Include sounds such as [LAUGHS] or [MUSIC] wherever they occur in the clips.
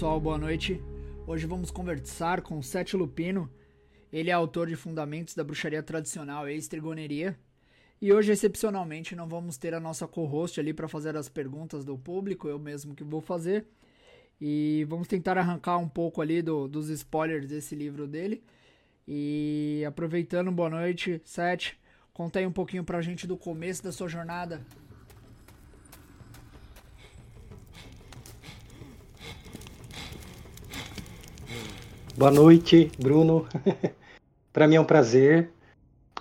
Pessoal, boa noite. Hoje vamos conversar com Sete Lupino. Ele é autor de Fundamentos da Bruxaria Tradicional e Estrigoneria. E hoje, excepcionalmente, não vamos ter a nossa co-host ali para fazer as perguntas do público, eu mesmo que vou fazer. E vamos tentar arrancar um pouco ali do, dos spoilers desse livro dele. E aproveitando, boa noite, Sete. Conta aí um pouquinho pra gente do começo da sua jornada Boa noite, Bruno. [LAUGHS] Para mim é um prazer.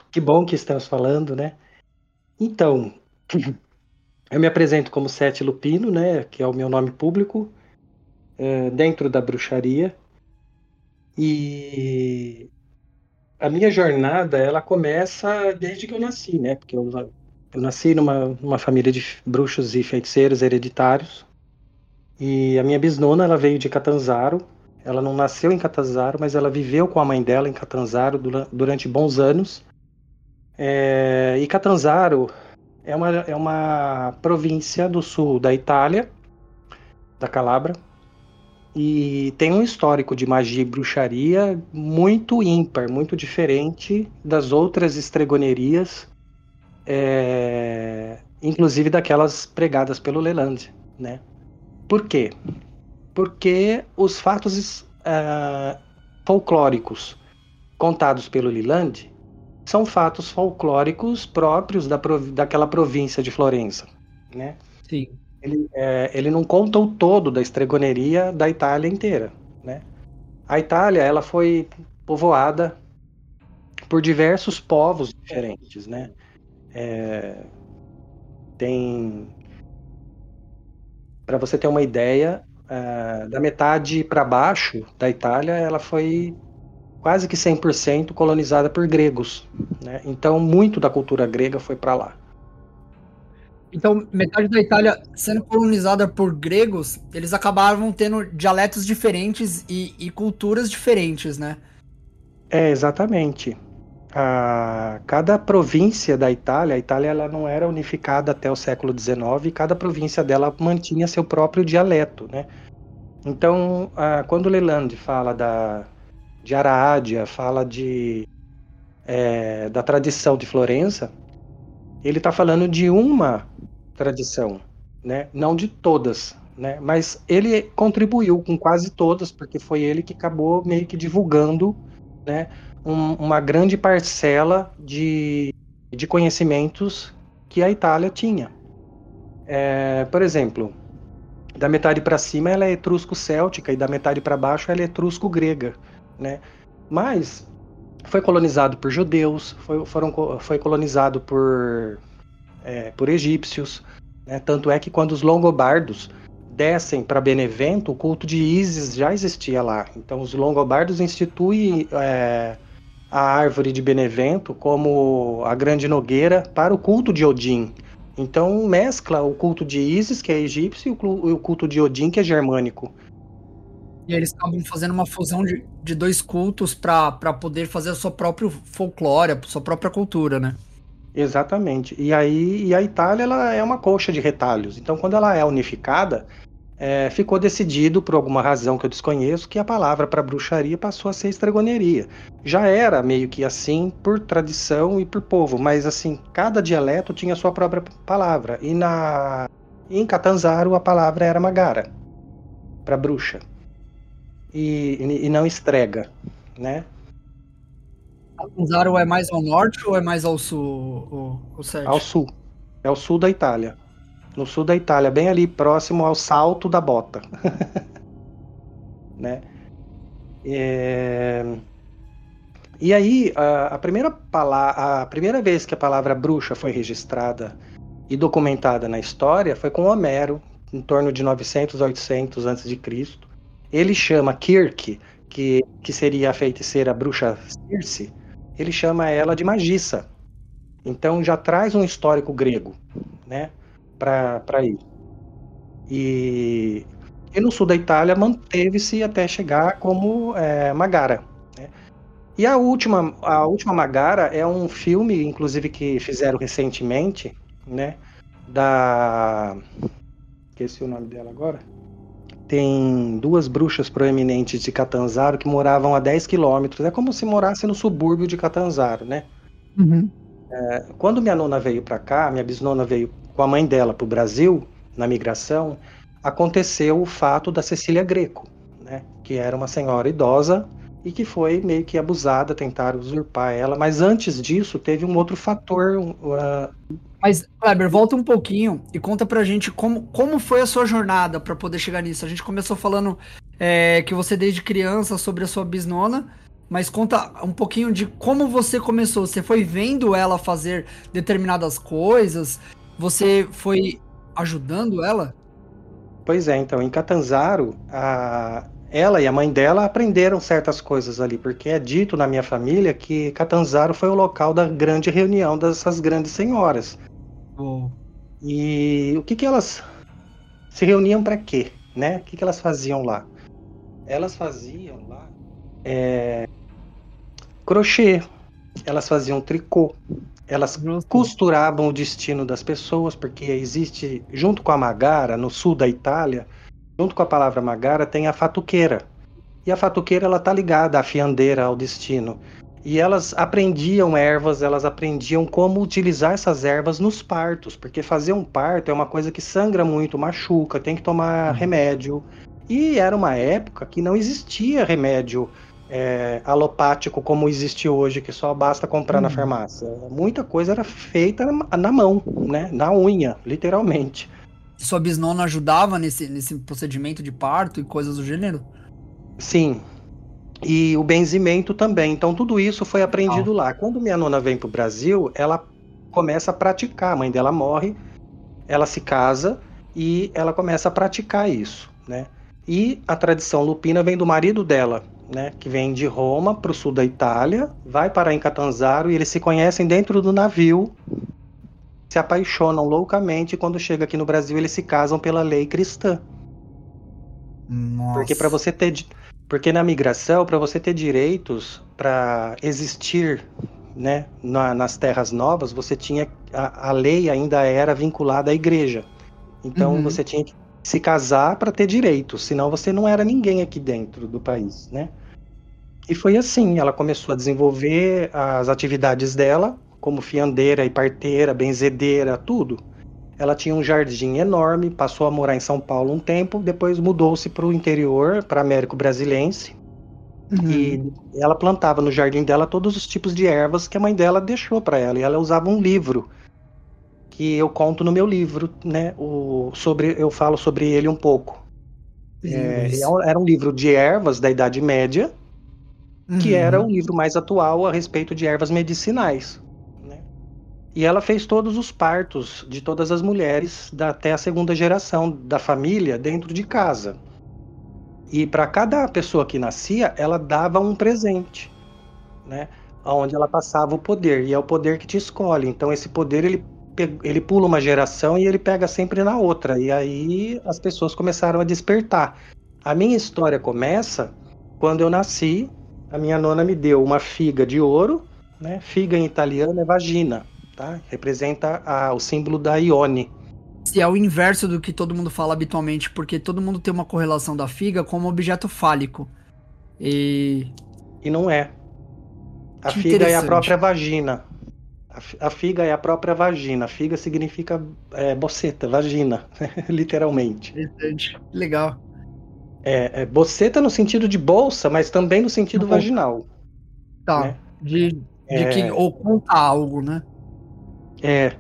Que bom que estamos falando, né? Então, [CLEARS THROAT] eu me apresento como Sete Lupino, né? Que é o meu nome público, é, dentro da bruxaria. E a minha jornada, ela começa desde que eu nasci, né? Porque eu, eu nasci numa, numa família de bruxos e feiticeiros hereditários. E a minha bisnona, ela veio de Catanzaro, ela não nasceu em Catanzaro, mas ela viveu com a mãe dela em Catanzaro durante bons anos. É, e Catanzaro é uma, é uma província do sul da Itália, da Calabra, e tem um histórico de magia e bruxaria muito ímpar, muito diferente das outras estregonerias, é, inclusive daquelas pregadas pelo Leland, né? Por quê? Porque os fatos uh, folclóricos contados pelo Liland são fatos folclóricos próprios da, daquela província de Florença, né? Sim. Ele, é, ele não conta o todo da estregoneria da Itália inteira, né? A Itália, ela foi povoada por diversos povos diferentes, né? É, tem para você ter uma ideia, uh, da metade para baixo da Itália, ela foi quase que 100% colonizada por gregos. Né? Então, muito da cultura grega foi para lá. Então, metade da Itália sendo colonizada por gregos, eles acabavam tendo dialetos diferentes e, e culturas diferentes, né? É, exatamente a, cada província da Itália, a Itália ela não era unificada até o século XIX, e cada província dela mantinha seu próprio dialeto, né? Então, a, quando Leland fala da, de Arádia, fala de, é, da tradição de Florença, ele está falando de uma tradição, né? não de todas. Né? Mas ele contribuiu com quase todas, porque foi ele que acabou meio que divulgando né, um, uma grande parcela de, de conhecimentos que a Itália tinha. É, por exemplo, da metade para cima ela é etrusco-céltica e da metade para baixo ela é etrusco-grega, né? Mas foi colonizado por judeus, foi, foram, foi colonizado por, é, por egípcios, né? tanto é que quando os longobardos descem para Benevento, o culto de Ísis já existia lá. Então os longobardos instituem é, a árvore de Benevento como a grande nogueira para o culto de Odin. Então mescla o culto de Isis, que é egípcio, e o culto de Odin, que é germânico. E eles acabam fazendo uma fusão de, de dois cultos para poder fazer a sua própria folclore, a sua própria cultura, né? Exatamente. E aí e a Itália ela é uma coxa de retalhos. Então, quando ela é unificada, é, ficou decidido, por alguma razão que eu desconheço, que a palavra para bruxaria passou a ser estregoneria. Já era meio que assim por tradição e por povo, mas assim, cada dialeto tinha sua própria palavra. E na em Catanzaro a palavra era magara, para bruxa. E, e não estrega, né? Catanzaro é mais ao norte ou é mais ao sul, Ao sul. É o sul da Itália no sul da Itália, bem ali próximo ao Salto da Bota. [LAUGHS] né? É... E aí, a, a primeira palavra, a primeira vez que a palavra bruxa foi registrada e documentada na história foi com Homero, em torno de 900 a 800 a.C. Ele chama Kirk, que, que seria a feiticeira bruxa Circe, ele chama ela de magissa. Então já traz um histórico grego, né? Para ir. E, e no sul da Itália manteve-se até chegar como é, Magara. Né? E a última, a última Magara é um filme, inclusive, que fizeram recentemente, né? Da. Esqueci o nome dela agora. tem duas bruxas proeminentes de Catanzaro que moravam a 10 quilômetros. É como se morasse no subúrbio de Catanzaro, né? Uhum. É, quando minha nona veio para cá, minha bisnona veio com a mãe dela para o Brasil, na migração, aconteceu o fato da Cecília Greco, né? Que era uma senhora idosa e que foi meio que abusada, tentaram usurpar ela. Mas antes disso, teve um outro fator. Uh... Mas, Kleber, volta um pouquinho e conta pra gente como, como foi a sua jornada para poder chegar nisso. A gente começou falando é, que você desde criança sobre a sua bisnona, mas conta um pouquinho de como você começou. Você foi vendo ela fazer determinadas coisas? Você foi ajudando ela? Pois é, então, em Catanzaro, a, ela e a mãe dela aprenderam certas coisas ali, porque é dito na minha família que Catanzaro foi o local da grande reunião dessas grandes senhoras. Oh. E o que que elas se reuniam para quê, né? O que que elas faziam lá? Elas faziam lá é, crochê, elas faziam tricô, elas costuravam o destino das pessoas, porque existe, junto com a Magara, no sul da Itália, junto com a palavra magara tem a fatuqueira. E a fatuqueira ela tá ligada à fiandeira, ao destino. E elas aprendiam ervas, elas aprendiam como utilizar essas ervas nos partos, porque fazer um parto é uma coisa que sangra muito, machuca, tem que tomar uhum. remédio. E era uma época que não existia remédio é, alopático como existe hoje, que só basta comprar na uhum. farmácia. Muita coisa era feita na, na mão, né? na unha, literalmente sua bisnona ajudava nesse, nesse procedimento de parto e coisas do gênero? Sim. E o benzimento também. Então, tudo isso foi aprendido lá. Quando minha nona vem para o Brasil, ela começa a praticar. A mãe dela morre, ela se casa e ela começa a praticar isso, né? E a tradição lupina vem do marido dela, né? Que vem de Roma para o sul da Itália, vai parar em Catanzaro e eles se conhecem dentro do navio se apaixonam loucamente e quando chega aqui no Brasil eles se casam pela lei cristã. Nossa. Porque para você ter porque na migração, para você ter direitos para existir, né, na, nas terras novas, você tinha a, a, lei ainda era vinculada à igreja. Então uhum. você tinha que se casar para ter direitos, senão você não era ninguém aqui dentro do país, né? E foi assim, ela começou a desenvolver as atividades dela como fiandeira e parteira, benzedeira, tudo. Ela tinha um jardim enorme, passou a morar em São Paulo um tempo, depois mudou-se para o interior, para Américo Brasilense. Uhum. E ela plantava no jardim dela todos os tipos de ervas que a mãe dela deixou para ela. E ela usava um livro que eu conto no meu livro, né? O, sobre, eu falo sobre ele um pouco. É, é era um livro de ervas da Idade Média, que uhum. era um livro mais atual a respeito de ervas medicinais. E ela fez todos os partos de todas as mulheres da, até a segunda geração da família dentro de casa. E para cada pessoa que nascia, ela dava um presente, né? Onde ela passava o poder. E é o poder que te escolhe. Então esse poder ele, ele pula uma geração e ele pega sempre na outra. E aí as pessoas começaram a despertar. A minha história começa quando eu nasci. A minha nona me deu uma figa de ouro, né? Figa em italiano é vagina tá? Representa a, o símbolo da Ione. Se é o inverso do que todo mundo fala habitualmente, porque todo mundo tem uma correlação da figa como objeto fálico. E. E não é. A que figa é a própria vagina. A, figa é a própria vagina. A figa significa é, boceta, vagina, [LAUGHS] literalmente. Interessante. Legal. É, é, boceta no sentido de bolsa, mas também no sentido vaginal. Tá. Né? De, de é... que oculta algo, né? É.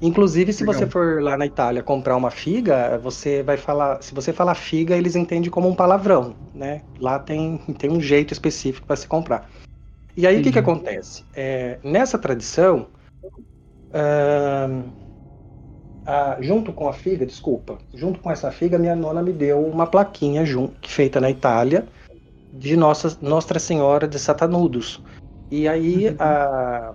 Inclusive, se Legal. você for lá na Itália comprar uma figa, você vai falar. Se você falar figa, eles entendem como um palavrão, né? Lá tem, tem um jeito específico para se comprar. E aí, o que, que acontece? É, nessa tradição, uh, a, junto com a figa, desculpa, junto com essa figa, minha nona me deu uma plaquinha junto, feita na Itália de Nossa, Nossa Senhora de Satanudos. E aí, uhum. a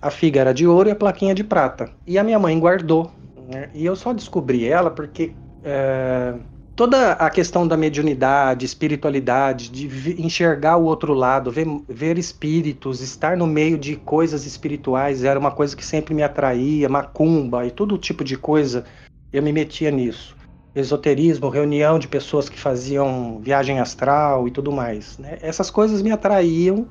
a figa era de ouro e a plaquinha de prata. E a minha mãe guardou. Né? E eu só descobri ela porque é, toda a questão da mediunidade, espiritualidade, de enxergar o outro lado, ver, ver espíritos, estar no meio de coisas espirituais, era uma coisa que sempre me atraía, macumba e todo tipo de coisa, eu me metia nisso. esoterismo, reunião de pessoas que faziam viagem astral e tudo mais. Né? Essas coisas me atraíam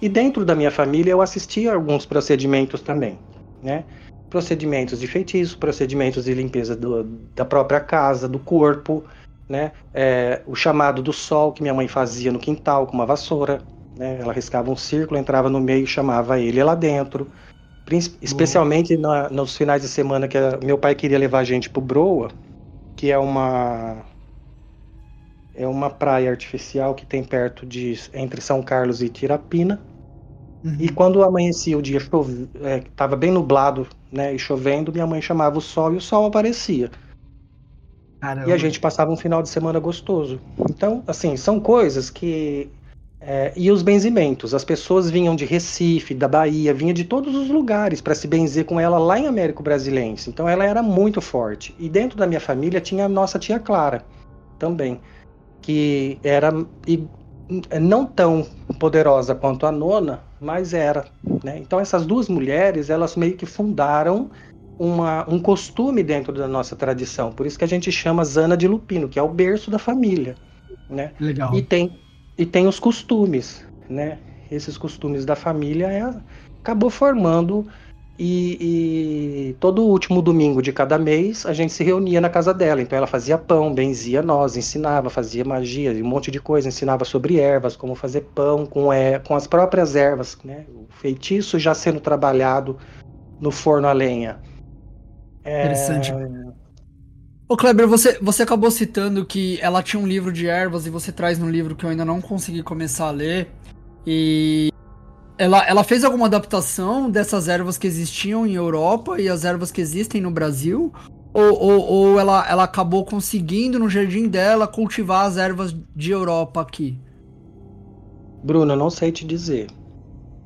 e dentro da minha família eu assistia a alguns procedimentos também, né? Procedimentos de feitiço, procedimentos de limpeza do, da própria casa, do corpo, né? É, o chamado do sol que minha mãe fazia no quintal com uma vassoura, né? Ela riscava um círculo, entrava no meio, chamava ele lá dentro. Especialmente na, nos finais de semana que a, meu pai queria levar a gente pro Broa, que é uma é uma praia artificial que tem perto de entre São Carlos e Tirapina. Uhum. E quando amanhecia o dia, estava é, bem nublado, né, e chovendo, minha mãe chamava o sol e o sol aparecia. Caramba. E a gente passava um final de semana gostoso. Então, assim, são coisas que é, e os benzimentos. As pessoas vinham de Recife, da Bahia, vinha de todos os lugares para se benzer com ela lá em Américo Brasilense. Então ela era muito forte. E dentro da minha família tinha a nossa tia Clara também, que era e, não tão poderosa quanto a nona, mas era. Né? Então essas duas mulheres, elas meio que fundaram uma, um costume dentro da nossa tradição. Por isso que a gente chama Zana de Lupino, que é o berço da família. Né? Legal. E tem, e tem os costumes. Né? Esses costumes da família é, acabou formando e, e, todo último domingo de cada mês a gente se reunia na casa dela. Então ela fazia pão, benzia nós, ensinava, fazia magia, um monte de coisa, ensinava sobre ervas, como fazer pão com, é, com as próprias ervas, né? O feitiço já sendo trabalhado no forno a lenha. É... Interessante. Ô Kleber, você, você acabou citando que ela tinha um livro de ervas e você traz no livro que eu ainda não consegui começar a ler. E ela, ela fez alguma adaptação dessas ervas que existiam em Europa e as ervas que existem no Brasil? Ou, ou, ou ela, ela acabou conseguindo no jardim dela cultivar as ervas de Europa aqui? Bruno, eu não sei te dizer.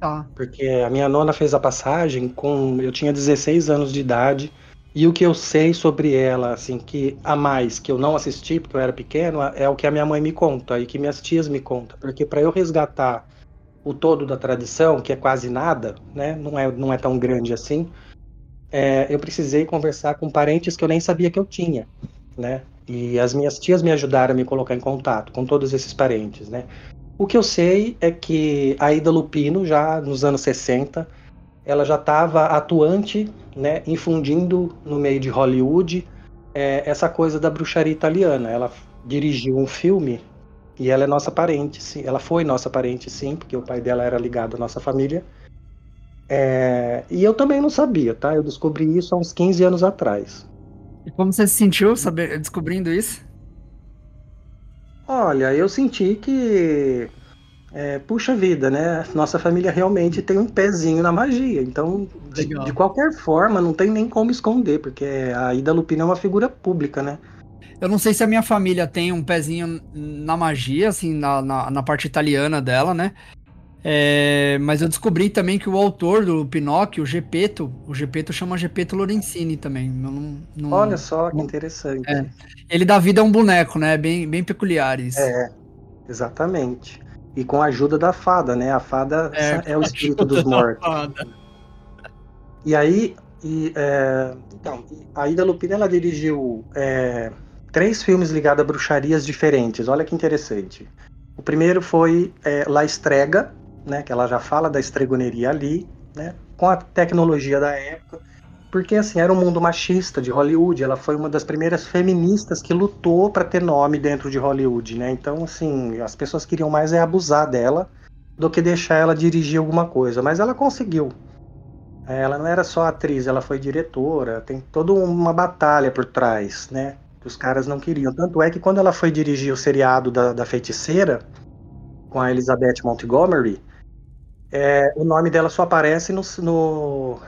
Tá. Porque a minha nona fez a passagem com. Eu tinha 16 anos de idade. E o que eu sei sobre ela, assim, que a mais, que eu não assisti porque eu era pequeno, é o que a minha mãe me conta e que minhas tias me contam. Porque para eu resgatar o todo da tradição, que é quase nada, né? Não é, não é tão grande assim. É, eu precisei conversar com parentes que eu nem sabia que eu tinha, né? E as minhas tias me ajudaram a me colocar em contato com todos esses parentes, né? O que eu sei é que a Ida Lupino, já nos anos 60, ela já estava atuante, né, infundindo no meio de Hollywood é, essa coisa da bruxaria italiana. Ela dirigiu um filme e ela é nossa parente, sim. Ela foi nossa parente, sim, porque o pai dela era ligado à nossa família. É... E eu também não sabia, tá? Eu descobri isso há uns 15 anos atrás. E como você se sentiu saber, descobrindo isso? Olha, eu senti que. É, puxa vida, né? Nossa família realmente tem um pezinho na magia. Então, de, de, qualquer forma, não tem nem como esconder, porque a Ida Lupina é uma figura pública, né? Eu não sei se a minha família tem um pezinho na magia, assim, na, na, na parte italiana dela, né? É, mas eu descobri também que o autor do Pinóquio, o Gepeto, o Gepeto chama Gepeto Lorenzini também. Não, não, Olha só, que interessante. É, ele dá vida a um boneco, né? Bem, bem peculiar isso. É, exatamente. E com a ajuda da fada, né? A fada é, é o espírito dos mortos. E aí, e, é, então, a Ida Lupina ela dirigiu é, três filmes ligados a bruxarias diferentes. Olha que interessante. O primeiro foi é, La Estrega, né, que ela já fala da estregoneria ali, né, com a tecnologia da época, porque assim era um mundo machista de Hollywood. Ela foi uma das primeiras feministas que lutou para ter nome dentro de Hollywood, né? Então assim as pessoas queriam mais é abusar dela do que deixar ela dirigir alguma coisa, mas ela conseguiu. É, ela não era só atriz, ela foi diretora. Tem toda uma batalha por trás, né? Os caras não queriam. Tanto é que quando ela foi dirigir o seriado da, da feiticeira, com a Elizabeth Montgomery, é, o nome dela só aparece no, no,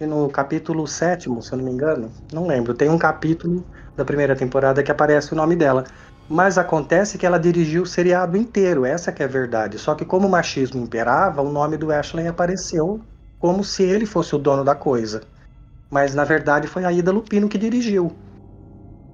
no capítulo sétimo, se eu não me engano. Não lembro. Tem um capítulo da primeira temporada que aparece o nome dela. Mas acontece que ela dirigiu o seriado inteiro, essa que é a verdade. Só que como o machismo imperava, o nome do Ashley apareceu como se ele fosse o dono da coisa. Mas na verdade foi a Ida Lupino que dirigiu.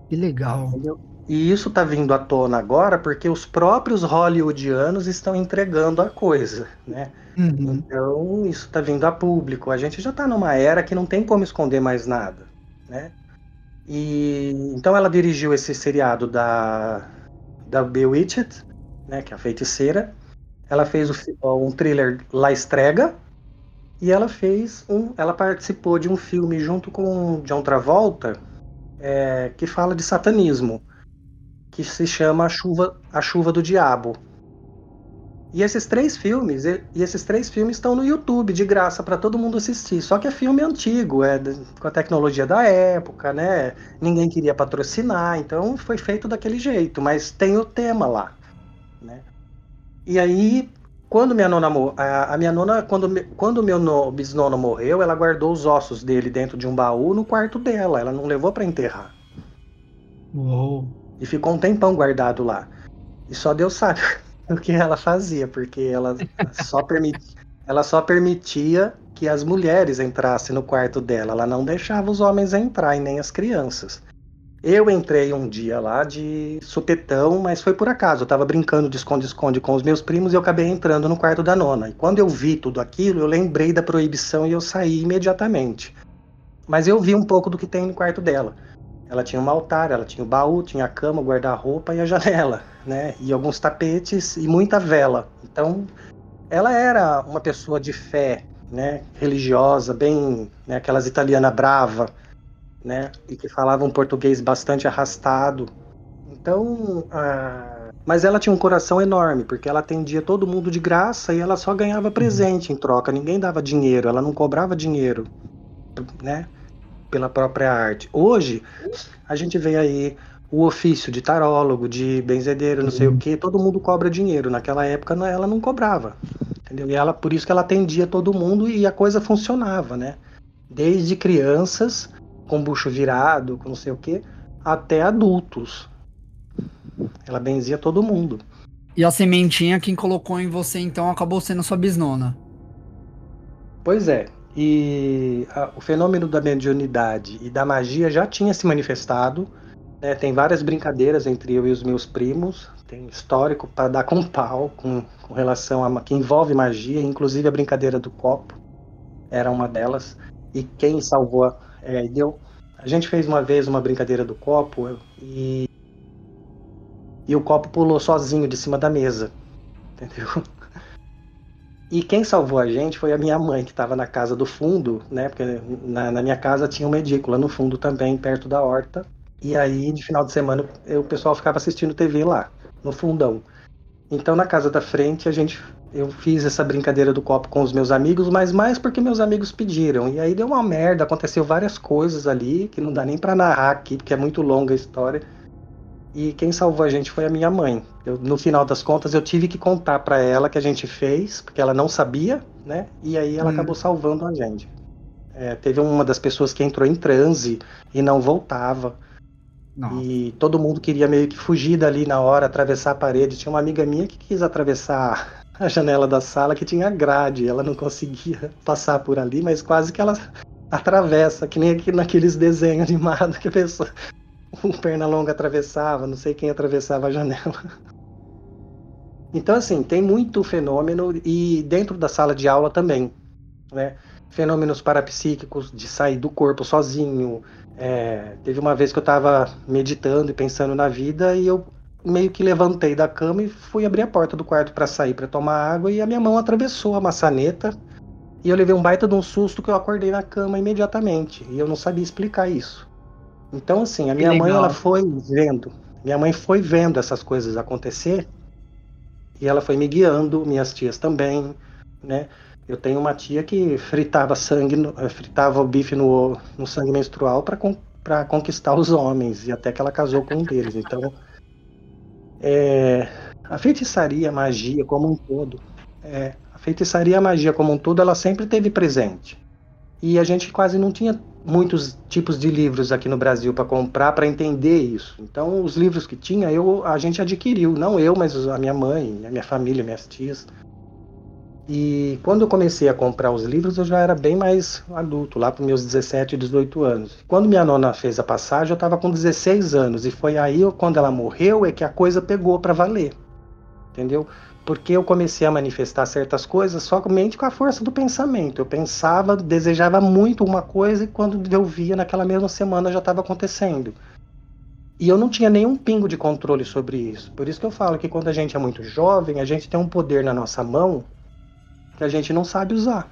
Que legal. Entendeu? E isso está vindo à tona agora porque os próprios hollywoodianos estão entregando a coisa, né? Uhum. Então isso está vindo a público. A gente já está numa era que não tem como esconder mais nada, né? E então ela dirigiu esse seriado da da Bewitched, né, que é a feiticeira. Ela fez o, um thriller La Estrega e ela fez um, ela participou de um filme junto com John Travolta é, que fala de satanismo, que se chama A Chuva, A Chuva do Diabo. E esses três filmes, e, esses três filmes estão no YouTube de graça para todo mundo assistir. Só que é filme antigo, é com a tecnologia da época, né? Ninguém queria patrocinar, então foi feito daquele jeito, mas tem o tema lá, né? E aí, quando minha nona a, a minha nona, quando quando meu no, bisnono morreu, ela guardou os ossos dele dentro de um baú no quarto dela. Ela não levou para enterrar. Uou. E ficou um tempão guardado lá. E só Deus sabe o que ela fazia, porque ela só, permit, ela só permitia que as mulheres entrassem no quarto dela, ela não deixava os homens entrar e nem as crianças. Eu entrei um dia lá de supetão, mas foi por acaso. Eu estava brincando de esconde-esconde com os meus primos e eu acabei entrando no quarto da nona. E quando eu vi tudo aquilo, eu lembrei da proibição e eu saí imediatamente. Mas eu vi um pouco do que tem no quarto dela. Ela tinha um altar, ela tinha o baú, tinha a cama, o guarda-roupa e a janela, [LAUGHS] né? E alguns tapetes e muita vela. Então, ela era uma pessoa de fé, né? Religiosa, bem, né? aquelas italiana brava, né? E que falava um português bastante arrastado. Então, a... mas ela tinha um coração enorme, porque ela atendia todo mundo de graça e ela só ganhava presente em troca. Ninguém dava dinheiro, ela não cobrava dinheiro, né? Pela própria arte. Hoje, a gente vê aí o ofício de tarólogo, de benzedeiro, não sei o que, todo mundo cobra dinheiro. Naquela época ela não cobrava. Entendeu? E ela, por isso que ela atendia todo mundo e a coisa funcionava, né? Desde crianças, com bucho virado, com não sei o que, até adultos. Ela benzia todo mundo. E a sementinha quem colocou em você então acabou sendo sua bisnona. Pois é, e a, o fenômeno da mediunidade e da magia já tinha se manifestado. Né? Tem várias brincadeiras entre eu e os meus primos. Tem histórico para dar com pau com, com relação a que envolve magia, inclusive a brincadeira do copo era uma delas. E quem salvou, é, deu. A gente fez uma vez uma brincadeira do copo e e o copo pulou sozinho de cima da mesa, [LAUGHS] entendeu? E quem salvou a gente foi a minha mãe, que estava na casa do fundo, né? Porque na, na, minha casa tinha uma edícula no fundo também, perto da horta. E aí, de final de semana, eu, o pessoal ficava assistindo TV lá, no fundão. Então, na casa da frente, a gente, eu fiz essa brincadeira do copo com os meus amigos, mas mais porque meus amigos pediram. E aí deu uma merda, aconteceu várias coisas ali, que não dá nem para narrar aqui, porque é muito longa a história. E quem salvou a gente foi a minha mãe. Eu, no final das contas, eu tive que contar para ela que a gente fez, porque ela não sabia, né? E aí ela hum. acabou salvando a gente. É, teve uma das pessoas que entrou em transe e não voltava. Nossa. E todo mundo queria meio que fugir dali na hora, atravessar a parede. Tinha uma amiga minha que quis atravessar a janela da sala que tinha grade. Ela não conseguia passar por ali, mas quase que ela atravessa, que nem aqui naqueles desenhos animados que a pessoa [LAUGHS] o Pernalonga atravessava, não sei quem atravessava a janela. Então, assim, tem muito fenômeno e dentro da sala de aula também, né? Fenômenos parapsíquicos de sair do corpo sozinho. É, teve uma vez que eu estava meditando e pensando na vida e eu meio que levantei da cama e fui abrir a porta do quarto para sair para tomar água e a minha mão atravessou a maçaneta e eu levei um baita de um susto que eu acordei na cama imediatamente e eu não sabia explicar isso. Então, assim, a minha mãe ela foi vendo, minha mãe foi vendo essas coisas acontecer e ela foi me guiando, minhas tias também, né? Eu tenho uma tia que fritava sangue, eh, fritava o bife no, no sangue menstrual para para conquistar os homens e até que ela casou com um deles. Então, é, a feitiçaria, a magia como um todo, é, a feitiçaria, a magia como um todo, ela sempre teve presente. E a gente quase não tinha muitos tipos de livros aqui no Brasil para comprar para entender isso. Então, os livros que tinha, eu a gente adquiriu, não eu, mas a minha mãe, a minha família, minhas tias. E quando eu comecei a comprar os livros, eu já era bem mais adulto, lá para meus 17, 18 anos. Quando minha nona fez a passagem, eu estava com 16 anos e foi aí quando ela morreu é que a coisa pegou para valer. entendeu? Porque eu comecei a manifestar certas coisas somente com a força do pensamento. Eu pensava, desejava muito uma coisa e quando eu via naquela mesma semana já estava acontecendo. E eu não tinha nenhum pingo de controle sobre isso. Por isso que eu falo que quando a gente é muito jovem, a gente tem um poder na nossa mão que a gente não sabe usar.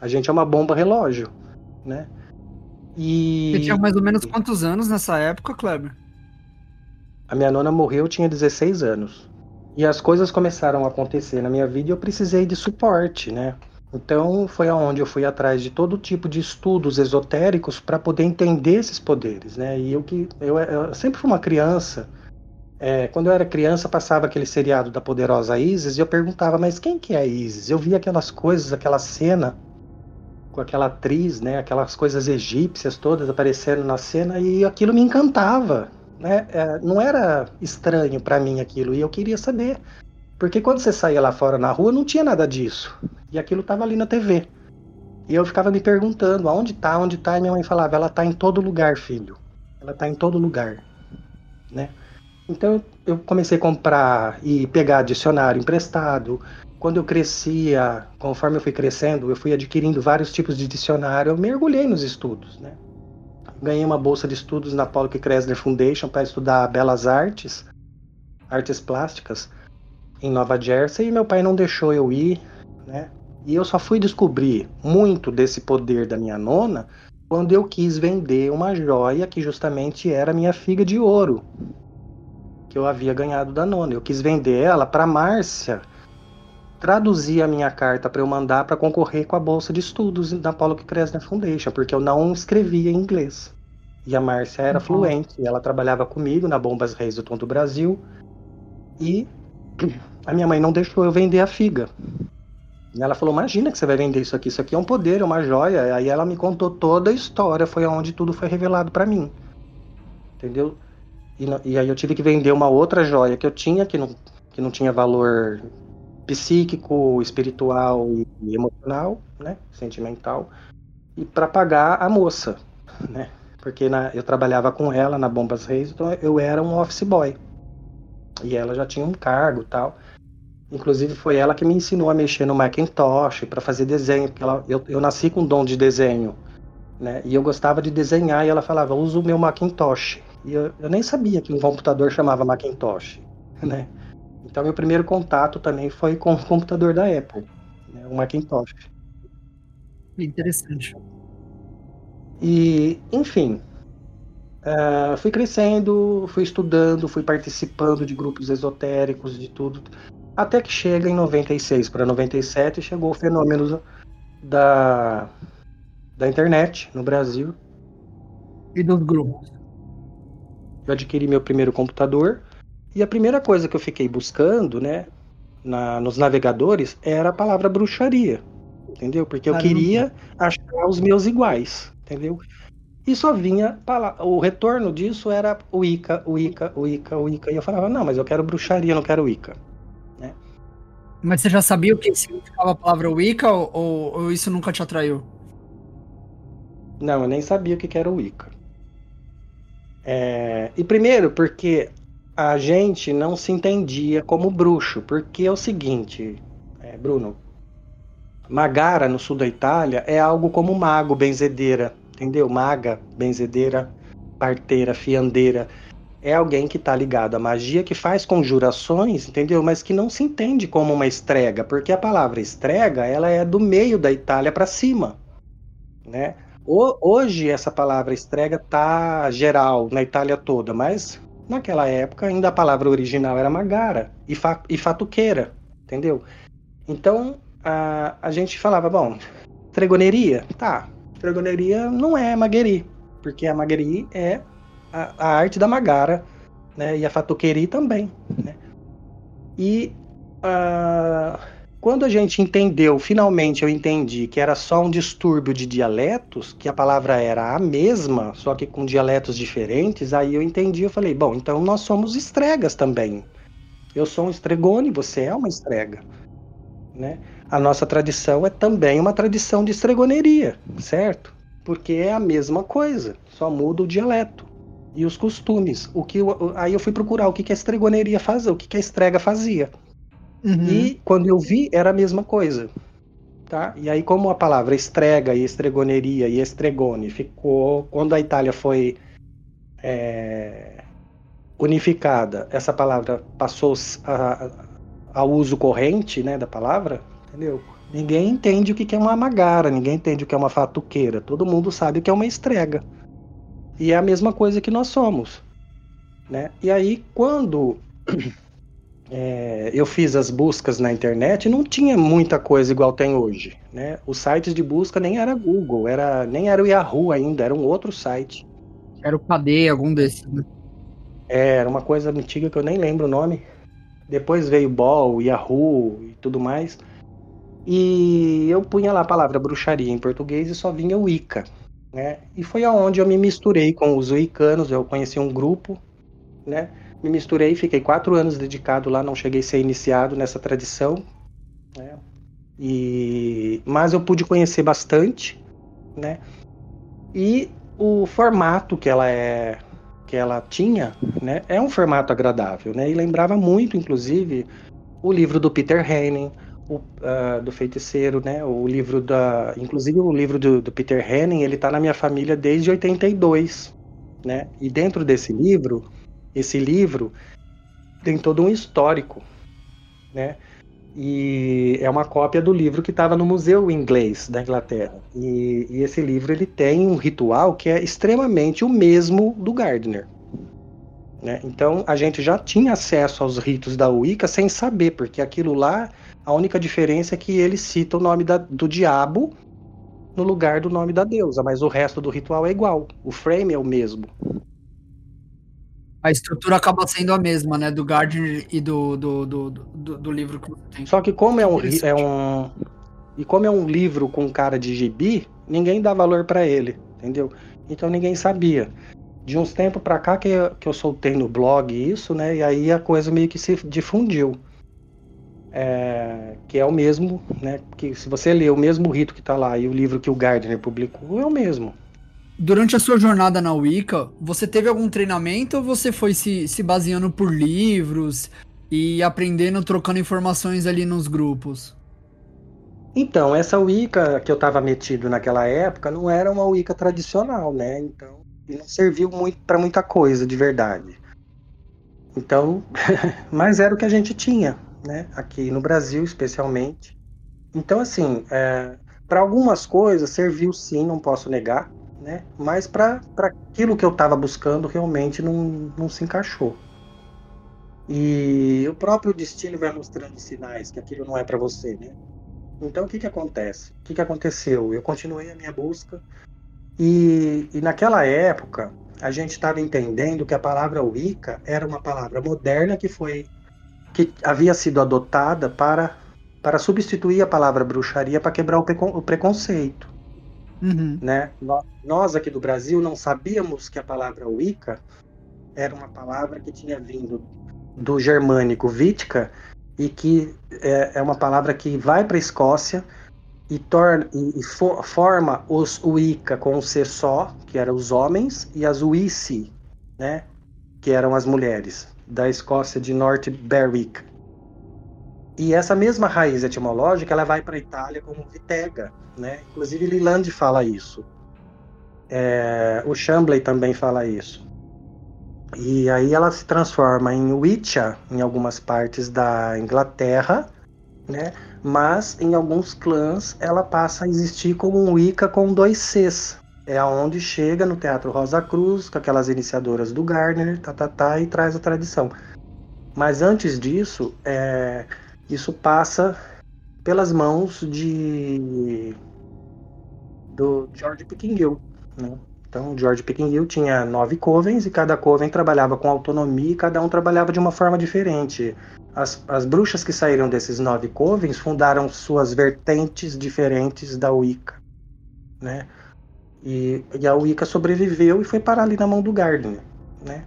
A gente é uma bomba relógio, né? E... Você tinha mais ou menos quantos anos nessa época, Kleber? A minha nona morreu, eu tinha 16 anos. E as coisas começaram a acontecer na minha vida e eu precisei de suporte, né? Então foi aonde eu fui atrás de todo tipo de estudos esotéricos para poder entender esses poderes, né? E eu que eu, eu sempre fui uma criança. É, quando eu era criança passava aquele seriado da poderosa Isis e eu perguntava, mas quem que é Isis? Eu via aquelas coisas, aquela cena com aquela atriz, né? Aquelas coisas egípcias todas aparecendo na cena e aquilo me encantava, né? É, não era estranho para mim aquilo e eu queria saber, porque quando você saía lá fora na rua não tinha nada disso. E aquilo estava ali na TV. E eu ficava me perguntando, aonde tá, onde tá? E minha mãe falava, ela tá em todo lugar, filho. Ela tá em todo lugar, né? Então eu comecei a comprar e pegar dicionário emprestado. Quando eu crescia, conforme eu fui crescendo, eu fui adquirindo vários tipos de dicionário. Eu mergulhei nos estudos, né? Ganhei uma bolsa de estudos na Paulo Kressner Foundation para estudar belas artes, artes plásticas, em Nova Jersey. E meu pai não deixou eu ir, né? E eu só fui descobrir muito desse poder da minha nona quando eu quis vender uma joia que justamente era minha figa de ouro que eu havia ganhado da nona. Eu quis vender ela para Márcia traduzir a minha carta para eu mandar para concorrer com a bolsa de estudos da Paulo Kressner Foundation, porque eu não escrevia em inglês. E a Márcia era uhum. fluente, ela trabalhava comigo na Bombas Reis do Tom do Brasil. E a minha mãe não deixou eu vender a figa. E ela falou: Imagina que você vai vender isso aqui, isso aqui é um poder, é uma joia. Aí ela me contou toda a história, foi onde tudo foi revelado para mim. Entendeu? E, e, aí eu tive que vender uma outra joia que eu tinha, que não, que não tinha valor psíquico, espiritual e, emocional, né? Sentimental. E para pagar a moça, né? Porque na, eu trabalhava com ela na Bombas Reis, então eu era um office boy. E ela já tinha um cargo tal. Inclusive foi ela que me ensinou a mexer no Macintosh para fazer desenho, porque ela, eu, eu nasci com dom de desenho, né? E eu gostava de desenhar e ela falava, usa o meu Macintosh. E eu, eu nem sabia que um computador chamava Macintosh, né? Então meu primeiro contato também foi com o computador da Apple, né? o Macintosh. Interessante. E, enfim, uh, fui crescendo, fui estudando, fui participando de grupos esotéricos, de tudo. Até que chega em 96 para 97 chegou o fenômeno da, da internet no Brasil. E dos grupos. Eu adquiri meu primeiro computador e a primeira coisa que eu fiquei buscando, né, na, nos navegadores era a palavra bruxaria, entendeu? Porque eu Caramba. queria achar os meus iguais, entendeu? E só vinha o retorno disso era o Ica, o Ica, o Ica, o Ica. E eu falava, não, mas eu quero bruxaria, não quero Ica. Mas você já sabia o que significava a palavra Wicca ou, ou, ou isso nunca te atraiu? Não, eu nem sabia o que era o Wicca. É... E primeiro, porque a gente não se entendia como bruxo, porque é o seguinte, é, Bruno, Magara no sul da Itália é algo como mago, benzedeira, entendeu? Maga, benzedeira, parteira, fiandeira é alguém que está ligado à magia, que faz conjurações, entendeu? Mas que não se entende como uma estrega, porque a palavra estrega ela é do meio da Itália para cima, né? Hoje essa palavra estrega tá geral na Itália toda, mas naquela época ainda a palavra original era magara e, fa e fatuqueira, entendeu? Então a, a gente falava, bom, estregoneria, tá? Estregoneria não é magueri, porque a magueri é a, a arte da Magara, né? E a Fatuqueri também, né? E uh, quando a gente entendeu, finalmente eu entendi que era só um distúrbio de dialetos, que a palavra era a mesma, só que com dialetos diferentes, aí eu entendi, eu falei, bom, então nós somos estregas também. Eu sou um estregone, você é uma estrega, né? A nossa tradição é também uma tradição de estregoneria, certo? Porque é a mesma coisa, só muda o dialeto e os costumes. O que eu, aí eu fui procurar o que, que a estregoneria fazia, o que, que a estrega fazia. Uhum. E quando eu vi, era a mesma coisa. Tá? E aí, como a palavra estrega e estregoneria e estregone ficou. Quando a Itália foi é, unificada, essa palavra passou a, ao uso corrente né, da palavra, entendeu? Ninguém entende o que é uma magara, ninguém entende o que é uma fatuqueira. Todo mundo sabe o que é uma estrega. E é a mesma coisa que nós somos. Né? E aí, quando é, eu fiz as buscas na internet, não tinha muita coisa igual tem hoje. Né? Os sites de busca nem era Google, era, nem era o Yahoo ainda, era um outro site. Era o Cadê, algum desses, né? É, era uma coisa antiga que eu nem lembro o nome. Depois veio Ball, Yahoo e tudo mais. E eu punha lá a palavra bruxaria em português e só vinha Wicca. Né? E foi aonde eu me misturei com os wiccanos, eu conheci um grupo, né? Me misturei, fiquei quatro anos dedicado lá, não cheguei a ser iniciado nessa tradição, né? E mas eu pude conhecer bastante, né? E o formato que ela é que ela tinha, né, é um formato agradável, né? E lembrava muito, inclusive, o livro do Peter Henning, o, uh, do feiticeiro, né? O livro da, inclusive o livro do, do Peter Henning, ele está na minha família desde 82, né? E dentro desse livro, esse livro tem todo um histórico, né? E é uma cópia do livro que estava no Museu Inglês da Inglaterra. E, e, esse livro ele tem um ritual que é extremamente o mesmo do Gardner. Né? Então a gente já tinha acesso aos ritos da Wicca sem saber, porque aquilo lá a única diferença é que ele cita o nome da, do diabo no lugar do nome da deusa, mas o resto do ritual é igual. O frame é o mesmo. A estrutura acaba sendo a mesma, né? Do Gardner e do, do, do, do, do livro que tem. Só que como é um, é um. E como é um livro com cara de gibi, ninguém dá valor para ele, entendeu? Então ninguém sabia. De uns tempos para cá que eu, que eu soltei no blog isso, né? E aí a coisa meio que se difundiu é, que é o mesmo, né? Que se você ler o mesmo rito que está lá e o livro que o Gardner publicou é o mesmo. Durante a sua jornada na Wicca, você teve algum treinamento ou você foi se, se baseando por livros e aprendendo, trocando informações ali nos grupos? Então, essa Wicca que eu estava metido naquela época não era uma Wicca tradicional, né? Então, não serviu muito para muita coisa de verdade. Então, [LAUGHS] mas era o que a gente tinha, né? Aqui no Brasil, especialmente. Então, assim, é, para algumas coisas serviu sim, não posso negar, né? Mas para aquilo que eu estava buscando realmente não, não se encaixou. E o próprio destino vai mostrando sinais que aquilo não é para você, né? Então o que que acontece? O que que aconteceu? Eu continuei a minha busca e, e naquela época a gente estava entendendo que a palavra Wicca era uma palavra moderna que foi que havia sido adotada para, para substituir a palavra bruxaria para quebrar o, o preconceito. Uhum. Né? Nós aqui do Brasil não sabíamos que a palavra Wicca era uma palavra que tinha vindo do germânico Vitka e que é, é uma palavra que vai para a Escócia e, torna, e, for, forma os Wicca com um C só, que eram os homens, e as Wisi, né, que eram as mulheres da Escócia de North Berwick. E essa mesma raiz etimológica ela vai para a Itália como vitega, né? Inclusive Leland fala isso. É, o Chambley também fala isso. E aí ela se transforma em Wicca em algumas partes da Inglaterra, né? Mas em alguns clãs ela passa a existir como um Wicca com dois Cs, é aonde chega no Teatro Rosa Cruz, com aquelas iniciadoras do Gardner, tá, tá, tá, e traz a tradição. Mas antes disso, é, isso passa pelas mãos de do George Pickingill, né? Então, George Pickingill tinha nove covens e cada coven trabalhava com autonomia e cada um trabalhava de uma forma diferente. As, as bruxas que saíram desses nove covens fundaram suas vertentes diferentes da Wicca, né? E, e a Wicca sobreviveu e foi parar ali na mão do Gardner, né?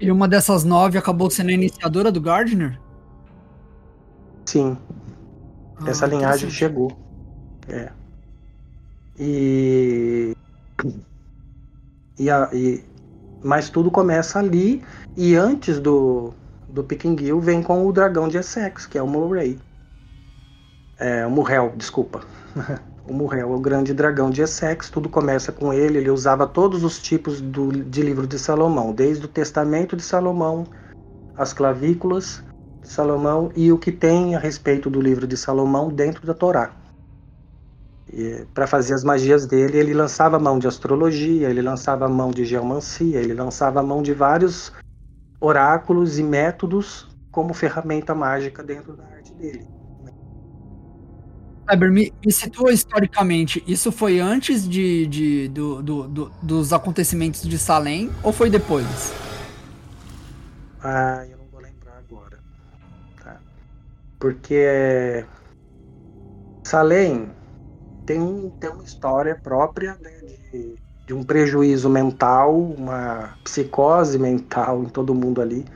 E uma dessas nove acabou sendo a iniciadora do Gardner? Sim. Ah, Essa linhagem chegou. É. E. E, a, e Mas tudo começa ali e antes do, do Pequenguil vem com o dragão de Essex, que é o Murray. É, o Murrel, desculpa. [LAUGHS] o Murrel é o grande dragão de Essex, tudo começa com ele, ele usava todos os tipos do, de livro de Salomão, desde o Testamento de Salomão, as clavículas de Salomão e o que tem a respeito do livro de Salomão dentro da Torá. Para fazer as magias dele, ele lançava mão de astrologia, ele lançava mão de geomancia, ele lançava mão de vários oráculos e métodos como ferramenta mágica dentro da arte dele. Weber, me, me situa historicamente, isso foi antes de, de do, do, do, dos acontecimentos de Salem ou foi depois? Ah, Porque Salem tem, tem uma história própria né, de, de um prejuízo mental, uma psicose mental em todo mundo ali,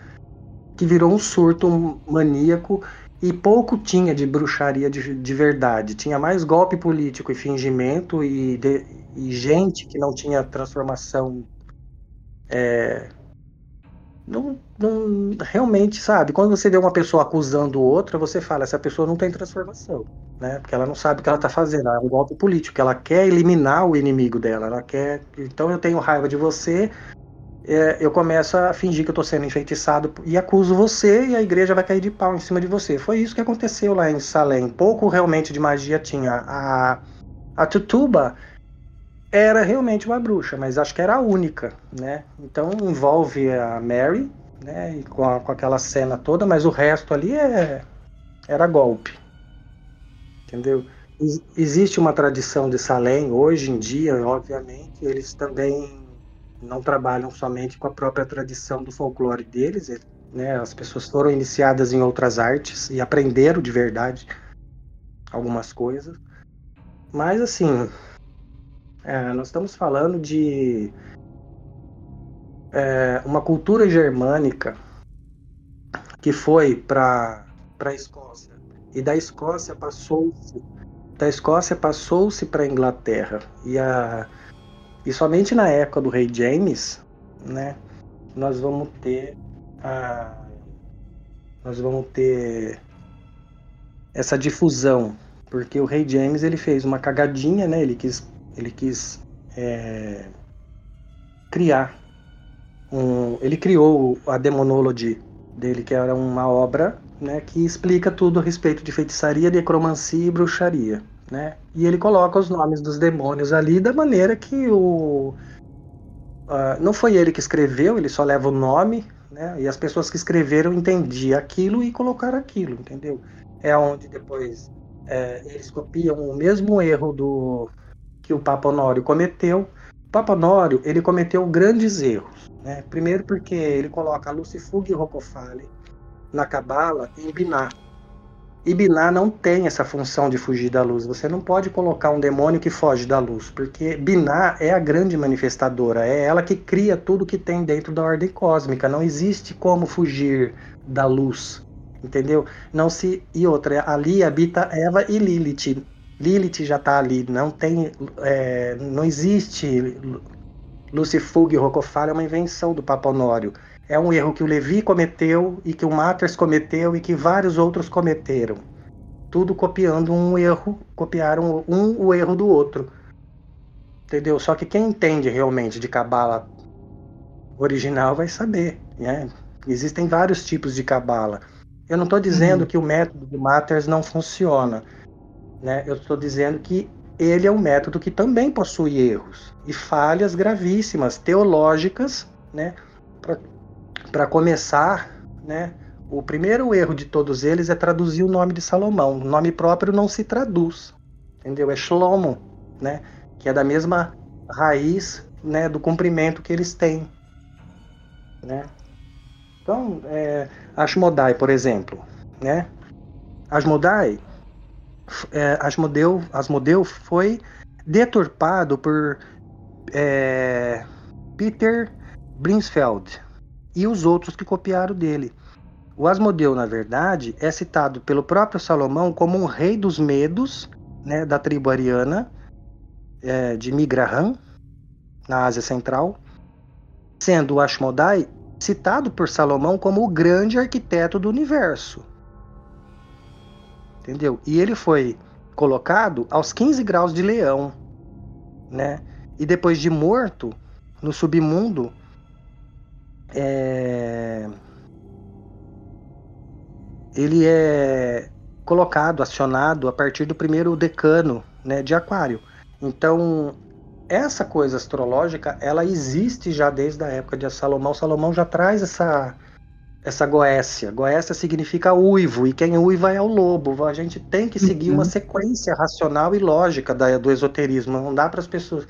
que virou um surto maníaco e pouco tinha de bruxaria de, de verdade. Tinha mais golpe político e fingimento e, de, e gente que não tinha transformação. É, não, não, realmente, sabe? Quando você vê uma pessoa acusando outra, você fala, essa pessoa não tem transformação, né? Porque ela não sabe o que ela está fazendo. É um golpe político. Ela quer eliminar o inimigo dela. Ela quer. Então eu tenho raiva de você, é, eu começo a fingir que eu estou sendo enfeitiçado e acuso você e a igreja vai cair de pau em cima de você. Foi isso que aconteceu lá em Salem. Pouco realmente de magia tinha. A, a Tutuba era realmente uma bruxa, mas acho que era a única, né? Então envolve a Mary, né? Com, a, com aquela cena toda, mas o resto ali é, era golpe. Entendeu? Existe uma tradição de Salem hoje em dia, obviamente, eles também não trabalham somente com a própria tradição do folclore deles, né? As pessoas foram iniciadas em outras artes e aprenderam de verdade algumas coisas. Mas assim, é, nós estamos falando de é, uma cultura germânica que foi para a Escócia e da Escócia passou-se da Escócia passou-se para a Inglaterra e a e somente na época do rei James, né, nós vamos ter a nós vamos ter essa difusão, porque o rei James ele fez uma cagadinha, né? Ele quis ele quis é, criar um, ele criou a Demonology dele, que era uma obra né, que explica tudo a respeito de feitiçaria, necromancia e bruxaria né? E ele coloca os nomes dos demônios ali da maneira que o uh, não foi ele que escreveu, ele só leva o nome, né? E as pessoas que escreveram entendiam aquilo e colocaram aquilo, entendeu? É onde depois é, eles copiam o mesmo erro do que o Papa Honório cometeu. O Papa Honório ele cometeu grandes erros, né? Primeiro porque ele coloca Lucifug e Rocofale na Cabala em Biná, e Biná não tem essa função de fugir da luz. Você não pode colocar um demônio que foge da luz, porque Biná é a grande manifestadora, é ela que cria tudo que tem dentro da ordem cósmica. Não existe como fugir da luz, entendeu? Não se e outra ali habita Eva e Lilith. Lilith já está ali, não tem, é, não existe Lucifug e Rocofara é uma invenção do Papa Honório é um erro que o Levi cometeu e que o Matters cometeu e que vários outros cometeram. Tudo copiando um erro, copiaram um o erro do outro. Entendeu? Só que quem entende realmente de cabala original vai saber, né? Existem vários tipos de cabala. Eu não estou dizendo uhum. que o método do Matters não funciona, né? Eu estou dizendo que ele é um método que também possui erros e falhas gravíssimas teológicas, né? para começar, né, o primeiro erro de todos eles é traduzir o nome de Salomão. O nome próprio não se traduz, entendeu? É Shlomo, né, que é da mesma raiz, né, do comprimento que eles têm, né? Então, é, Ashmodai, por exemplo, né? Ashmodai, é, Asmodeu, Asmodeu foi deturpado por é, Peter Brinsfeld, e os outros que copiaram dele. O Asmodeu, na verdade, é citado pelo próprio Salomão como um rei dos medos, né, da tribo ariana, é, de Migrahan, na Ásia Central. sendo o citado por Salomão como o grande arquiteto do universo. Entendeu? E ele foi colocado aos 15 graus de leão, né? E depois de morto no submundo, é... ele é colocado, acionado a partir do primeiro decano né, de Aquário. Então, essa coisa astrológica, ela existe já desde a época de Salomão. Salomão já traz essa essa goécia. Goécia significa uivo, e quem uiva é o lobo. A gente tem que seguir uhum. uma sequência racional e lógica da, do esoterismo. Não dá para as pessoas.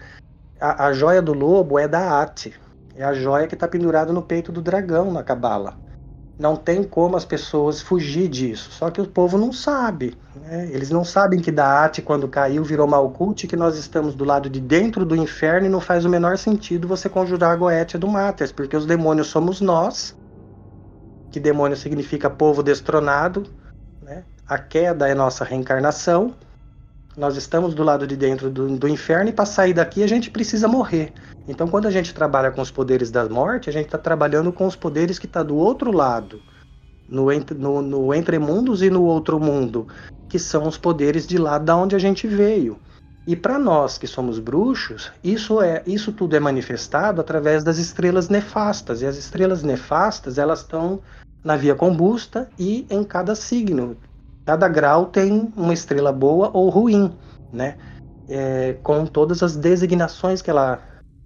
A, a, joia do lobo é da arte. É a joia que está pendurada no peito do dragão na cabala. Não tem como as pessoas fugir disso. Só que o povo não sabe. Né? Eles não sabem que da arte, quando caiu, virou Malkuth, que nós estamos do lado de dentro do inferno e não faz o menor sentido você conjurar a Goetia do Matres, porque os demônios somos nós que demônio significa povo destronado, né? a queda é nossa reencarnação, nós estamos do lado de dentro do, do inferno e para sair daqui a gente precisa morrer. Então, quando a gente trabalha com os poderes da morte, a gente está trabalhando com os poderes que está do outro lado, no, no, no entre mundos e no outro mundo, que são os poderes de lá da onde a gente veio. E para nós que somos bruxos, isso é isso tudo é manifestado através das estrelas nefastas. E as estrelas nefastas, elas estão na via combusta e em cada signo. Cada grau tem uma estrela boa ou ruim, né? É, com todas as designações que, ela,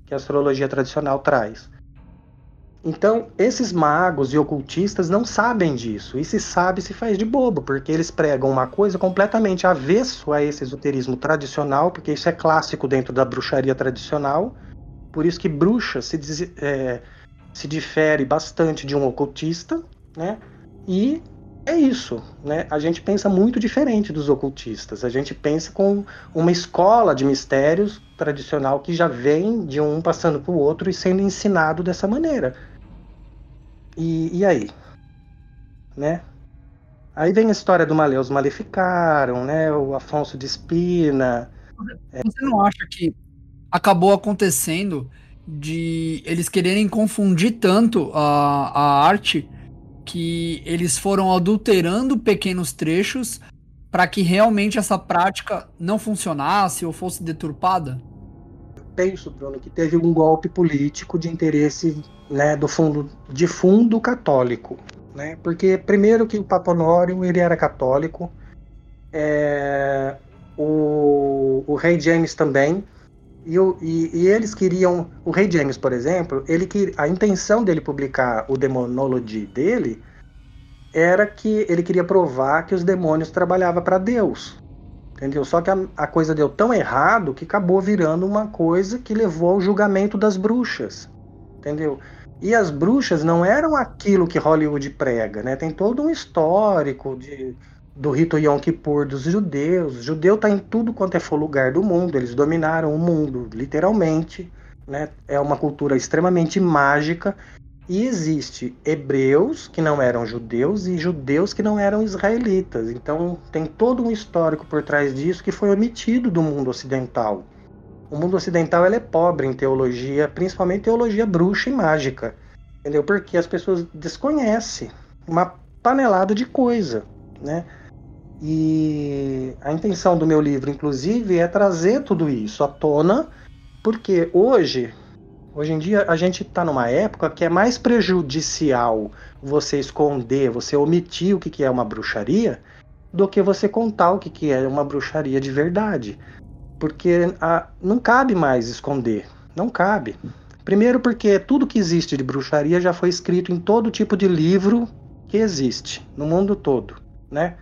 que a astrologia tradicional traz. Então, esses magos e ocultistas não sabem disso. E se sabe, se faz de bobo, porque eles pregam uma coisa completamente avesso a esse esoterismo tradicional, porque isso é clássico dentro da bruxaria tradicional. Por isso que bruxa se, é, se difere bastante de um ocultista, né? E é isso, né? A gente pensa muito diferente dos ocultistas. A gente pensa com uma escola de mistérios tradicional que já vem de um passando para o outro e sendo ensinado dessa maneira. E, e aí? Né? Aí vem a história do Maleus Maleficaram, né? O Afonso de Espina. Você não acha que acabou acontecendo de eles quererem confundir tanto a, a arte que eles foram adulterando pequenos trechos para que realmente essa prática não funcionasse ou fosse deturpada? penso, Bruno, que teve um golpe político de interesse né, do fundo de fundo católico, né? Porque primeiro que o Papa Honório ele era católico, é, o, o rei James também, e, e, e, eles queriam o rei James, por exemplo, ele que a intenção dele publicar o Demonology dele era que ele queria provar que os demônios trabalhavam para Deus, entendeu? Só que a, a, coisa deu tão errado que acabou virando uma coisa que levou ao julgamento das bruxas, entendeu? E as bruxas não eram aquilo que Hollywood prega, né? Tem todo um histórico de, do rito Yom Kippur dos judeus. Judeu está em tudo quanto é for lugar do mundo, eles dominaram o mundo, literalmente. Né? É uma cultura extremamente mágica e existe hebreus que não eram judeus e judeus que não eram israelitas. Então tem todo um histórico por trás disso que foi omitido do mundo ocidental. O mundo ocidental é pobre em teologia, principalmente teologia bruxa e mágica. Entendeu? Porque as pessoas desconhecem uma panelada de coisa, né? E a intenção do meu livro, inclusive, é trazer tudo isso à tona, porque hoje Hoje em dia a gente está numa época que é mais prejudicial você esconder, você omitir o que é uma bruxaria, do que você contar o que é uma bruxaria de verdade. Porque a, não cabe mais esconder. Não cabe. Primeiro, porque tudo que existe de bruxaria já foi escrito em todo tipo de livro que existe no mundo todo, né?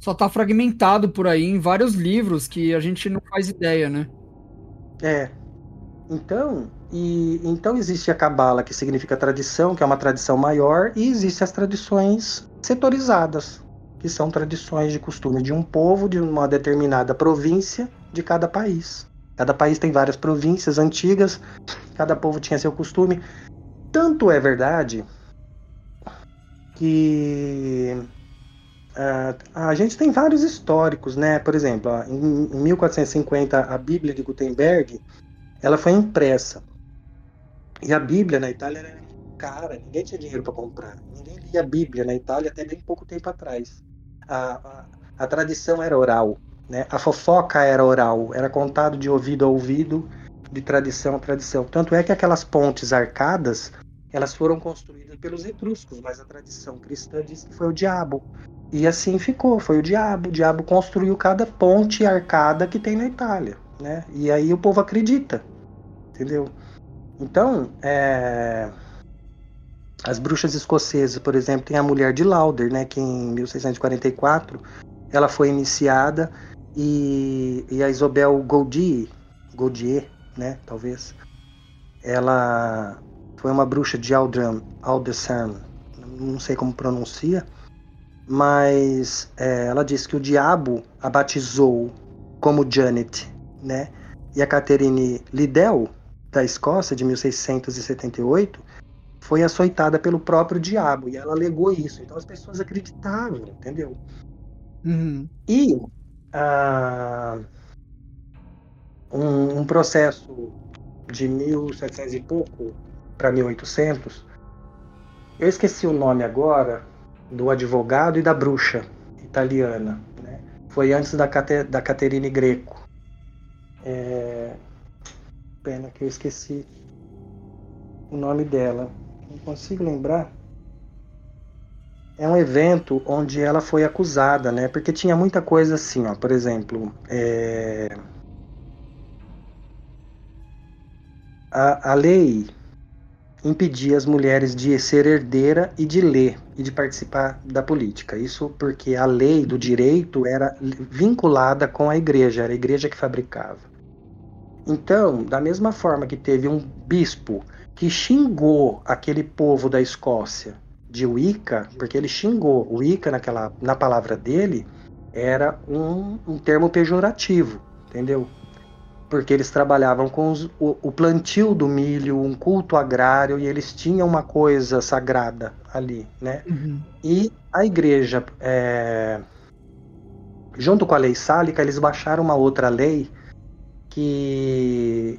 Só está fragmentado por aí em vários livros que a gente não faz ideia, né? É. Então, e então existe a cabala, que significa tradição, que é uma tradição maior, e existem as tradições setorizadas, que são tradições de costume de um povo, de uma determinada província de cada país. Cada país tem várias províncias antigas, cada povo tinha seu costume. Tanto é verdade que a gente tem vários históricos, né? Por exemplo, em, em 1450 a Bíblia de Gutenberg ela foi impressa. E a Bíblia na Itália era cara, ninguém tinha dinheiro para comprar. Ninguém lia a Bíblia na Itália até bem pouco tempo atrás. A, a, a tradição era oral, né? A fofoca era oral, era contado de ouvido a ouvido, de tradição a tradição. Tanto é que aquelas pontes arcadas, elas foram construídas pelos etruscos, mas a tradição cristã diz que foi o diabo. E assim ficou, foi o diabo. O diabo construiu cada ponte arcada que tem na Itália, né? E aí o povo acredita, entendeu? Então, é... as bruxas escocesas, por exemplo, tem a mulher de Lauder, né? Que em 1644 ela foi iniciada e, e a Isabel Gaudier, Gaudier, né? Talvez, ela foi uma bruxa de Aldram, Aldesan, não sei como pronuncia, mas é, ela diz que o diabo a batizou como Janet, né? E a Catherine Liddell, da Escócia, de 1678, foi açoitada pelo próprio diabo, e ela alegou isso. Então as pessoas acreditavam, entendeu? Uhum. E uh, um, um processo de 1700 e pouco para 1800, eu esqueci o nome agora, do advogado e da bruxa italiana. Né? Foi antes da, Cate, da Caterine Greco. É... Pena que eu esqueci o nome dela. Não consigo lembrar. É um evento onde ela foi acusada, né? Porque tinha muita coisa assim, ó. Por exemplo, é... a, a lei impedia as mulheres de ser herdeira e de ler e de participar da política. Isso porque a lei do direito era vinculada com a igreja, era a igreja que fabricava. Então, da mesma forma que teve um bispo que xingou aquele povo da Escócia de Wicca, porque ele xingou Wicca naquela na palavra dele era um, um termo pejorativo, entendeu? Porque eles trabalhavam com os, o, o, plantio do milho, um culto agrário, e eles tinham uma coisa sagrada ali, né? Uhum. E a igreja, é, junto com a lei sálica, eles baixaram uma outra lei que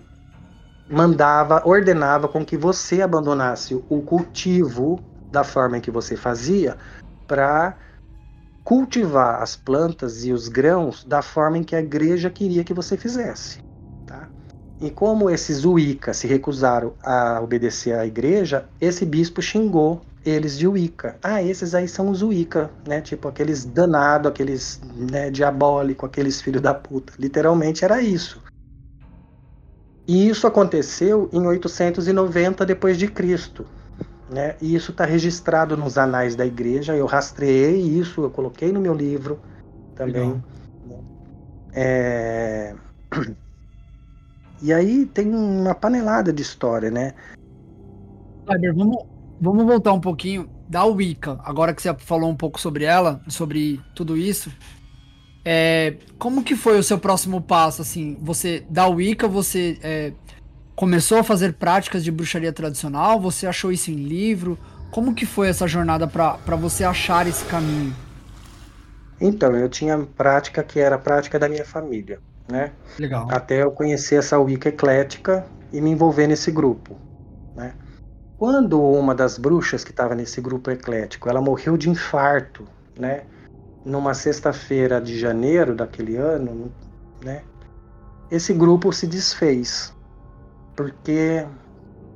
mandava, ordenava com que você abandonasse o cultivo da forma em que você fazia para cultivar as plantas e os grãos da forma em que a igreja queria que você fizesse. E como esses Wicca se recusaram a obedecer à igreja, esse bispo xingou eles de Wicca. Ah, esses aí são os Wicca, né? Tipo aqueles danados, aqueles né, diabólicos, aqueles filhos da puta. Literalmente era isso. E isso aconteceu em 890 depois de Cristo, né? E isso está registrado nos anais da igreja. Eu rastreei isso, eu coloquei no meu livro também. É... E aí tem uma panelada de história, né? Kleber, vamos, vamos voltar um pouquinho da Wicca, agora que você falou um pouco sobre ela, sobre tudo isso. É, como que foi o seu próximo passo, assim? Você, da Wicca, você é, começou a fazer práticas de bruxaria tradicional? Você achou isso em livro? Como que foi essa jornada para você achar esse caminho? Então, eu tinha prática que era a prática da minha família né? Legal. Até eu conhecer essa Wicca eclética e me envolver nesse grupo, né? Quando uma das bruxas que estava nesse grupo eclético, ela morreu de infarto, né? Numa sexta-feira de janeiro daquele ano, né? Esse grupo se desfez, porque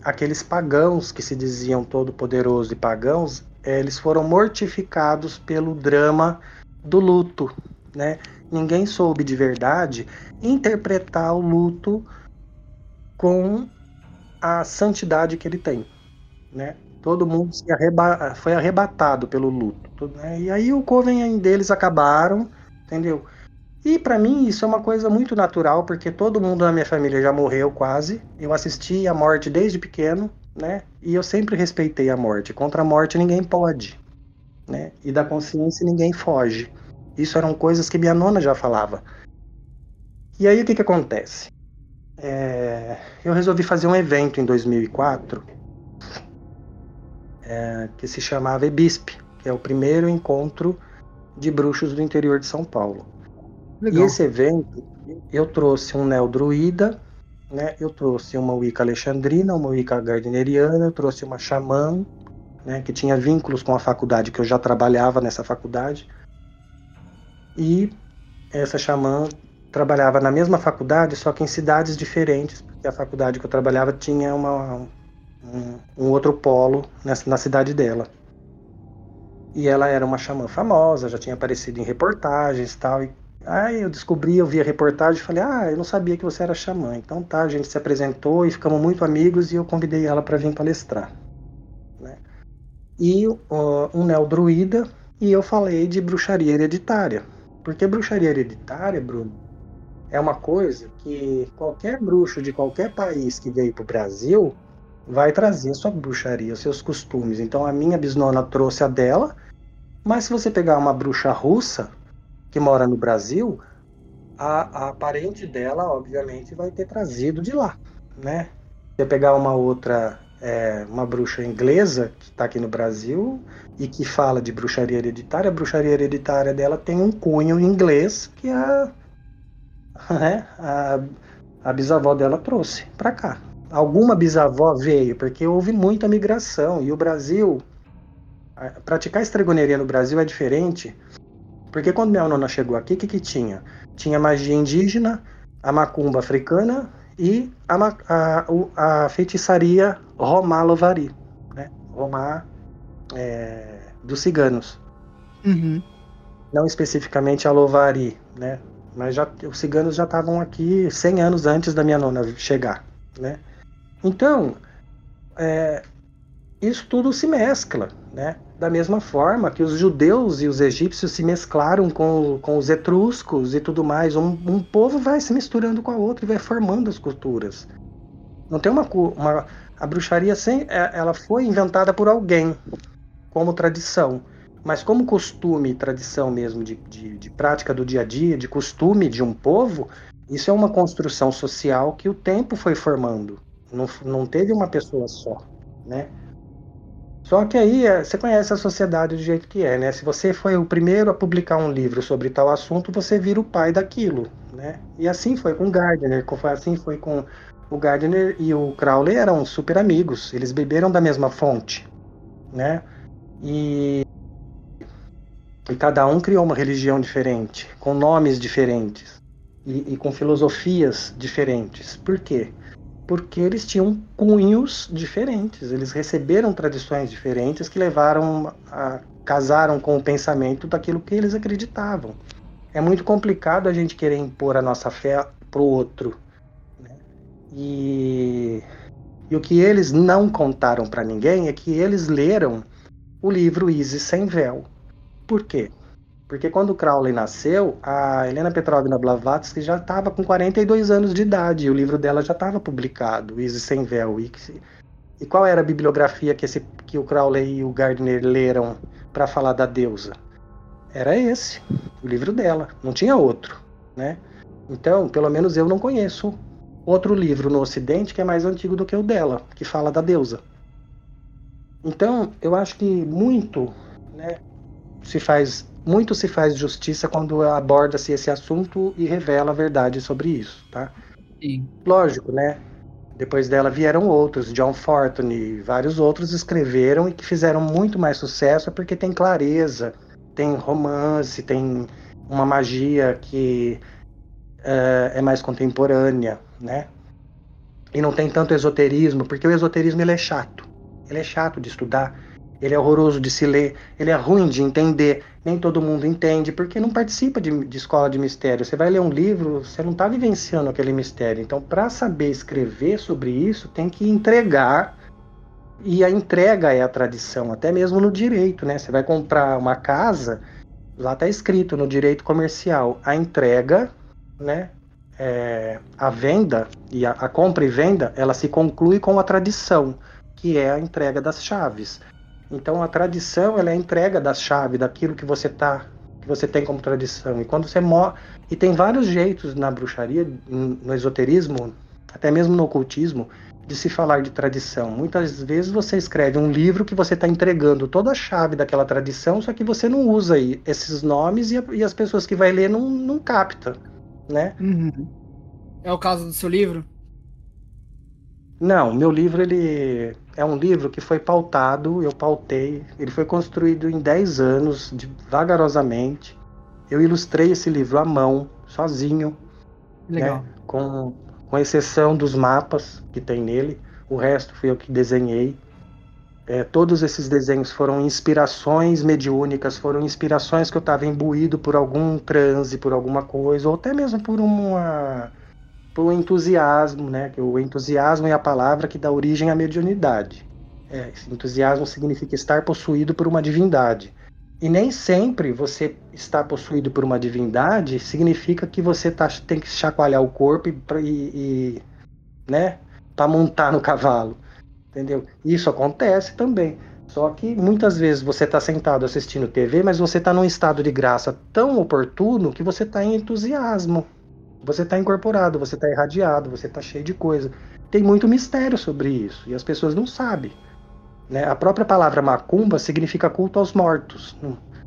aqueles pagãos que se diziam todo-poderosos e pagãos, eles foram mortificados pelo drama do luto, né? Ninguém soube de verdade interpretar o luto com a santidade que ele tem, né? Todo mundo arreba foi arrebatado pelo luto, né? E aí o Coven deles acabaram, entendeu? E para mim isso é uma coisa muito natural, porque todo mundo na minha família já morreu quase. Eu assisti a morte desde pequeno, né? E eu sempre respeitei a morte. Contra a morte ninguém pode, né? E da consciência ninguém foge. Isso eram coisas que minha nona já falava. E aí o que, que acontece? É, eu resolvi fazer um evento em 2004 é, que se chamava EBISP, que é o primeiro encontro de bruxos do interior de São Paulo. Legal. E esse evento eu trouxe um neodruida, né? Eu trouxe uma Wicca alexandrina, uma Wicca gardneriana, eu trouxe uma xamã, né, que tinha vínculos com a faculdade, que eu já trabalhava nessa faculdade. E essa xamã trabalhava na mesma faculdade, só que em cidades diferentes, porque a faculdade que eu trabalhava tinha uma, um, um outro polo nessa, na cidade dela. E ela era uma xamã famosa, já tinha aparecido em reportagens tal, e Aí eu descobri, eu vi a reportagem e falei, ah, eu não sabia que você era xamã. Então tá, a gente se apresentou e ficamos muito amigos e eu convidei ela para vir palestrar. Né? E uh, um neodruida e eu falei de bruxaria hereditária. Porque bruxaria hereditária, Bruno, é uma coisa que qualquer bruxo de qualquer país que veio para o Brasil vai trazer sua bruxaria, seus costumes. Então a minha bisnona trouxe a dela, mas se você pegar uma bruxa russa que mora no Brasil, a, a parente dela, obviamente, vai ter trazido de lá, né? Se pegar uma outra, é, uma bruxa inglesa que está aqui no Brasil e que fala de bruxaria hereditária, a bruxaria hereditária dela tem um cunho inglês que a, [LAUGHS] né, a, a bisavó dela trouxe para cá. Alguma bisavó veio, porque houve muita migração e o Brasil, praticar estregoneria no Brasil é diferente porque quando minha nona chegou aqui, o que, que tinha? Tinha magia indígena, a macumba africana e a, a, a feitiçaria Romá Lovari, né? Romá é, dos ciganos. Uhum. Não especificamente a Lovari, né? Mas já, os ciganos já estavam aqui 100 anos antes da minha nona chegar, né? Então, é, isso tudo se mescla, né? Da mesma forma que os judeus e os egípcios se mesclaram com, com os etruscos e tudo mais, um, um povo vai se misturando com a outra e vai formando as culturas. Não tem uma, uma a bruxaria sem, é, ela foi inventada por alguém como tradição, mas como costume, tradição mesmo de, de, de prática do dia a dia, de costume de um povo, isso é uma construção social que o tempo foi formando. Não, não teve uma pessoa só, né? Só que aí é, você conhece a sociedade do jeito que é, né? Se você foi o primeiro a publicar um livro sobre tal assunto, você vira o pai daquilo, né? E assim foi com Gardner, assim foi com o Gardner e o Crowley eram super amigos, eles beberam da mesma fonte, né? E, e cada um criou uma religião diferente, com nomes diferentes e, e com filosofias diferentes. Por quê? porque eles tinham cunhos diferentes, eles receberam tradições diferentes que levaram a casaram com o pensamento daquilo que eles acreditavam. É muito complicado a gente querer impor a nossa fé pro outro. Né? E, e o que eles não contaram para ninguém é que eles leram o livro Isis sem véu. Por quê? Porque quando Crowley nasceu, a Helena Petrovna Blavatsky já estava com 42 anos de idade, e o livro dela já estava publicado, Isis Sem Véu. E, e qual era a bibliografia que, esse, que o Crowley e o Gardner leram para falar da deusa? Era esse, o livro dela, não tinha outro, né? Então, pelo menos eu não conheço outro livro no Ocidente que é mais antigo do que o dela, que fala da deusa. Então, eu acho que muito né, se faz muito se faz justiça quando aborda-se esse assunto e revela a verdade sobre isso, tá? Sim. Lógico, né? Depois dela vieram outros, John Fortune e vários outros escreveram e que fizeram muito mais sucesso porque tem clareza, tem romance, tem uma magia que uh, é mais contemporânea, né? E não tem tanto esoterismo, porque o esoterismo ele é chato. Ele é chato de estudar ele é horroroso de se ler, ele é ruim de entender, nem todo mundo entende, porque não participa de, de escola de mistério. Você vai ler um livro, você não está vivenciando aquele mistério. Então, para saber escrever sobre isso, tem que entregar, e a entrega é a tradição, até mesmo no direito, né? Você vai comprar uma casa, lá está escrito no direito comercial, a entrega, né? É, a venda e a, a compra e venda, ela se conclui com a tradição, que é a entrega das chaves. Então a tradição ela é a entrega da chave daquilo que você tá, que você tem como tradição. E quando você morre, e tem vários jeitos na bruxaria, no esoterismo, até mesmo no ocultismo, de se falar de tradição. Muitas vezes você escreve um livro que você está entregando toda a chave daquela tradição, só que você não usa esses nomes e, e as pessoas que vai ler não, não capta, né? Uhum. É o caso do seu livro? Não, meu livro ele é um livro que foi pautado, eu pautei, ele foi construído em 10 anos, de, vagarosamente. Eu ilustrei esse livro à mão, sozinho. Legal. Né, com, com exceção dos mapas que tem nele, o resto fui eu que desenhei. É, todos esses desenhos foram inspirações mediúnicas, foram inspirações que eu estava imbuído por algum transe, por alguma coisa, ou até mesmo por uma por entusiasmo, né? O entusiasmo é a palavra que dá origem à mediunidade. É, entusiasmo significa estar possuído por uma divindade. E nem sempre você estar possuído por uma divindade significa que você tá, tem que chacoalhar o corpo e, e, e né, para montar no cavalo entendeu? Isso acontece também. Só que muitas vezes você está sentado assistindo TV, mas você está num estado de graça tão oportuno que você está em entusiasmo. Você está incorporado, você está irradiado, você está cheio de coisa. Tem muito mistério sobre isso e as pessoas não sabem. Né? A própria palavra macumba significa culto aos mortos.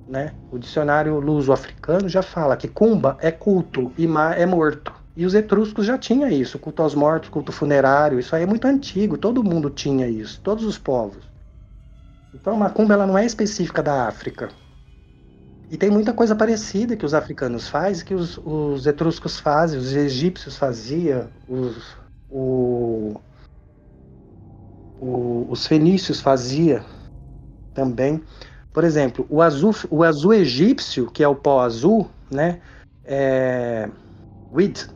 Né? O dicionário luso-africano já fala que cumba é culto e ma é morto. E os etruscos já tinham isso, culto aos mortos, culto funerário, isso aí é muito antigo, todo mundo tinha isso, todos os povos. Então a macumba ela não é específica da África. E tem muita coisa parecida que os africanos fazem, que os, os etruscos fazem, os egípcios faziam, os, o, o, os fenícios faziam também. Por exemplo, o azul, o azul egípcio, que é o pó azul, né? É, Wid,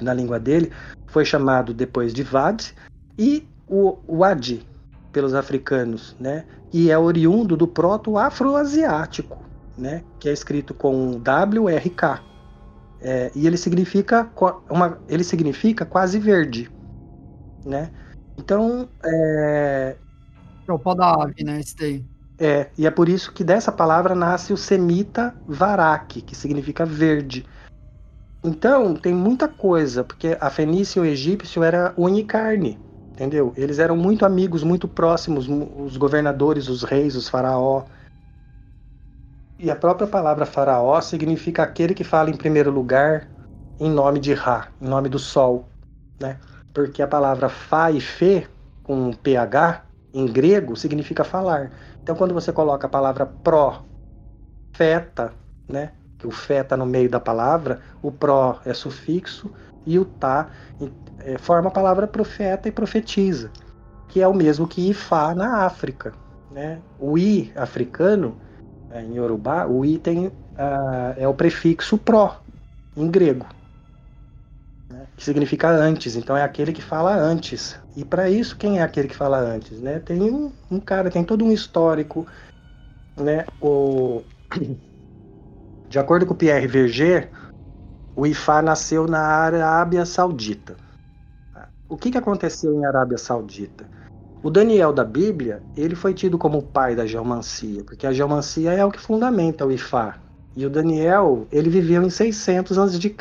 na língua dele, foi chamado depois de Vad, e o Wadi, pelos africanos, né? E é oriundo do proto-afroasiático, né? Que é escrito com WRK. É, e ele significa, uma, ele significa quase verde, né? Então, é... É o pó da ave, né? Esse daí. É, e é por isso que dessa palavra nasce o semita varak, que significa verde. Então, tem muita coisa, porque a fenícia e o egípcio era unicarne, entendeu? Eles eram muito amigos, muito próximos, os governadores, os reis, os faraó. E a própria palavra faraó significa aquele que fala em primeiro lugar em nome de Ra, em nome do sol, né? Porque a palavra fa e fe, com ph, em grego, significa falar. Então, quando você coloca a palavra profeta, né? que o fé está no meio da palavra, o pró é sufixo e o tá é, forma a palavra profeta e profetiza, que é o mesmo que ifá na África. Né? O i africano, é, em Yorubá, o i tem, uh, é o prefixo pró, em grego, né? que significa antes, então é aquele que fala antes. E para isso, quem é aquele que fala antes? Né? Tem um, um cara, tem todo um histórico, né? o [CLEARS THROAT] de acordo com Pierre Verger, o Ifá nasceu na Arábia Saudita. O que, que aconteceu em Arábia Saudita? O Daniel da Bíblia, ele foi tido como o pai da geomancia, porque a geomancia é o que fundamenta o Ifá. E o Daniel, ele viveu em 600 a.C.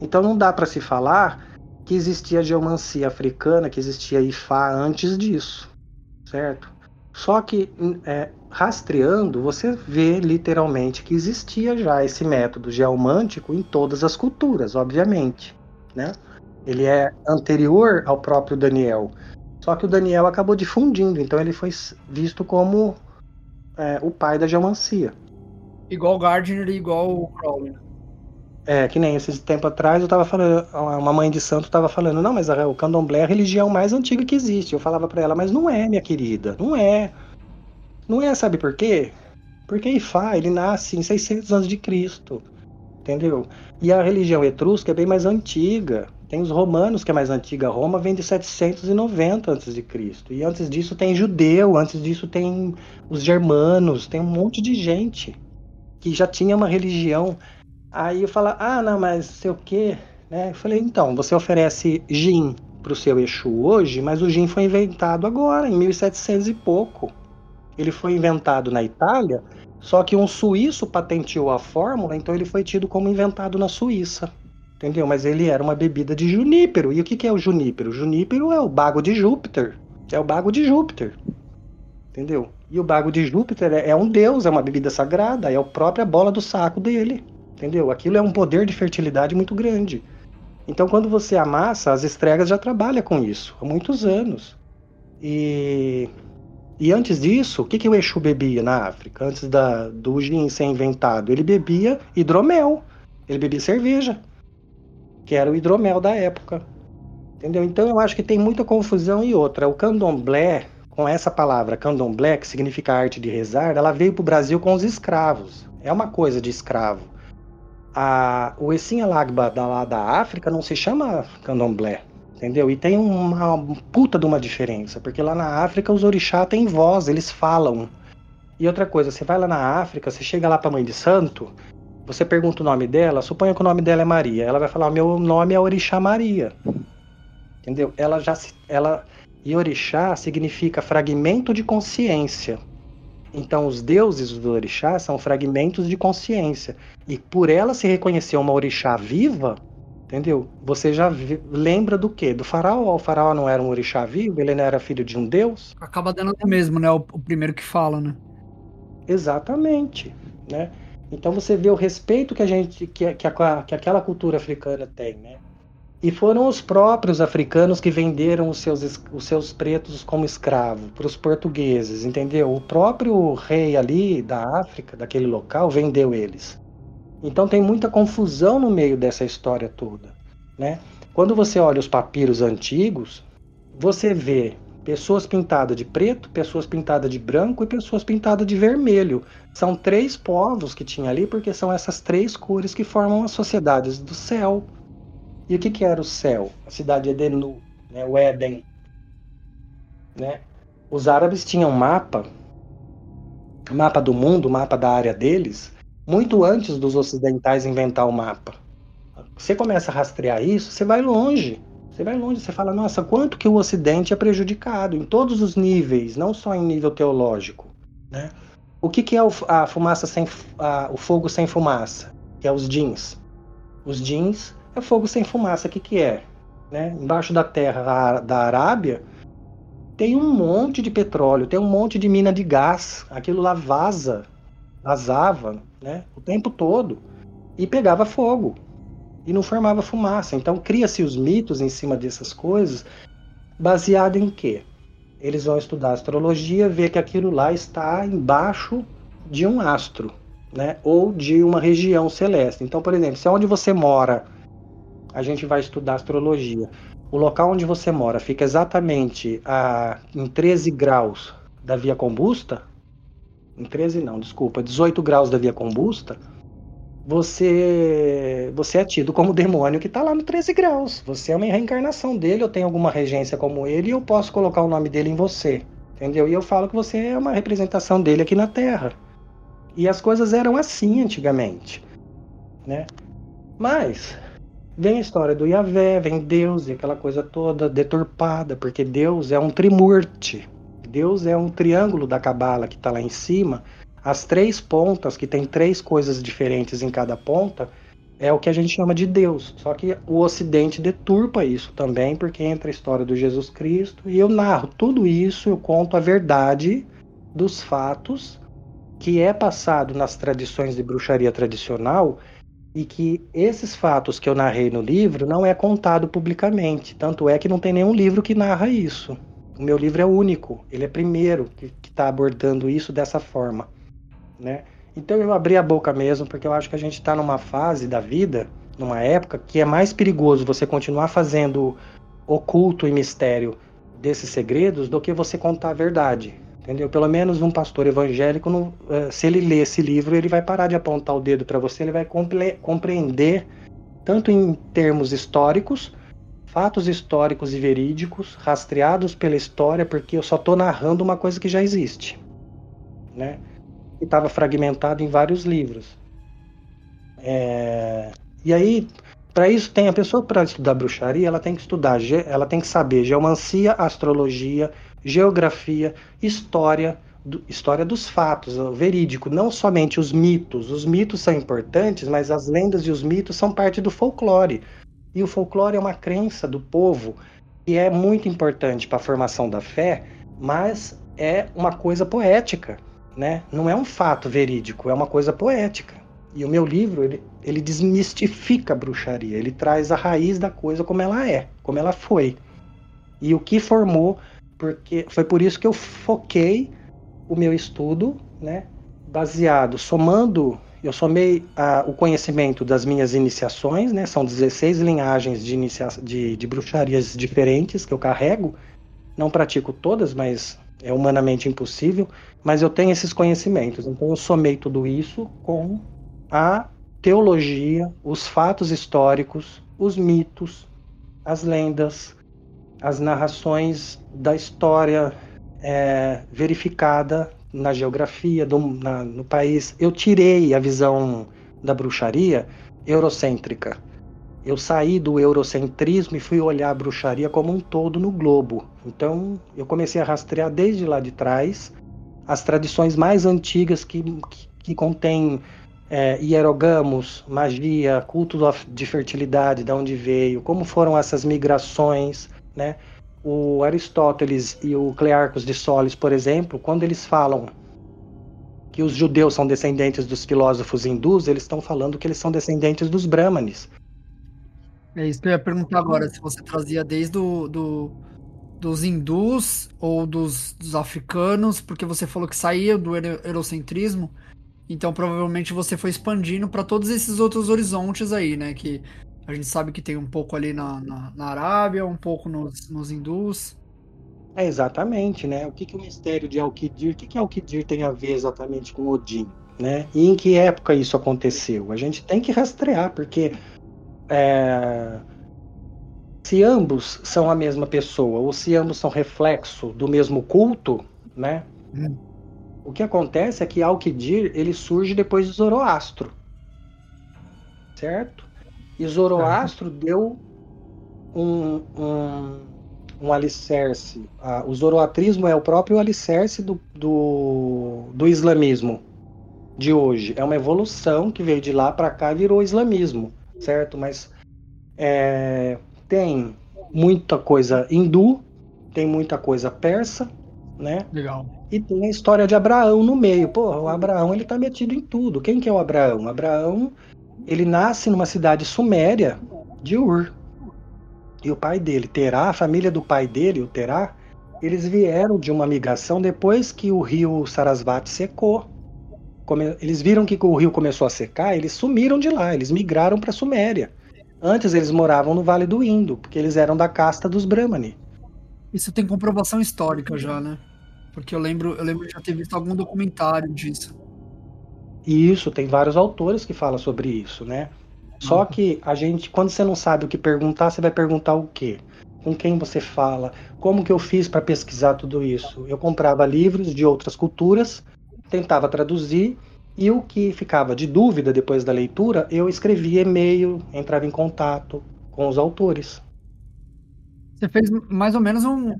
Então não dá para se falar que existia geomancia africana, que existia Ifá antes disso, certo? Só que é, rastreando, você vê literalmente que existia já esse método geomântico em todas as culturas, obviamente. Né? Ele é anterior ao próprio Daniel. Só que o Daniel acabou difundindo, então ele foi visto como é, o pai da geomancia. Igual Gardner e igual o Crowley. É, que nem esse tempo atrás eu tava falando, uma mãe de santo tava falando, não, mas o candomblé é a religião mais antiga que existe. Eu falava para ela, mas não é, minha querida, não é. Não é, sabe por quê? Porque Ifá, ele nasce em 600 anos de Cristo, entendeu? E a religião etrusca é bem mais antiga. Tem os romanos, que é mais antiga. Roma vem de 790 antes de Cristo. E antes disso tem judeu, antes disso tem os germanos, tem um monte de gente que já tinha uma religião. Aí eu falo, ah, não, mas sei o quê, né? Eu falei, então, você oferece gin para o seu Exu hoje, mas o gin foi inventado agora, em 1700 e pouco. Ele foi inventado na Itália, só que um suíço patenteou a fórmula, então ele foi tido como inventado na Suíça. Entendeu? Mas ele era uma bebida de junípero. E o que, que é o junípero? O junípero é o bago de Júpiter. É o bago de Júpiter. Entendeu? E o bago de Júpiter é, é um deus, é uma bebida sagrada, é a própria bola do saco dele. Entendeu? Aquilo é um poder de fertilidade muito grande. Então, quando você amassa, as estregas já trabalham com isso há muitos anos. E, e antes disso, o que, que o Exu bebia na África? Antes da, do gin ser inventado? Ele bebia hidromel, ele bebia cerveja, que era o hidromel da época. Entendeu? Então eu acho que tem muita confusão e outra. O candomblé, com essa palavra candomblé, que significa arte de rezar, ela veio para o Brasil com os escravos. É uma coisa de escravo. A, o Essinha Lagba da, lá da África não se chama candomblé, entendeu? E tem uma puta de uma diferença, porque lá na África os orixás têm voz, eles falam. E outra coisa, você vai lá na África, você chega lá para mãe de santo, você pergunta o nome dela, suponha que o nome dela é Maria, ela vai falar: "Meu nome é Orixá Maria". Entendeu? Ela já ela e orixá significa fragmento de consciência. Então os deuses do orixá são fragmentos de consciência. E por ela se reconhecer uma orixá viva, entendeu? Você já lembra do quê? Do faraó. O faraó não era um orixá vivo, ele não era filho de um deus. Acaba dando o mesmo, né? O, o primeiro que fala, né? Exatamente, né? Então você vê o respeito que a gente, que, que, a, que aquela cultura africana tem, né? E foram os próprios africanos que venderam os seus, os seus pretos como escravo para os portugueses, entendeu? O próprio rei ali da África, daquele local, vendeu eles. Então tem muita confusão no meio dessa história toda, né? Quando você olha os papiros antigos, você vê pessoas pintadas de preto, pessoas pintadas de branco e pessoas pintadas de vermelho. São três povos que tinha ali, porque são essas três cores que formam as sociedades do céu. E o que, que era o céu? A cidade de Edenu, né? o Éden. Né? Os árabes tinham mapa, mapa do mundo, mapa da área deles, muito antes dos ocidentais inventar o mapa. Você começa a rastrear isso, você vai longe. Você vai longe, você fala, nossa, quanto que o Ocidente é prejudicado em todos os níveis, não só em nível teológico. Né? O que, que é a fumaça sem a, o fogo sem fumaça? Que é os jeans. Os jeans é fogo sem fumaça. O que, que é? Né? Embaixo da terra da Arábia tem um monte de petróleo, tem um monte de mina de gás. Aquilo lá vaza, vazava né? o tempo todo e pegava fogo e não formava fumaça. Então cria-se os mitos em cima dessas coisas, baseado em quê? Eles vão estudar astrologia, ver que aquilo lá está embaixo de um astro, né? Ou de uma região celeste. Então, por exemplo, se é onde você mora a gente vai estudar astrologia. O local onde você mora fica exatamente a, em 13 graus da via combusta, em 13 não, desculpa, 18 graus da via combusta, você você é tido como [LAUGHS] demônio que está lá no 13 graus. Você é uma reencarnação dele, eu tenho alguma regência como ele e eu posso colocar o nome dele em você. Entendeu? E eu falo que você é uma representação dele aqui na Terra. E as coisas eram assim antigamente, né? Mas Vem a história do Yahvé, vem Deus e aquela coisa toda deturpada, porque Deus é um trimurte. Deus é um triângulo da cabala que está lá em cima. As três pontas, que tem três coisas diferentes em cada ponta, é o que a gente chama de Deus. Só que o Ocidente deturpa isso também, porque entra a história do Jesus Cristo. E eu narro tudo isso, eu conto a verdade dos fatos que é passado nas tradições de bruxaria tradicional e que esses fatos que eu narrei no livro não é contado publicamente. Tanto é que não tem nenhum livro que narra isso. O meu livro é único, ele é primeiro que está abordando isso dessa forma, né? Então eu abri a boca mesmo porque eu acho que a gente está numa fase da vida, numa época que é mais perigoso você continuar fazendo oculto e mistério desses segredos do que você contar a verdade. Entendeu? Pelo menos um pastor evangélico, não, eh, se ele ler esse livro, ele vai parar de apontar o dedo para você, ele vai compreender, tanto em termos históricos, fatos históricos e verídicos, rastreados pela história, porque eu só estou narrando uma coisa que já existe. Né? E estava fragmentado em vários livros. É... E aí, para isso tem a pessoa para estudar bruxaria, ela tem que estudar, ela tem que saber geomancia, astrologia, geografia, história, do, história dos fatos, o verídico, não somente os mitos. Os mitos são importantes, mas as lendas e os mitos são parte do folclore. E o folclore é uma crença do povo que é muito importante para a formação da fé, mas é uma coisa poética, né? Não é um fato verídico, é uma coisa poética. E o meu livro, ele, ele desmistifica a bruxaria, ele traz a raiz da coisa como ela é, como ela foi. E o que formou, porque foi por isso que eu foquei o meu estudo, né, baseado, somando, eu somei a, o conhecimento das minhas iniciações, né, são 16 linhagens de, inicia, de, de bruxarias diferentes que eu carrego, não pratico todas, mas é humanamente impossível, mas eu tenho esses conhecimentos, então eu somei tudo isso com a teologia, os fatos históricos, os mitos, as lendas, as narrações da história é, verificada na geografia do, na, no país. Eu tirei a visão da bruxaria eurocêntrica. Eu saí do eurocentrismo e fui olhar a bruxaria como um todo no globo. Então eu comecei a rastrear desde lá de trás as tradições mais antigas que, que, que contêm é, hierogamos, magia, culto de fertilidade, de onde veio, como foram essas migrações, né? O Aristóteles e o Clearcos de Solis, por exemplo, quando eles falam que os judeus são descendentes dos filósofos hindus, eles estão falando que eles são descendentes dos brahmanes. É isso que eu ia perguntar agora, se você trazia desde o, do, dos hindus ou dos, dos, africanos, porque você falou que saía do eurocentrismo, então provavelmente você foi expandindo para todos esses outros horizontes aí, né? Que a gente sabe que tem um pouco ali na, na, na Arábia, um pouco nos, nos hindus. É exatamente, né? O que, que o mistério de Alquidir, o que, que Alquidir tem a ver exatamente com Odin, né? E em que época isso aconteceu? A gente tem que rastrear, porque é, se ambos são a mesma pessoa, ou se ambos são reflexo do mesmo culto, né? Hum. O que acontece é que Alquidir ele surge depois de Zoroastro, certo? E Zoroastro uhum. deu um, um, um alicerce. Ah, o zoroatrismo é o próprio alicerce do, do, do islamismo de hoje. É uma evolução que veio de lá para cá e virou islamismo, certo? Mas é, tem muita coisa hindu, tem muita coisa persa, né? Legal. E tem a história de Abraão no meio. Pô, o Abraão ele tá metido em tudo. Quem que é o Abraão? Abraão, ele nasce numa cidade suméria de Ur. E o pai dele, Terá, a família do pai dele, o Terá, eles vieram de uma migração depois que o rio Sarasvati secou. Eles viram que o rio começou a secar, eles sumiram de lá, eles migraram para Suméria. Antes eles moravam no Vale do Indo, porque eles eram da casta dos Brahmani. Isso tem comprovação histórica já, né? Porque eu lembro, eu lembro de já ter visto algum documentário disso. Isso, tem vários autores que falam sobre isso, né? Só uhum. que a gente, quando você não sabe o que perguntar, você vai perguntar o quê? Com quem você fala? Como que eu fiz para pesquisar tudo isso? Eu comprava livros de outras culturas, tentava traduzir e o que ficava de dúvida depois da leitura, eu escrevia e-mail, entrava em contato com os autores. Você fez mais ou menos um,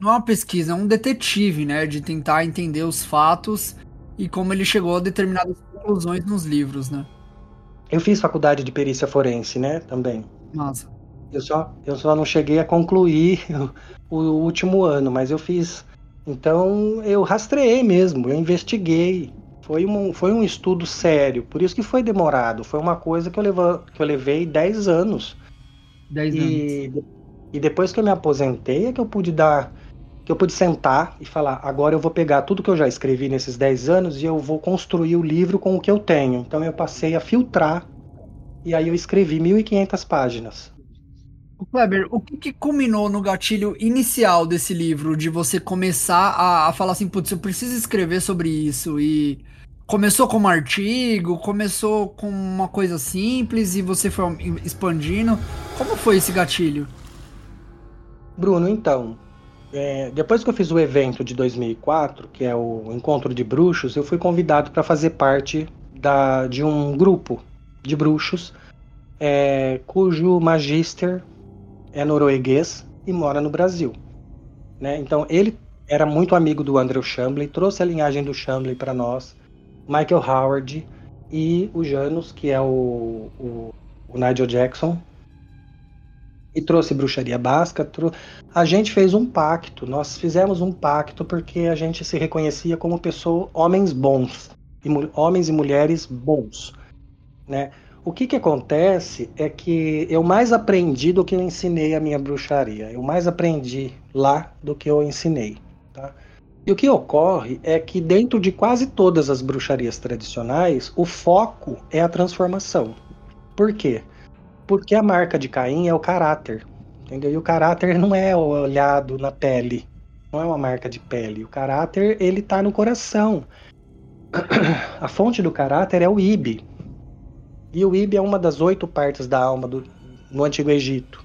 não é uma pesquisa, é um detetive, né? De tentar entender os fatos e como ele chegou a determinadas conclusões nos livros, né? Eu fiz faculdade de perícia forense, né? Também. Nossa. Eu só, eu só não cheguei a concluir o, [LAUGHS] o último ano, mas eu fiz. Então eu rastreei mesmo, eu investiguei. Foi um, foi um estudo sério, por isso que foi demorado. Foi uma coisa que eu, levo, que eu levei 10 anos. 10 anos. E depois que eu me aposentei é que eu pude dar que eu pude sentar e falar: agora eu vou pegar tudo que eu já escrevi nesses 10 anos e eu vou construir o livro com o que eu tenho. Então eu passei a filtrar e aí eu escrevi 1.500 páginas. O Kleber, o que, que, culminou no gatilho inicial desse livro, de você começar a, a falar assim, putz, eu preciso escrever sobre isso e começou como artigo, começou com uma coisa simples e você foi expandindo. Como foi esse gatilho? Bruno, então, é, depois que eu fiz o evento de 2004, que é o Encontro de Bruxos, eu fui convidado para fazer parte da, de um grupo de bruxos é, cujo magister é norueguês e mora no Brasil. Né? Então ele era muito amigo do Andrew Chambley, trouxe a linhagem do Chambley para nós, Michael Howard e o Janus, que é o, o, o Nigel Jackson, e trouxe bruxaria básica. Trou... A gente fez um pacto, nós fizemos um pacto porque a gente se reconhecia como pessoa, homens bons, e homens e mulheres bons. né? O que que acontece é que eu mais aprendi do que eu ensinei a minha bruxaria. Eu mais aprendi lá do que eu ensinei? E o que ocorre é que dentro de quase todas as bruxarias tradicionais, o foco é a transformação. Por quê? Porque a marca de Caim é o caráter, entendeu? E o caráter não é olhado na pele, não é uma marca de pele. O caráter, ele tá no coração. [CLEARS THROAT] A fonte do caráter é o Ibe, e o Ibe é uma das oito partes da alma do, no Antigo Egito.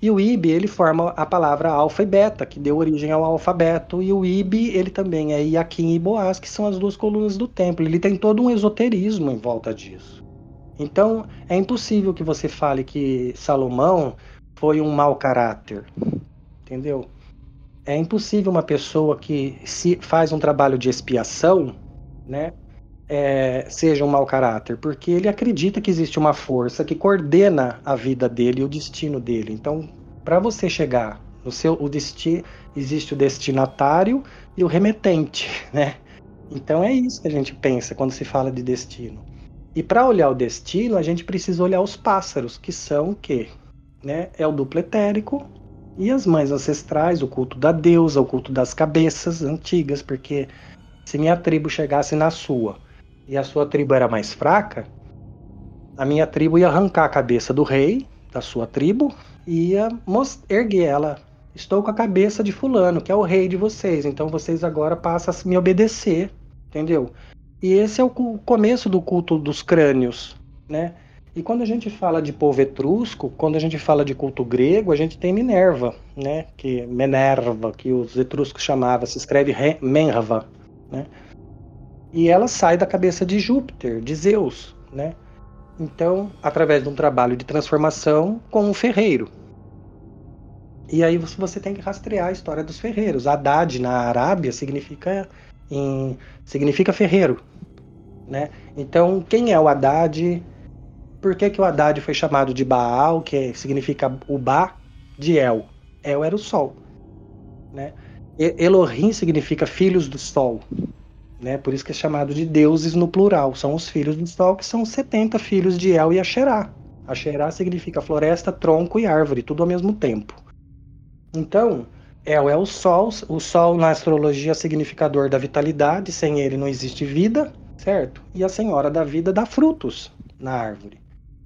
E o Ibe, ele forma a palavra alfa e beta, que deu origem ao alfabeto. E o Ibe, ele também é Iaquim e Boaz, que são as duas colunas do templo. Ele tem todo um esoterismo em volta disso. Então, é impossível que você fale que Salomão foi um mau caráter. Entendeu? É impossível uma pessoa que se faz um trabalho de expiação, né? É, seja um mau caráter, porque ele acredita que existe uma força que coordena a vida dele e o destino dele. Então, para você chegar no seu o destino, existe o destinatário e o remetente, [LAUGHS] né? Então é isso que a gente pensa quando se fala de destino. E para olhar o destino, a gente precisa olhar os pássaros, que são o quê? Né? É o duplo etérico e as mães ancestrais, o culto da deusa, o culto das cabeças antigas, porque se minha tribo chegasse na sua e a sua tribo era mais fraca, a minha tribo ia arrancar a cabeça do rei da sua tribo e ia erguer ela. Estou com a cabeça de fulano, que é o rei de vocês, então vocês agora passam a me obedecer, entendeu? E esse é o começo do culto dos crânios, né? E quando a gente fala de povo etrusco, quando a gente fala de culto grego, a gente tem Minerva, né? Que Minerva, que os etruscos chamavam, se escreve Menrva, né? E ela sai da cabeça de Júpiter, de Zeus, né? Então, através de um trabalho de transformação com um ferreiro. E aí você tem que rastrear a história dos ferreiros. Haddad na Arábia significa em, significa ferreiro, né? Então, quem é o Haddad? Por que, que o Haddad foi chamado de Baal, que significa o Ba de El? El era o sol, né? Elohim significa filhos do sol, né? Por isso que é chamado de deuses no plural. São os filhos do sol, que são 70 filhos de El e Asherá. Asherá significa floresta, tronco e árvore, tudo ao mesmo tempo. Então, El é o sol. O sol na astrologia é significador da vitalidade. Sem ele não existe vida, certo? E a senhora da vida dá frutos na árvore.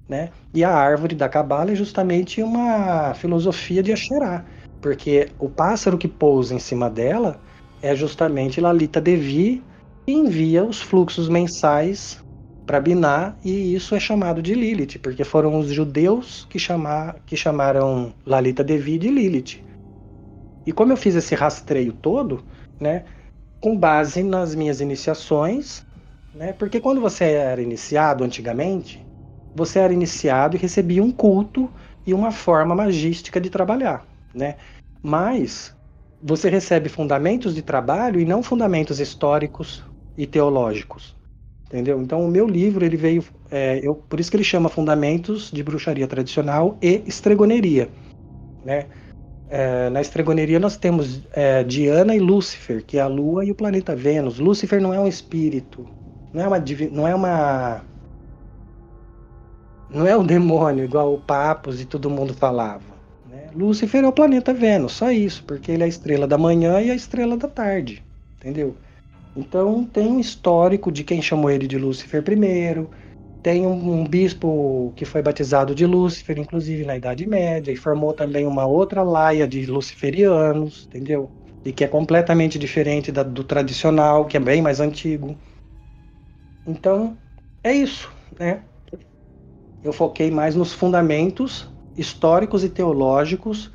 Né? E a árvore da cabala é justamente uma filosofia de Asherá, porque o pássaro que pousa em cima dela é justamente Lalita Devi, envia os fluxos mensais para Binah e isso é chamado de Lilith, porque foram os judeus que, chamar, que chamaram Lalita Devi de Lilith. E como eu fiz esse rastreio todo, né, com base nas minhas iniciações, né, porque quando você era iniciado antigamente, você era iniciado e recebia um culto e uma forma magística de trabalhar, né? Mas você recebe fundamentos de trabalho e não fundamentos históricos, e teológicos. Entendeu? Então o meu livro ele veio, é, eu, por isso que ele chama Fundamentos de Bruxaria Tradicional e Estregoneria. Né? É, na estregoneria nós temos é, Diana e Lúcifer, que é a Lua e o planeta Vênus. Lúcifer não é um espírito, não é uma, não é uma não é um demônio igual o Papos e todo mundo falava. Né? Lúcifer é o planeta Vênus, só isso, porque ele é a estrela da manhã e a estrela da tarde, entendeu? Então tem um histórico de quem chamou ele de Lúcifer primeiro. Tem um, um, bispo que foi batizado de Lúcifer, inclusive na Idade Média, e formou também uma outra laia de luciferianos, entendeu? E que é completamente diferente da, do tradicional, que é bem mais antigo. Então, é isso, né? Eu foquei mais nos fundamentos históricos e teológicos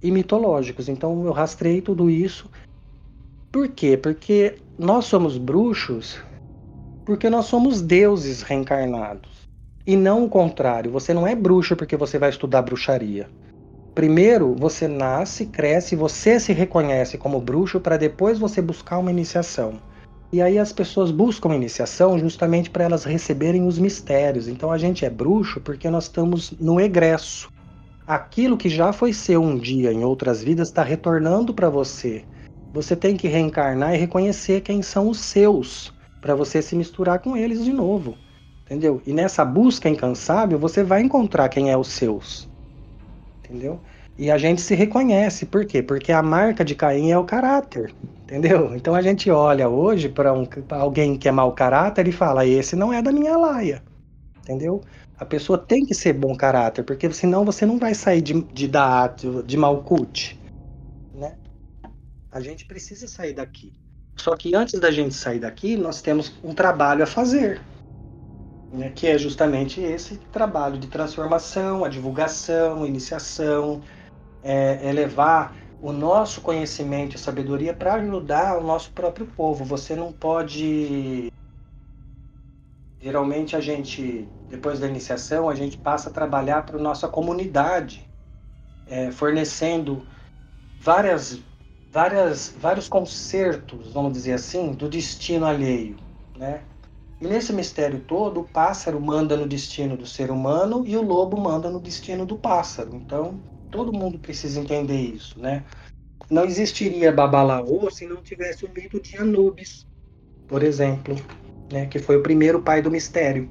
e mitológicos. Então, eu rastrei tudo isso. Por quê? Porque nós somos bruxos porque nós somos deuses reencarnados. E não o contrário. Você não é bruxo porque você vai estudar bruxaria. Primeiro, você nasce, cresce, você se reconhece como bruxo para depois você buscar uma iniciação. E aí as pessoas buscam iniciação justamente para elas receberem os mistérios. Então a gente é bruxo porque nós estamos no egresso. Aquilo que já foi seu um dia em outras vidas está retornando para você. Você tem que reencarnar e reconhecer quem são os seus, para você se misturar com eles de novo. entendeu? E nessa busca incansável você vai encontrar quem é os seus, entendeu? E a gente se reconhece, por quê? Porque a marca de Caim é o caráter, entendeu? [LAUGHS] Então a gente olha hoje para um, alguém que é mau caráter e fala: esse não é da minha laia, entendeu? A pessoa tem que ser bom caráter, porque senão você não vai sair de, de Daat, de né? A gente precisa sair daqui. Só que antes da gente sair daqui, nós temos um trabalho a fazer, né? que é justamente esse trabalho de transformação, a divulgação, a iniciação, é, é levar o nosso conhecimento e sabedoria para ajudar o nosso próprio povo. Você não pode. Geralmente a gente, depois da iniciação, a gente passa a trabalhar para a nossa comunidade, é, fornecendo várias, várias, vários concertos, vamos dizer assim, do destino alheio, né? E nesse mistério todo, o pássaro manda no destino do ser humano e o lobo manda no destino do pássaro. Então, todo mundo precisa entender isso, né? Não existiria Babalaô se não tivesse o mito de Anubis, por exemplo, né? Que foi o primeiro pai do mistério.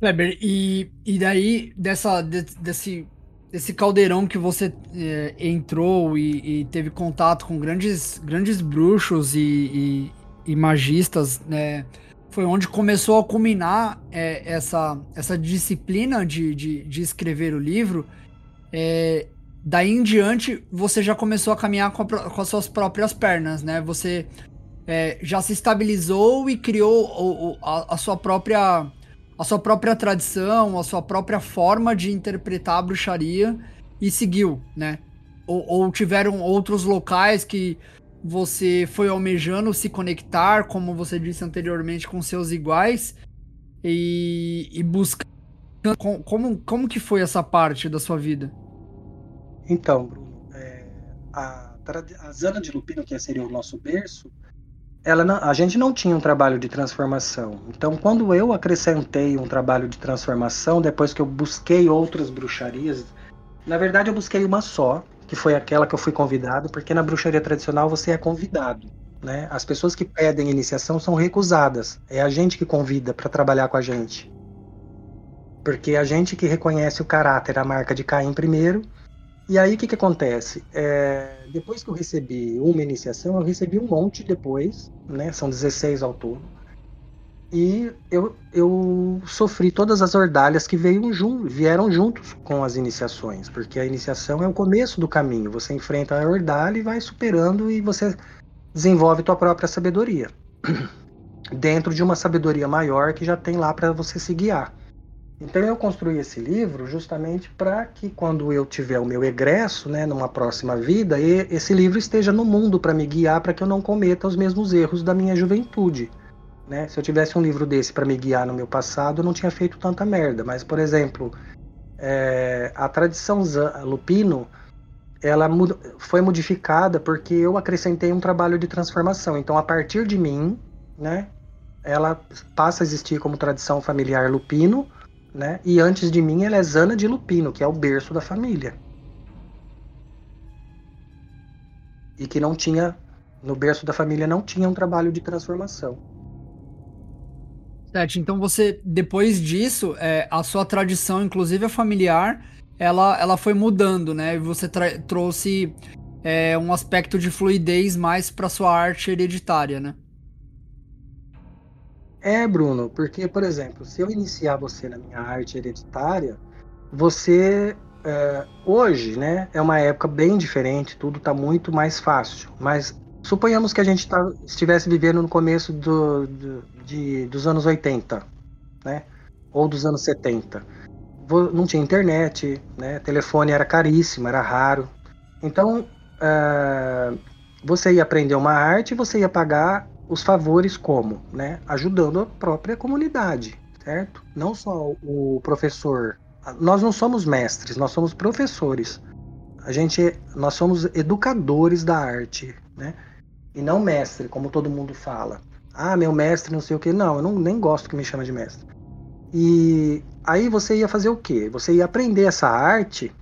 Kleber, e, e daí dessa, de, desse, desse caldeirão que você é, entrou e, e, teve contato com grandes, grandes bruxos e, e, e magistas, né? Foi onde começou a culminar é, essa, essa disciplina de, de, de escrever o livro. É, daí em diante, você já começou a caminhar com, a, com as suas próprias pernas, né? Você já se estabilizou e criou o, o, a, a, sua própria a sua própria tradição, a sua própria forma de interpretar a bruxaria e seguiu, né? Ou, ou tiveram outros locais que você foi almejando se conectar, como você disse anteriormente, com seus iguais e, e. Como, como que foi essa parte da sua vida? Então, Bruno, é, a, a Zana de Lupino, que seria o nosso berço, ela não, a gente não tinha um trabalho de transformação. Então, quando eu acrescentei um trabalho de transformação, depois que eu busquei outras bruxarias, na verdade eu busquei uma só, que foi aquela que eu fui convidado, porque na bruxaria tradicional você é convidado. Né? As pessoas que pedem iniciação são recusadas. É a gente que convida para trabalhar com a gente. Porque é a gente que reconhece o caráter, a marca de Caim primeiro. E aí o que, que acontece? É, depois que eu recebi uma iniciação, eu recebi um monte depois, né? São 16 ao todo. E eu, eu sofri todas as ordalhas que veio jun vieram juntos com as iniciações, porque a iniciação é o começo do caminho. Você enfrenta a ordalha e vai superando e você desenvolve tua própria sabedoria. [CLEARS THROAT] Dentro de uma sabedoria maior que já tem lá para você se guiar. Então eu construí esse livro justamente para que quando eu tiver o meu egresso, né, numa próxima vida, esse livro esteja no mundo para me guiar para que eu não cometa os mesmos erros da minha juventude. Né? Se eu tivesse um livro desse para me guiar no meu passado, eu não tinha feito tanta merda. Mas, por exemplo, é, a tradição Lupino ela foi modificada porque eu acrescentei um trabalho de transformação. Então, a partir de mim, né, ela passa a existir como tradição familiar Lupino, né? E antes de mim, ela é Zana de Lupino, que é o berço da família. E que não tinha, no berço da família, não tinha um trabalho de transformação. Certo, então você, depois disso, é, a sua tradição, inclusive a familiar, ela, ela foi mudando, né? E você trouxe é, um aspecto de fluidez mais para sua arte hereditária, né? É, Bruno, porque, por exemplo, se eu iniciar você na minha arte hereditária, você é, hoje, né, é uma época bem diferente, tudo está muito mais fácil. Mas suponhamos que a gente tá, estivesse vivendo no começo do, do de, dos anos 80, né? Ou dos anos 70. Não tinha internet, né? Telefone era caríssimo, era raro. Então, uh, você ia aprender uma arte você ia pagar os favores como, né? Ajudando a própria comunidade, certo? Não só o professor. Nós não somos mestres, nós somos professores. A gente, nós somos educadores da arte, né? E não mestre, como todo mundo fala. Ah, meu mestre, não sei o que. Não, eu não, nem gosto que me chama de mestre. E aí você ia fazer o quê? Você ia aprender essa arte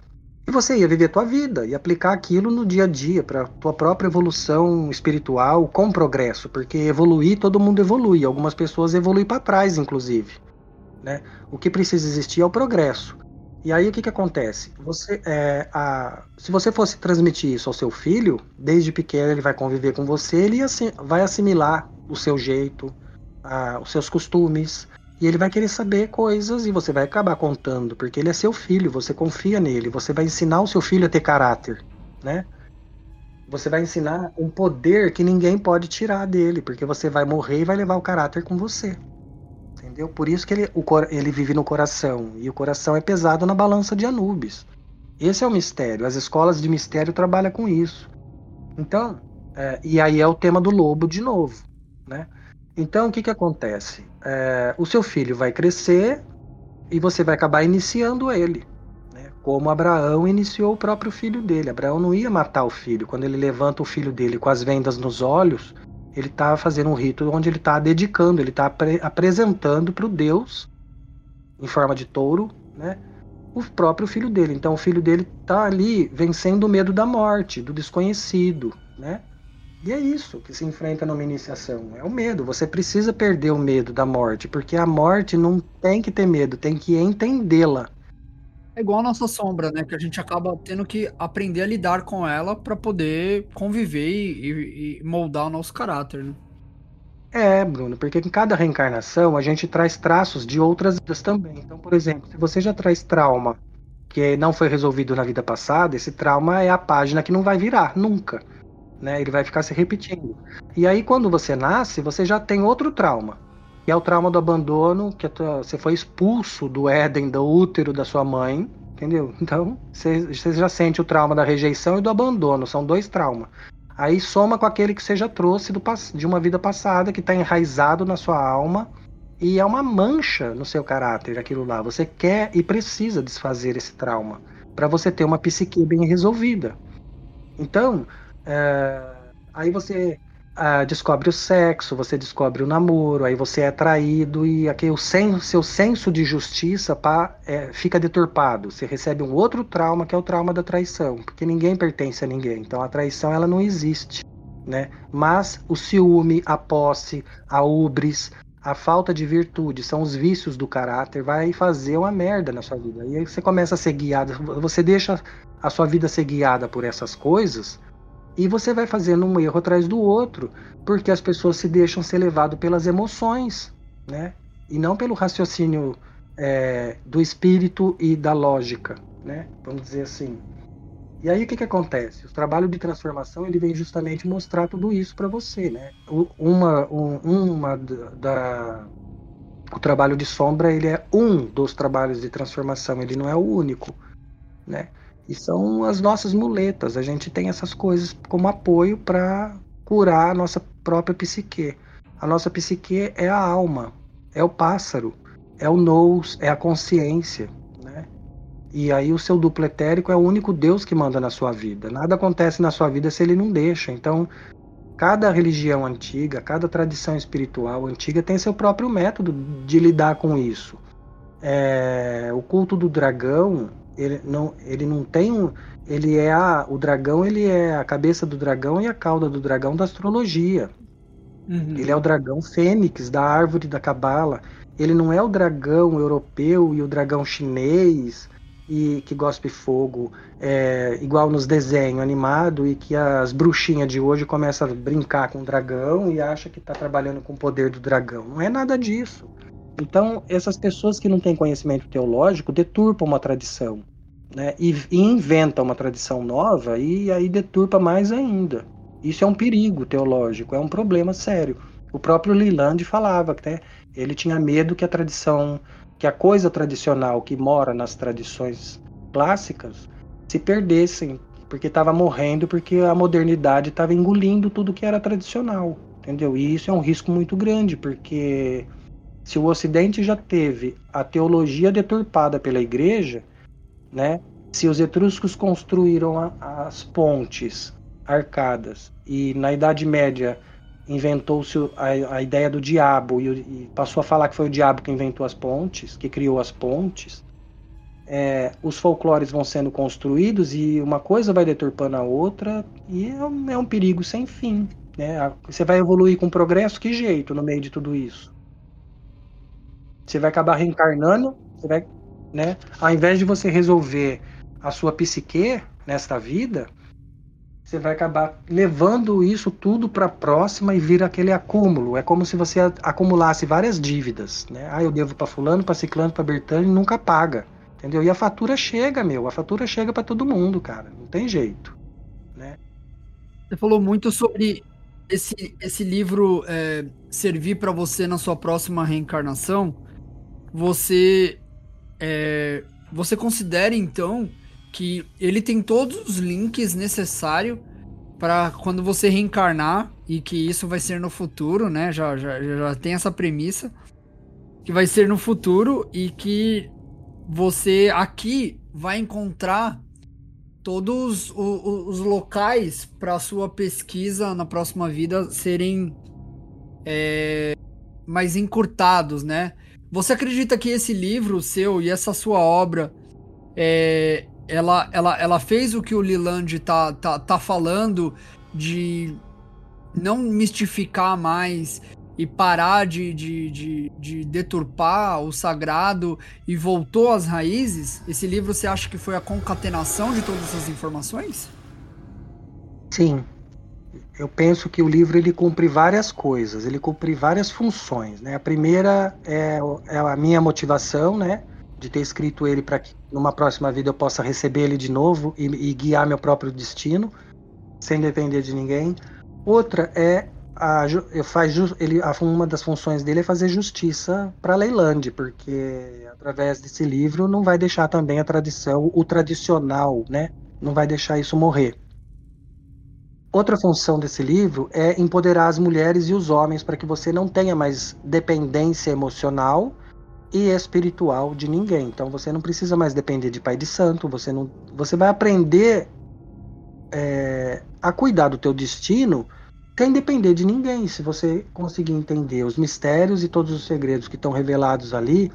E você ia viver a tua vida e aplicar aquilo no dia a dia para tua própria evolução espiritual com progresso, porque evoluir todo mundo evolui, algumas pessoas evoluem para trás, inclusive. Né? O que precisa existir é o progresso. E aí o que, que acontece? Você, é, a, se você fosse transmitir isso ao seu filho, desde pequeno ele vai conviver com você, ele assim, vai assimilar o seu jeito, a, os seus costumes, e ele vai querer saber coisas e você vai acabar contando, porque ele é seu filho, você confia nele, você vai ensinar o seu filho a ter caráter, né? Você vai ensinar um poder que ninguém pode tirar dele, porque você vai morrer e vai levar o caráter com você entendeu? Por isso que ele, o, ele vive no coração. E o coração é pesado na balança de Anubis. Esse é o mistério. As escolas de mistério trabalham com isso. Então, é, e aí é o tema do lobo de novo, né? Então, o que que acontece? É, o seu filho vai crescer e você vai acabar iniciando ele, né? como Abraão iniciou o próprio filho dele. Abraão não ia matar o filho. Quando ele levanta o filho dele com as vendas nos olhos, ele está fazendo um rito onde ele está dedicando, ele está apre apresentando para o Deus, em forma de touro, né, o próprio filho dele. Então o filho dele está ali vencendo o medo da morte, do desconhecido, né? E é isso que se enfrenta numa iniciação, é o medo. Você precisa perder o medo da morte, porque a morte não tem que ter medo, tem que entendê-la. É igual a nossa sombra, né? Que a gente acaba tendo que aprender a lidar com ela para poder conviver e, e, moldar o nosso caráter, né? É, Bruno, porque em cada reencarnação a gente traz traços de outras vidas também. Então, por exemplo, se você já traz trauma que não foi resolvido na vida passada, esse trauma é a página que não vai virar nunca. Né? Ele vai ficar se repetindo. E aí, quando você nasce, você já tem outro trauma, que é o trauma do abandono, que você foi expulso do Éden, do útero da sua mãe, entendeu? Então, você, você já sente o trauma da rejeição e do abandono, são dois traumas. Aí soma com aquele que você já trouxe do, de uma vida passada, que está enraizado na sua alma, e é uma mancha no seu caráter aquilo lá. Você quer e precisa desfazer esse trauma para você ter uma psique bem resolvida. Então, é, aí você uh, descobre o sexo, você descobre o namoro, aí você é traído e aqui o sen seu senso de justiça pá, é, fica deturpado. Você recebe um outro trauma que é o trauma da traição, porque ninguém pertence a ninguém. Então a traição ela não existe, né? Mas o ciúme, a posse, a ubris, a falta de virtude, são os vícios do caráter, vai fazer uma merda na sua vida. E aí você começa a ser guiado, você deixa a sua vida ser guiada por essas coisas e você vai fazendo um erro atrás do outro, porque as pessoas se deixam ser levadas pelas emoções, né? E não pelo raciocínio é, do espírito e da lógica, né? Vamos dizer assim. E aí o que, que acontece? O trabalho de transformação ele vem justamente mostrar tudo isso para você, né? Uma, um, uma da, o trabalho de sombra ele é um dos trabalhos de transformação, ele não é o único, né? E são as nossas muletas. A gente tem essas coisas como apoio para curar a nossa própria psique. A nossa psique é a alma, é o pássaro, é o nous, é a consciência. Né? E aí o seu duplo etérico é o único Deus que manda na sua vida. Nada acontece na sua vida se ele não deixa. Então, cada religião antiga, cada tradição espiritual antiga tem seu próprio método de lidar com isso. É, o culto do dragão ele não, ele não tem um, ele é a, o dragão, ele é a cabeça do dragão e a cauda do dragão da astrologia. Uhum. Ele é o dragão fênix da árvore da cabala. Ele não é o dragão europeu e o dragão chinês e que gospe fogo, é, igual nos desenhos animados e que as bruxinhas de hoje começam a brincar com o dragão e acha que está trabalhando com o poder do dragão. Não é nada disso. Então, essas pessoas que não têm conhecimento teológico deturpam uma tradição, né? E, e inventam uma tradição nova e aí deturpa mais ainda. Isso é um perigo teológico, é um problema sério. O próprio Leland falava que né, ele tinha medo que a tradição, que a coisa tradicional que mora nas tradições clássicas se perdessem, porque estava morrendo, porque a modernidade estava engolindo tudo que era tradicional, entendeu? E isso é um risco muito grande, porque se o Ocidente já teve a teologia deturpada pela Igreja, né? Se os etruscos construíram a, as pontes, arcadas, e na Idade Média inventou-se a, a, ideia do diabo e, e, passou a falar que foi o diabo que inventou as pontes, que criou as pontes, é, os folclores vão sendo construídos e uma coisa vai deturpando a outra e é um, é um perigo sem fim. Né? Você vai evoluir com progresso, que jeito no meio de tudo isso? Você vai acabar reencarnando, você vai, né? Ao invés de você resolver a sua psique nesta vida, você vai acabar levando isso tudo para a próxima e vira aquele acúmulo. É como se você acumulasse várias dívidas, né? Ah, eu devo para fulano, para ciclano, para bertano e nunca paga. Entendeu? E a fatura chega, meu. A fatura chega para todo mundo, cara. Não tem jeito. Né? Você falou muito sobre esse, esse livro é, servir para você na sua próxima reencarnação. Você é, você considera então que ele tem todos os links necessários para quando você reencarnar e que isso vai ser no futuro, né? Já, já, já tem essa premissa que vai ser no futuro e que você aqui vai encontrar todos os, os locais para sua pesquisa na próxima vida serem é, mais encurtados, né? Você acredita que esse livro seu e essa sua obra é, ela, ela, ela fez o que o Liland tá, tá, tá falando de não mistificar mais e parar de, de, de, de, deturpar o sagrado e voltou às raízes? Esse livro você acha que foi a concatenação de todas essas informações? Sim. Eu penso que o livro ele cumpre várias coisas, ele cumpre várias funções. Né? A primeira é, é a minha motivação, né? De ter escrito ele para que numa próxima vida eu possa receber ele de novo e, e guiar meu próprio destino, sem depender de ninguém. Outra é a, faz, ele, uma das funções dele é fazer justiça para Leilande, porque através desse livro não vai deixar também a tradição, o tradicional, né? Não vai deixar isso morrer. Outra função desse livro é empoderar as mulheres e os homens para que você não tenha mais dependência emocional e espiritual de ninguém. Então você não precisa mais depender de pai de santo, você não, você vai aprender é, a cuidar do teu destino sem depender de ninguém. Se você conseguir entender os mistérios e todos os segredos que estão revelados ali.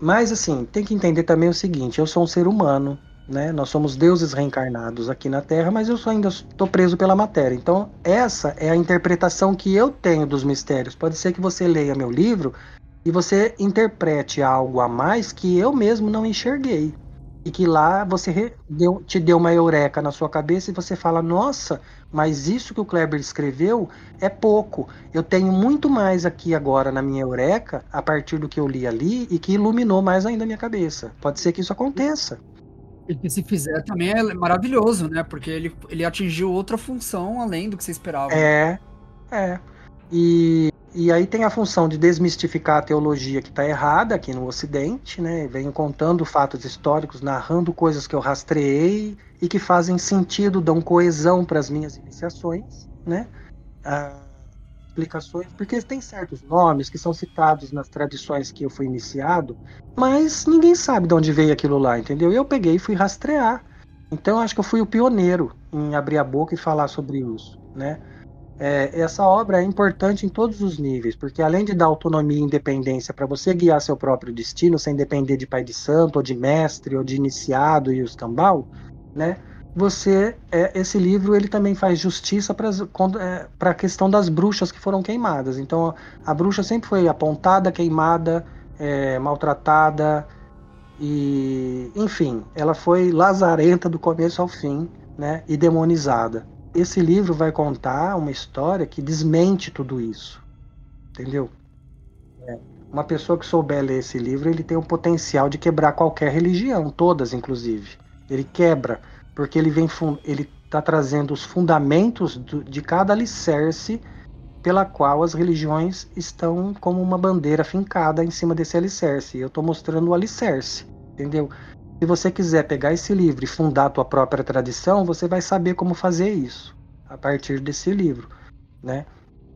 Mas assim, tem que entender também o seguinte: eu sou um ser humano, né? Nós somos deuses reencarnados aqui na Terra, mas eu ainda estou preso pela matéria. Então, essa é a interpretação que eu tenho dos mistérios. Pode ser que você leia meu livro e você interprete algo a mais que eu mesmo não enxerguei e que lá você deu, te deu uma eureka na sua cabeça e você fala: Nossa, mas isso que o Kleber escreveu é pouco. Eu tenho muito mais aqui agora na minha eureka, a partir do que eu li ali, e que iluminou mais ainda a minha cabeça. Pode ser que isso aconteça. E que se fizer também é maravilhoso, né? Porque ele, ele atingiu outra função além do que você esperava. É, é. E e aí tem a função de desmistificar a teologia que está errada aqui no Ocidente, né? Venho contando fatos históricos, narrando coisas que eu rastreei e que fazem sentido, dão coesão para as minhas iniciações, né? Ah, explicações, porque tem certos nomes que são citados nas tradições que eu fui iniciado, mas ninguém sabe de onde veio aquilo lá, entendeu? Eu peguei e fui rastrear. Então acho que eu fui o pioneiro em abrir a boca e falar sobre isso, né? É, essa obra é importante em todos os níveis, porque além de dar autonomia e independência para você guiar seu próprio destino, sem depender de pai de santo, ou de mestre, ou de iniciado e os cambal, né? Você, é, esse livro ele também faz justiça para é, a questão das bruxas que foram queimadas. Então a bruxa sempre foi apontada, queimada, é, maltratada e, enfim, ela foi lazarenta do começo ao fim, né? E demonizada esse livro vai contar uma história que desmente tudo isso. Entendeu? É. Uma pessoa que souber ler esse livro, ele tem o potencial de quebrar qualquer religião, todas inclusive. Ele quebra, porque ele vem ele está trazendo os fundamentos do, de cada alicerce pela qual as religiões estão como uma bandeira fincada em cima desse alicerce. Eu estou mostrando o alicerce, entendeu? Se você quiser pegar esse livro e fundar a tua própria tradição, você vai saber como fazer isso a partir desse livro, né?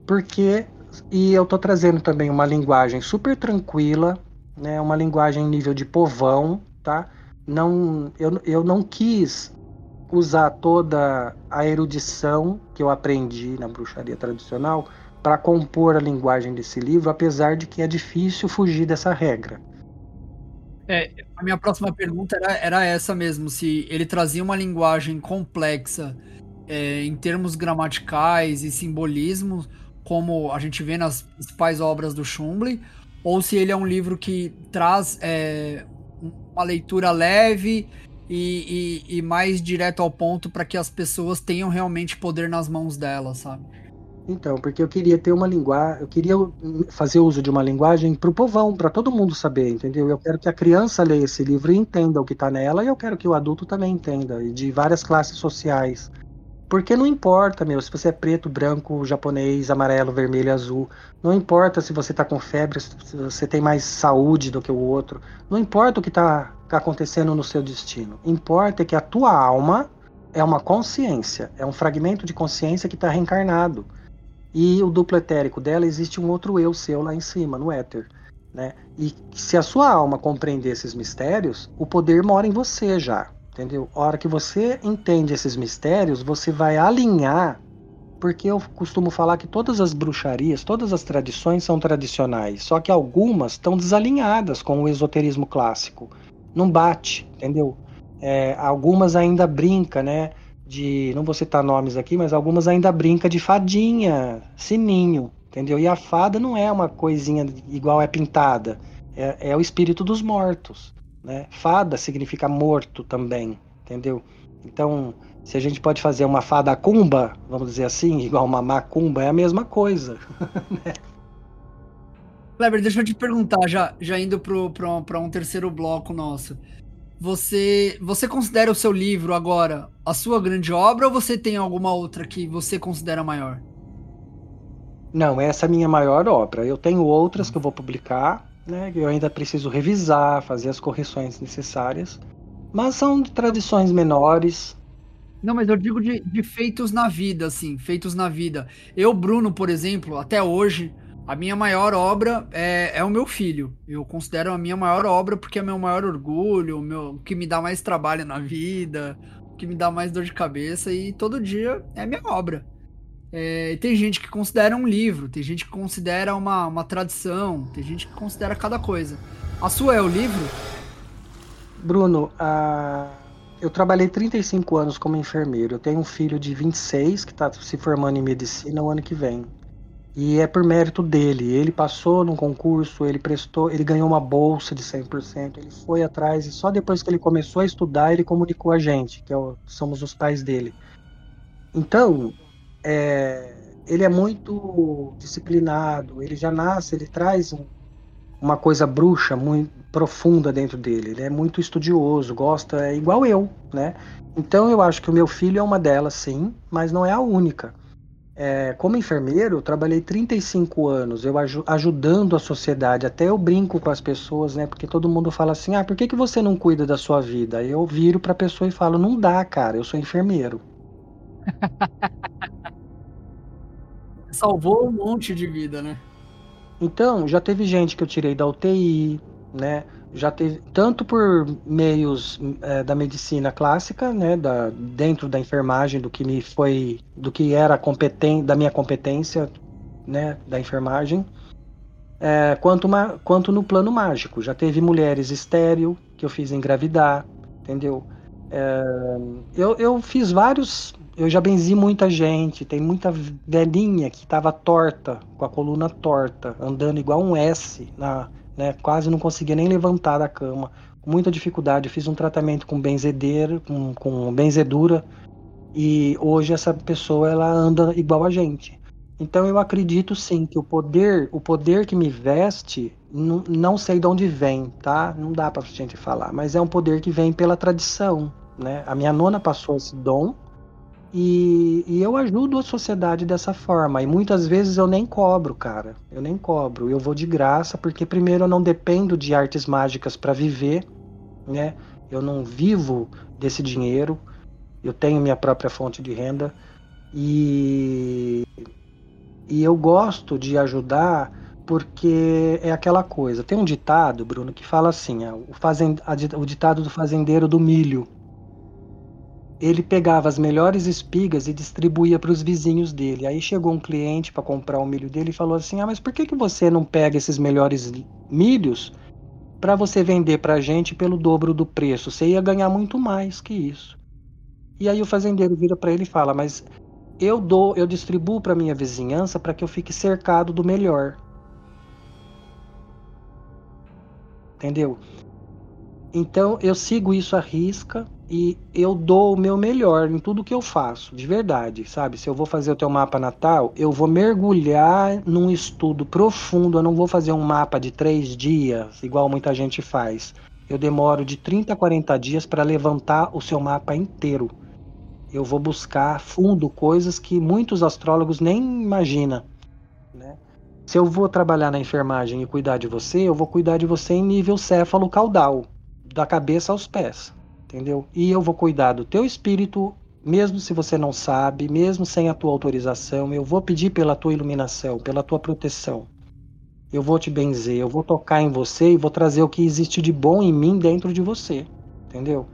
Porque e eu tô trazendo também uma linguagem super tranquila, né? Uma linguagem nível de povão, tá? Não, eu, eu não quis usar toda a erudição que eu aprendi na bruxaria tradicional para compor a linguagem desse livro, apesar de que é difícil fugir dessa regra. É, a minha próxima pergunta era, era essa mesmo, se ele trazia uma linguagem complexa é, em termos gramaticais e simbolismos, como a gente vê nas principais obras do Schumble, ou se ele é um livro que traz é, uma leitura leve e, e, e mais direto ao ponto para que as pessoas tenham realmente poder nas mãos delas, sabe? Então, porque eu queria ter uma linguagem, eu queria fazer uso de uma linguagem para o povão, para todo mundo saber, entendeu? Eu quero que a criança leia esse livro e entenda o que está nela, e eu quero que o adulto também entenda, e de várias classes sociais. Porque não importa, meu, se você é preto, branco, japonês, amarelo, vermelho, azul. Não importa se você está com febre, se você tem mais saúde do que o outro. Não importa o que está acontecendo no seu destino. Importa que a tua alma é uma consciência, é um fragmento de consciência que está reencarnado. E o duplo etérico dela existe um outro eu seu lá em cima, no éter. Né? E se a sua alma compreender esses mistérios, o poder mora em você já. Entendeu? A hora que você entende esses mistérios, você vai alinhar. Porque eu costumo falar que todas as bruxarias, todas as tradições são tradicionais, só que algumas estão desalinhadas com o esoterismo clássico. Não bate, entendeu? É, algumas ainda brinca, né? de, não vou citar nomes aqui, mas algumas ainda brinca de fadinha, sininho, entendeu? E a fada não é uma coisinha igual é pintada, é, é o espírito dos mortos, né? Fada significa morto também, entendeu? Então, se a gente pode fazer uma fada cumba, vamos dizer assim, [LAUGHS] igual uma macumba, é a mesma coisa. [LAUGHS] né? Kleber, deixa eu te perguntar, já, já indo para um terceiro bloco nosso. Você, você considera o seu livro agora a sua grande obra ou você tem alguma outra que você considera maior? Não, essa é a minha maior obra. Eu tenho outras que eu vou publicar, né? Eu ainda preciso revisar, fazer as correções necessárias. Mas são de tradições menores. Não, mas eu digo de, de feitos na vida, assim, feitos na vida. Eu, Bruno, por exemplo, até hoje, a minha maior obra é, é o meu filho. Eu considero a minha maior obra porque é meu maior orgulho, o meu, que me dá mais trabalho na vida, o que me dá mais dor de cabeça e todo dia é minha obra. É, tem gente que considera um livro, tem gente que considera uma, uma tradição, tem gente que considera cada coisa. A sua é o livro? Bruno, a... eu trabalhei 35 anos como enfermeiro. Eu tenho um filho de 26 que está se formando em medicina o ano que vem. E é por mérito dele. Ele passou num concurso, ele prestou, ele ganhou uma bolsa de 100%, ele foi atrás e só depois que ele começou a estudar, ele comunicou a gente, que é o, somos os pais dele. Então, é, ele é muito disciplinado, ele já nasce, ele traz um, uma coisa bruxa muito profunda dentro dele. Ele é muito estudioso, gosta, é igual eu, né? Então eu acho que o meu filho é uma delas, sim, mas não é a única. É, como enfermeiro, eu trabalhei 35 anos, eu aj ajudando a sociedade. Até eu brinco com as pessoas, né? Porque todo mundo fala assim: ah, por que, que você não cuida da sua vida? Eu viro para a pessoa e falo: não dá, cara, eu sou enfermeiro. [LAUGHS] Salvou um monte de vida, né? Então, já teve gente que eu tirei da UTI, né? Já teve tanto por meios é, da medicina clássica, né, da, dentro da enfermagem, do que me foi, do que era competen, da minha competência, né, da enfermagem, é, quanto, uma, quanto no plano mágico. Já teve mulheres estéril que eu fiz engravidar, entendeu? É, eu, eu fiz vários, eu já benzi muita gente. Tem muita velhinha que estava torta, com a coluna torta, andando igual um S na né? Quase não conseguia nem levantar da cama, muita dificuldade. Eu fiz um tratamento com benzedeira, com, com benzedura, e hoje essa pessoa ela anda igual a gente. Então eu acredito sim que o poder, o poder que me veste, não, não sei de onde vem, tá? Não dá para gente falar, mas é um poder que vem pela tradição, né? A minha nona passou esse dom e, e, eu ajudo a sociedade dessa forma. E muitas vezes eu nem cobro, cara. Eu nem cobro. Eu vou de graça, porque primeiro eu não dependo de artes mágicas para viver, né? Eu não vivo desse dinheiro. Eu tenho minha própria fonte de renda. E, e eu gosto de ajudar porque é aquela coisa. Tem um ditado, Bruno, que fala assim: o, fazend... o ditado do fazendeiro do milho ele pegava as melhores espigas e distribuía para os vizinhos dele. Aí chegou um cliente para comprar o milho dele e falou assim: Ah, mas por que, que você não pega esses melhores milhos para você vender para a gente pelo dobro do preço. Você ia ganhar muito mais que isso. E aí o fazendeiro vira para ele e fala: Mas eu dou, eu distribuo para minha vizinhança para que eu fique cercado do melhor. Entendeu? Então eu sigo isso à risca e eu dou o meu melhor em tudo que eu faço, de verdade, sabe? Se eu vou fazer o teu mapa natal, eu vou mergulhar num estudo profundo, eu não vou fazer um mapa de três dias, igual muita gente faz. Eu demoro de 30 a 40 dias para levantar o seu mapa inteiro. Eu vou buscar fundo coisas que muitos astrólogos nem imaginam. Né? Se eu vou trabalhar na enfermagem e cuidar de você, eu vou cuidar de você em nível céfalo-caudal da cabeça aos pés, entendeu? E eu vou cuidar do teu espírito, mesmo se você não sabe, mesmo sem a tua autorização, eu vou pedir pela tua iluminação, pela tua proteção. Eu vou te benzer, eu vou tocar em você e vou trazer o que existe de bom em mim dentro de você, entendeu?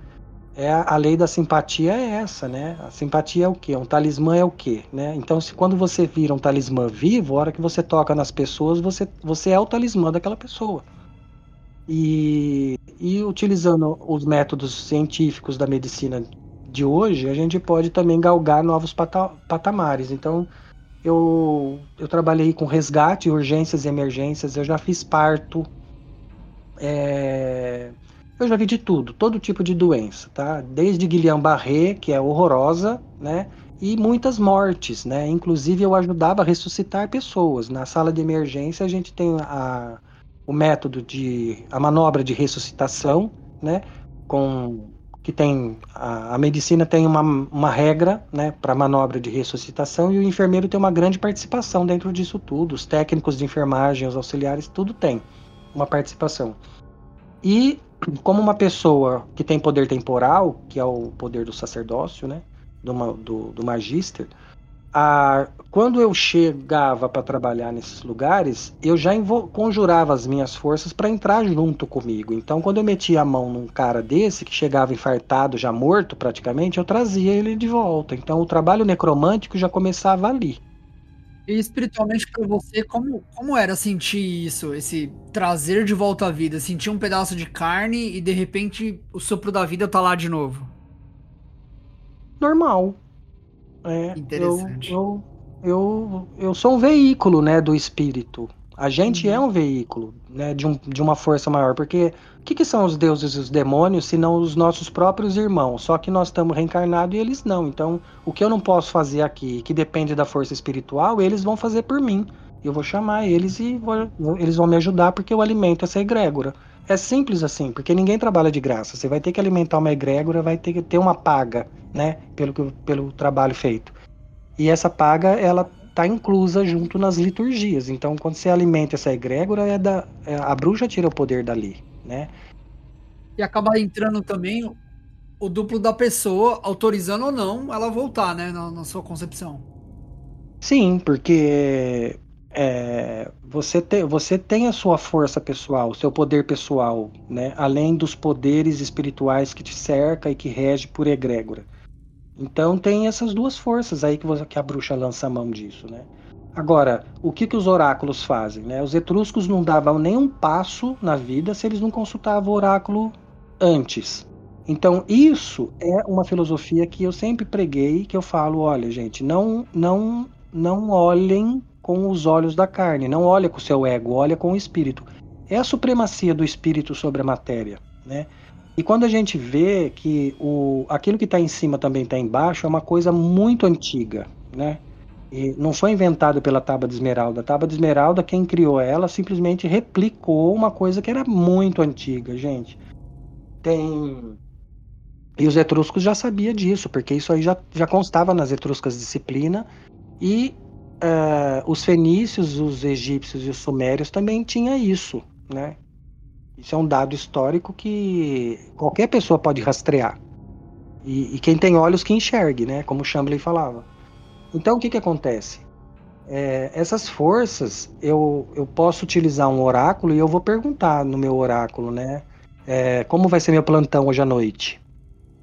É a, lei da simpatia é essa, né? A simpatia é o quê? Um talismã é o quê, né? Então, se quando você vira um talismã vivo, a hora que você toca nas pessoas, você, você é o talismã daquela pessoa. E, e utilizando os métodos científicos da medicina de hoje, a gente pode também galgar novos pata patamares. Então, eu, eu trabalhei com resgate, urgências e emergências, eu já fiz parto, é, eu já vi de tudo, todo tipo de doença, tá? Desde Guillain-Barré, que é horrorosa, né? E muitas mortes, né? Inclusive eu ajudava a ressuscitar pessoas. Na sala de emergência a gente tem a, o método de a manobra de ressuscitação, né? Com que tem a, a medicina tem uma, uma regra, né, para manobra de ressuscitação e o enfermeiro tem uma grande participação dentro disso tudo. Os técnicos de enfermagem, os auxiliares, tudo tem uma participação. E como uma pessoa que tem poder temporal, que é o poder do sacerdócio, né, do, do, do magister, a, quando eu chegava para trabalhar nesses lugares, eu já conjurava as minhas forças para entrar junto comigo. Então, quando eu metia a mão num cara desse, que chegava infartado, já morto praticamente, eu trazia ele de volta. Então, o trabalho necromântico já começava ali. E espiritualmente para você, como, como era sentir isso, esse trazer de volta à vida? Sentir um pedaço de carne e de repente o sopro da vida tá lá de novo? Normal. É, Interessante. Eu, eu, eu, eu sou um veículo, né, do espírito. A gente uhum. é um veículo, né, de, um, de uma força maior, porque o que, que são os deuses e os demônios se não os nossos próprios irmãos? Só que nós estamos reencarnados e eles não. Então, o que eu não posso fazer aqui, que depende da força espiritual, eles vão fazer por mim. Eu vou chamar eles e vou, eles vão me ajudar porque eu alimento essa egrégora. É simples assim, porque ninguém trabalha de graça. Você vai ter que alimentar uma egrégora, vai ter que ter uma paga, né, pelo, pelo trabalho feito. E essa paga, ela tá inclusa junto nas liturgias. Então, quando você alimenta essa egrégora, é da, é, a bruxa tira o poder dali, né? E acaba entrando também o duplo da pessoa, autorizando ou não ela voltar, né, na, na sua concepção. Sim, porque é, você, te, você tem a sua força pessoal, o seu poder pessoal, né? além dos poderes espirituais que te cerca e que rege por egrégora. Então tem essas duas forças aí que, você, que a bruxa lança a mão disso, né? Agora, o que, que os oráculos fazem? Né? Os etruscos não davam nenhum passo na vida se eles não consultavam o oráculo antes. Então, isso é uma filosofia que eu sempre preguei, que eu falo, olha, gente, não não não olhem com os olhos da carne, não olha com o seu ego, olha com o espírito. É a supremacia do espírito sobre a matéria, né? E quando a gente vê que o, aquilo que está em cima também está embaixo, é uma coisa muito antiga, né? E não foi inventado pela tábua de esmeralda. A tábua de esmeralda, quem criou ela, simplesmente replicou uma coisa que era muito antiga, gente. Tem. E os etruscos já sabiam disso, porque isso aí já, já constava nas etruscas disciplina. E uh, os fenícios, os egípcios e os sumérios também tinham isso, né? Isso é um dado histórico que qualquer pessoa pode rastrear. E, e quem tem olhos que enxergue, né? Como Chamberlain falava. Então o que, que acontece? É, essas forças, eu, eu posso utilizar um oráculo e eu vou perguntar no meu oráculo, né? É, como vai ser meu plantão hoje à noite?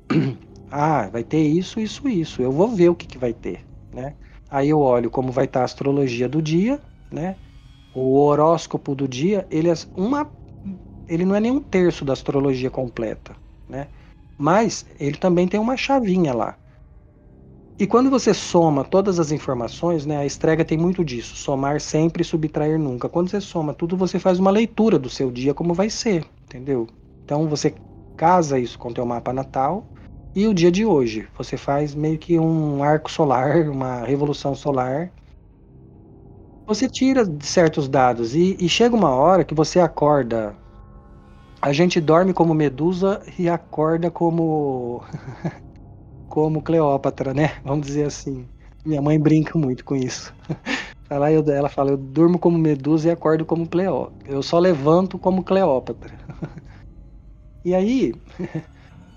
[CLEARS THROAT] ah, vai ter isso, isso, isso. Eu vou ver o que, que vai ter, né? Aí eu olho como vai estar a astrologia do dia, né? O horóscopo do dia, ele é uma ele não é nem um terço da astrologia completa, né? Mas ele também tem uma chavinha lá. E quando você soma todas as informações, né, a estrega tem muito disso, somar sempre e subtrair nunca. Quando você soma tudo, você faz uma leitura do seu dia como vai ser, entendeu? Então você casa isso com o teu mapa natal e o dia de hoje. Você faz meio que um arco solar, [LAUGHS] uma revolução solar. Você tira certos dados e, e chega uma hora que você acorda. A gente dorme como Medusa e acorda como [LAUGHS] como Cleópatra, né? Vamos dizer assim. Minha mãe brinca muito com isso. [LAUGHS] Ela, ela fala, eu durmo como Medusa e acordo como Cleópatra. Eu só levanto como Cleópatra. E aí,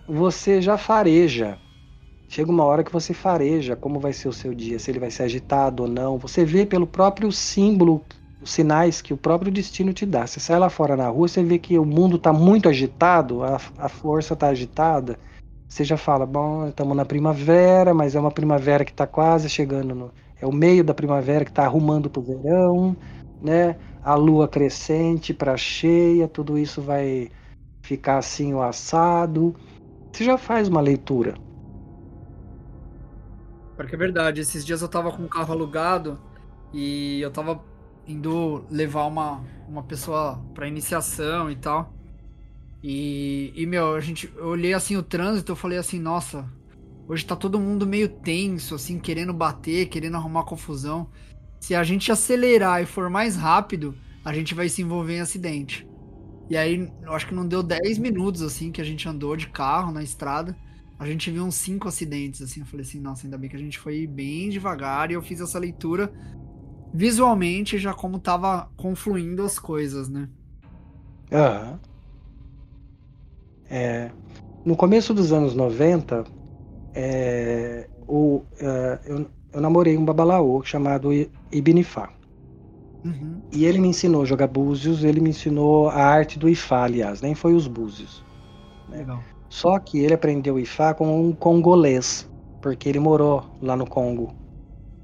você já fareja. Chega uma hora que você fareja como vai ser o seu dia, se ele vai ser agitado ou não. Você vê pelo próprio símbolo, os sinais que o próprio destino te dá. Você sai lá fora na rua, você vê que o mundo está muito agitado, a, a força está agitada você já fala, bom, estamos na primavera, mas é uma primavera que está quase chegando no. É o meio da primavera que está arrumando para o verão, né? A lua crescente para cheia, tudo isso vai ficar assim o assado. Você já faz uma leitura. Porque é verdade, esses dias eu tava com um carro alugado e eu tava indo levar uma, uma pessoa para iniciação e tal. E, e, meu, a gente, eu olhei assim o trânsito, eu falei assim, nossa, hoje tá todo mundo meio tenso, assim, querendo bater, querendo arrumar confusão. Se a gente acelerar e for mais rápido, a gente vai se envolver em acidente. E aí, eu acho que não deu 10 minutos, assim, que a gente andou de carro na estrada. A gente viu uns 5 acidentes, assim. Eu falei assim, nossa, ainda bem que a gente foi bem devagar. E eu fiz essa leitura visualmente, já como tava confluindo as coisas, né? Aham. Uhum. É, no começo dos anos 90, é, o, é, eu, eu, namorei um babalaô chamado Ibnifá. Uhum. E ele me ensinou a jogar búzios, ele me ensinou a arte do Ifá, aliás, nem foi os búzios. Né? Legal. Só que ele aprendeu Ifá com um congolês, porque ele morou lá no Congo.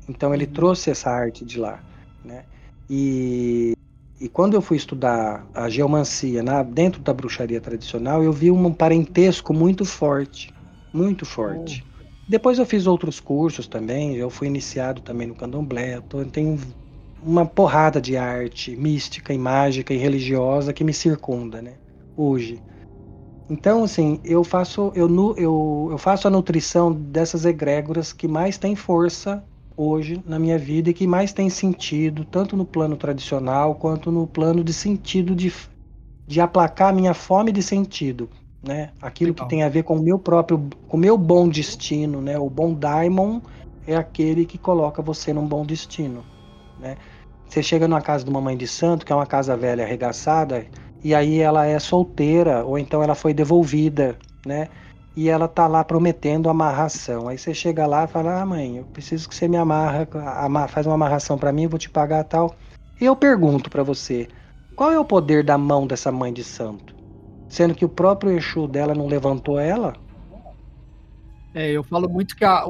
Então ele uhum. trouxe essa arte de lá. Né? E e quando eu fui estudar a geomancia na, dentro da bruxaria tradicional, eu vi um parentesco muito forte, muito forte. Oh. Depois eu fiz outros cursos também, eu fui iniciado também no candomblé, eu tenho uma porrada de arte mística e mágica e religiosa que me circunda, né? Hoje. Então, assim, eu faço, eu, eu, eu faço a nutrição dessas egrégoras que mais têm força hoje na minha vida e que mais tem sentido, tanto no plano tradicional quanto no plano de sentido de, de aplacar a minha fome de sentido, né? Aquilo Legal. que tem a ver com o meu próprio, com o meu bom destino, né? O bom daimon é aquele que coloca você num bom destino, né? Você chega numa casa de uma mãe de santo, que é uma casa velha arregaçada, e aí ela é solteira ou então ela foi devolvida, né? e ela tá lá prometendo amarração. Aí você chega lá e fala: "Ah, mãe, eu preciso que você me amarra, faz uma amarração para mim, vou te pagar tal". E eu pergunto para você: qual é o poder da mão dessa mãe de santo? Sendo que o próprio Exu dela não levantou ela? É, eu falo muito que a,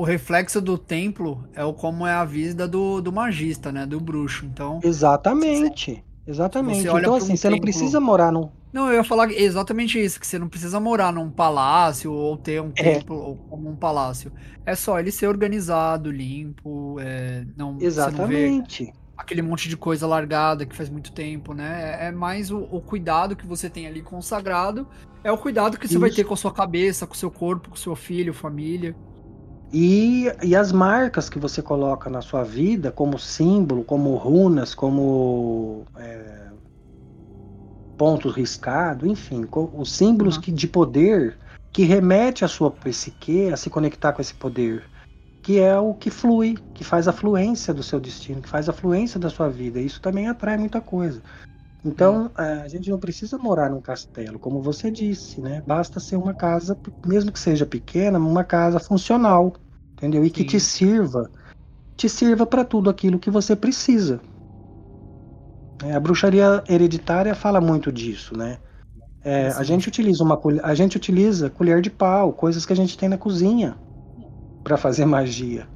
o, reflexo do templo é o como é a vida do, do magista, né? Do bruxo. Então. Exatamente. Exatamente. Então, assim, um você templo... não precisa morar num, não, eu ia falar exatamente isso, que você não precisa morar num palácio ou ter um é. templo como um palácio. É só ele ser organizado, limpo, é, não, exatamente. Não aquele monte de coisa largada que faz muito tempo, né? É, é mais o, o, cuidado que você tem ali consagrado, é o cuidado que você isso. vai ter com a sua cabeça, com o seu corpo, com o seu filho, família. E, e as marcas que você coloca na sua vida, como símbolo, como runas, como é, pontos riscados, enfim, os símbolos uhum. que, de poder que remete a sua psique a se conectar com esse poder, que é o que flui, que faz a fluência do seu destino, que faz a fluência da sua vida. Isso também atrai muita coisa. Então, uhum. a gente não precisa morar num castelo, como você disse, né? Basta ser uma casa, mesmo que seja pequena, uma casa funcional, entendeu? E Sim. que te sirva, te sirva para tudo aquilo que você precisa. É, a bruxaria hereditária fala muito disso, né? É, a gente utiliza uma a gente utiliza colher de pau, coisas que a gente tem na cozinha para fazer magia.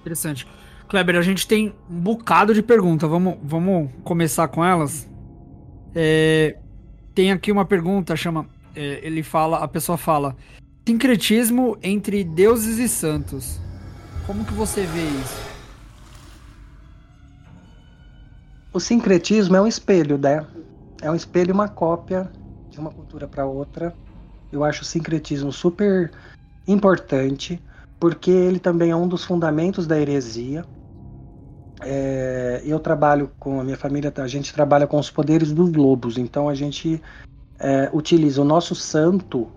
Interessante. Kleber, a gente tem um bocado de pergunta. Vamos, vamos começar com elas. É, tem aqui uma pergunta, chama. É, ele fala, a pessoa fala: sincretismo entre deuses e santos. Como que você vê isso? O sincretismo é um espelho, né? É um espelho uma cópia de uma cultura para outra. Eu acho o sincretismo super importante, porque ele também é um dos fundamentos da heresia. É, eu trabalho com a minha família, a gente trabalha com os poderes dos lobos, então a gente é, utiliza o nosso santo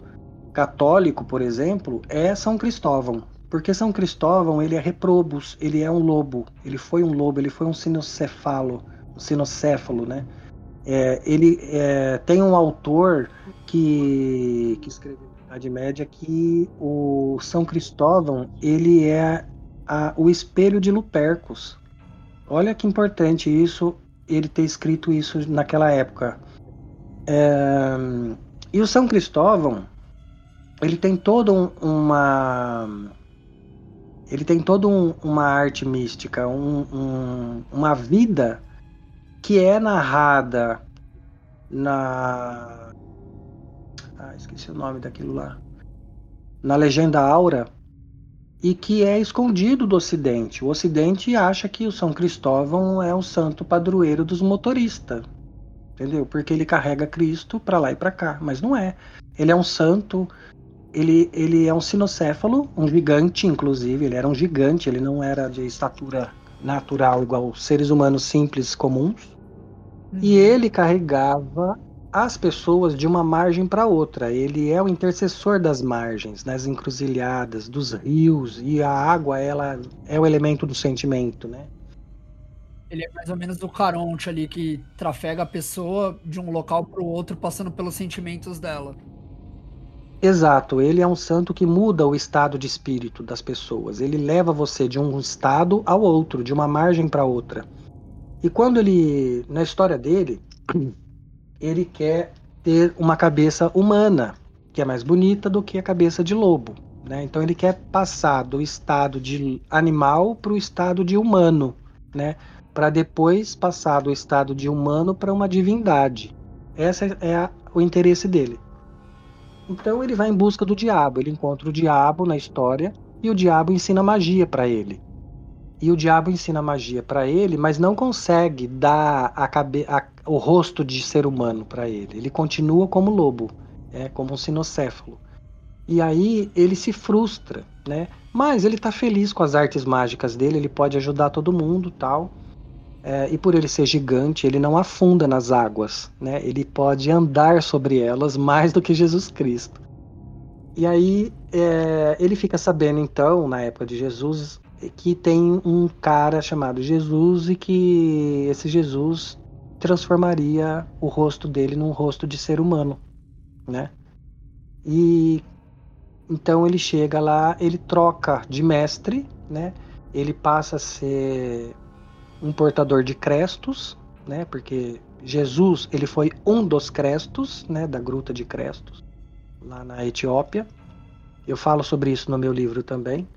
católico, por exemplo, é São Cristóvão. Porque São Cristóvão, ele é reprobus, ele é um lobo, ele foi um lobo, ele foi um sinocefalo, um sinocéfalo, né? É, ele é, tem um autor que, que escreveu Idade Média que o São Cristóvão, ele é a, o espelho de Lupercus. Olha que importante isso, ele ter escrito isso naquela época. É, e o São Cristóvão, ele tem todo um, uma ele tem toda um, uma arte mística, um, um, uma vida que é narrada na esqueci o nome daquilo lá na legenda Aura e que é escondido do Ocidente. O Ocidente acha que o São Cristóvão é o santo padroeiro dos motoristas, entendeu? Porque ele carrega Cristo para lá e para cá, mas não é. Ele é um santo, ele, ele é um sinocéfalo, um gigante, inclusive. Ele era um gigante, ele não era de estatura natural igual seres humanos simples comuns. Uhum. E ele carregava as pessoas de uma margem para outra. Ele é o intercessor das margens, nas encruzilhadas, dos rios, e a água ela é o elemento do sentimento, né? Ele é mais ou menos do Caronte ali que trafega a pessoa de um local para o outro passando pelos sentimentos dela. Exato, ele é um santo que muda o estado de espírito das pessoas. Ele leva você de um estado ao outro, de uma margem para outra. E quando ele, na história dele, [CLEARS THROAT] ele quer ter uma cabeça humana, que é mais bonita do que a cabeça de lobo. Né? Então ele quer passar do estado de animal para o estado de humano, né? para depois passar do estado de humano para uma divindade. Esse é a, o interesse dele. Então ele vai em busca do diabo. Ele encontra o diabo na história e o diabo ensina magia para ele e o diabo ensina magia para ele, mas não consegue dar a cabe a, o rosto de ser humano para ele. Ele continua como lobo, é como um sinocéfalo. E aí ele se frustra, né? Mas ele está feliz com as artes mágicas dele, ele pode ajudar todo mundo, tal. É, e por ele ser gigante, ele não afunda nas águas, né? Ele pode andar sobre elas mais do que Jesus Cristo. E aí é, ele fica sabendo então, na época de Jesus, que tem um cara chamado Jesus e que esse Jesus transformaria o rosto dele num rosto de ser humano, né? E então ele chega lá, ele troca de mestre, né? Ele passa a ser um portador de crestos, né? Porque Jesus, ele foi um dos crestos, né, da gruta de Crestos, lá na Etiópia. Eu falo sobre isso no meu livro também.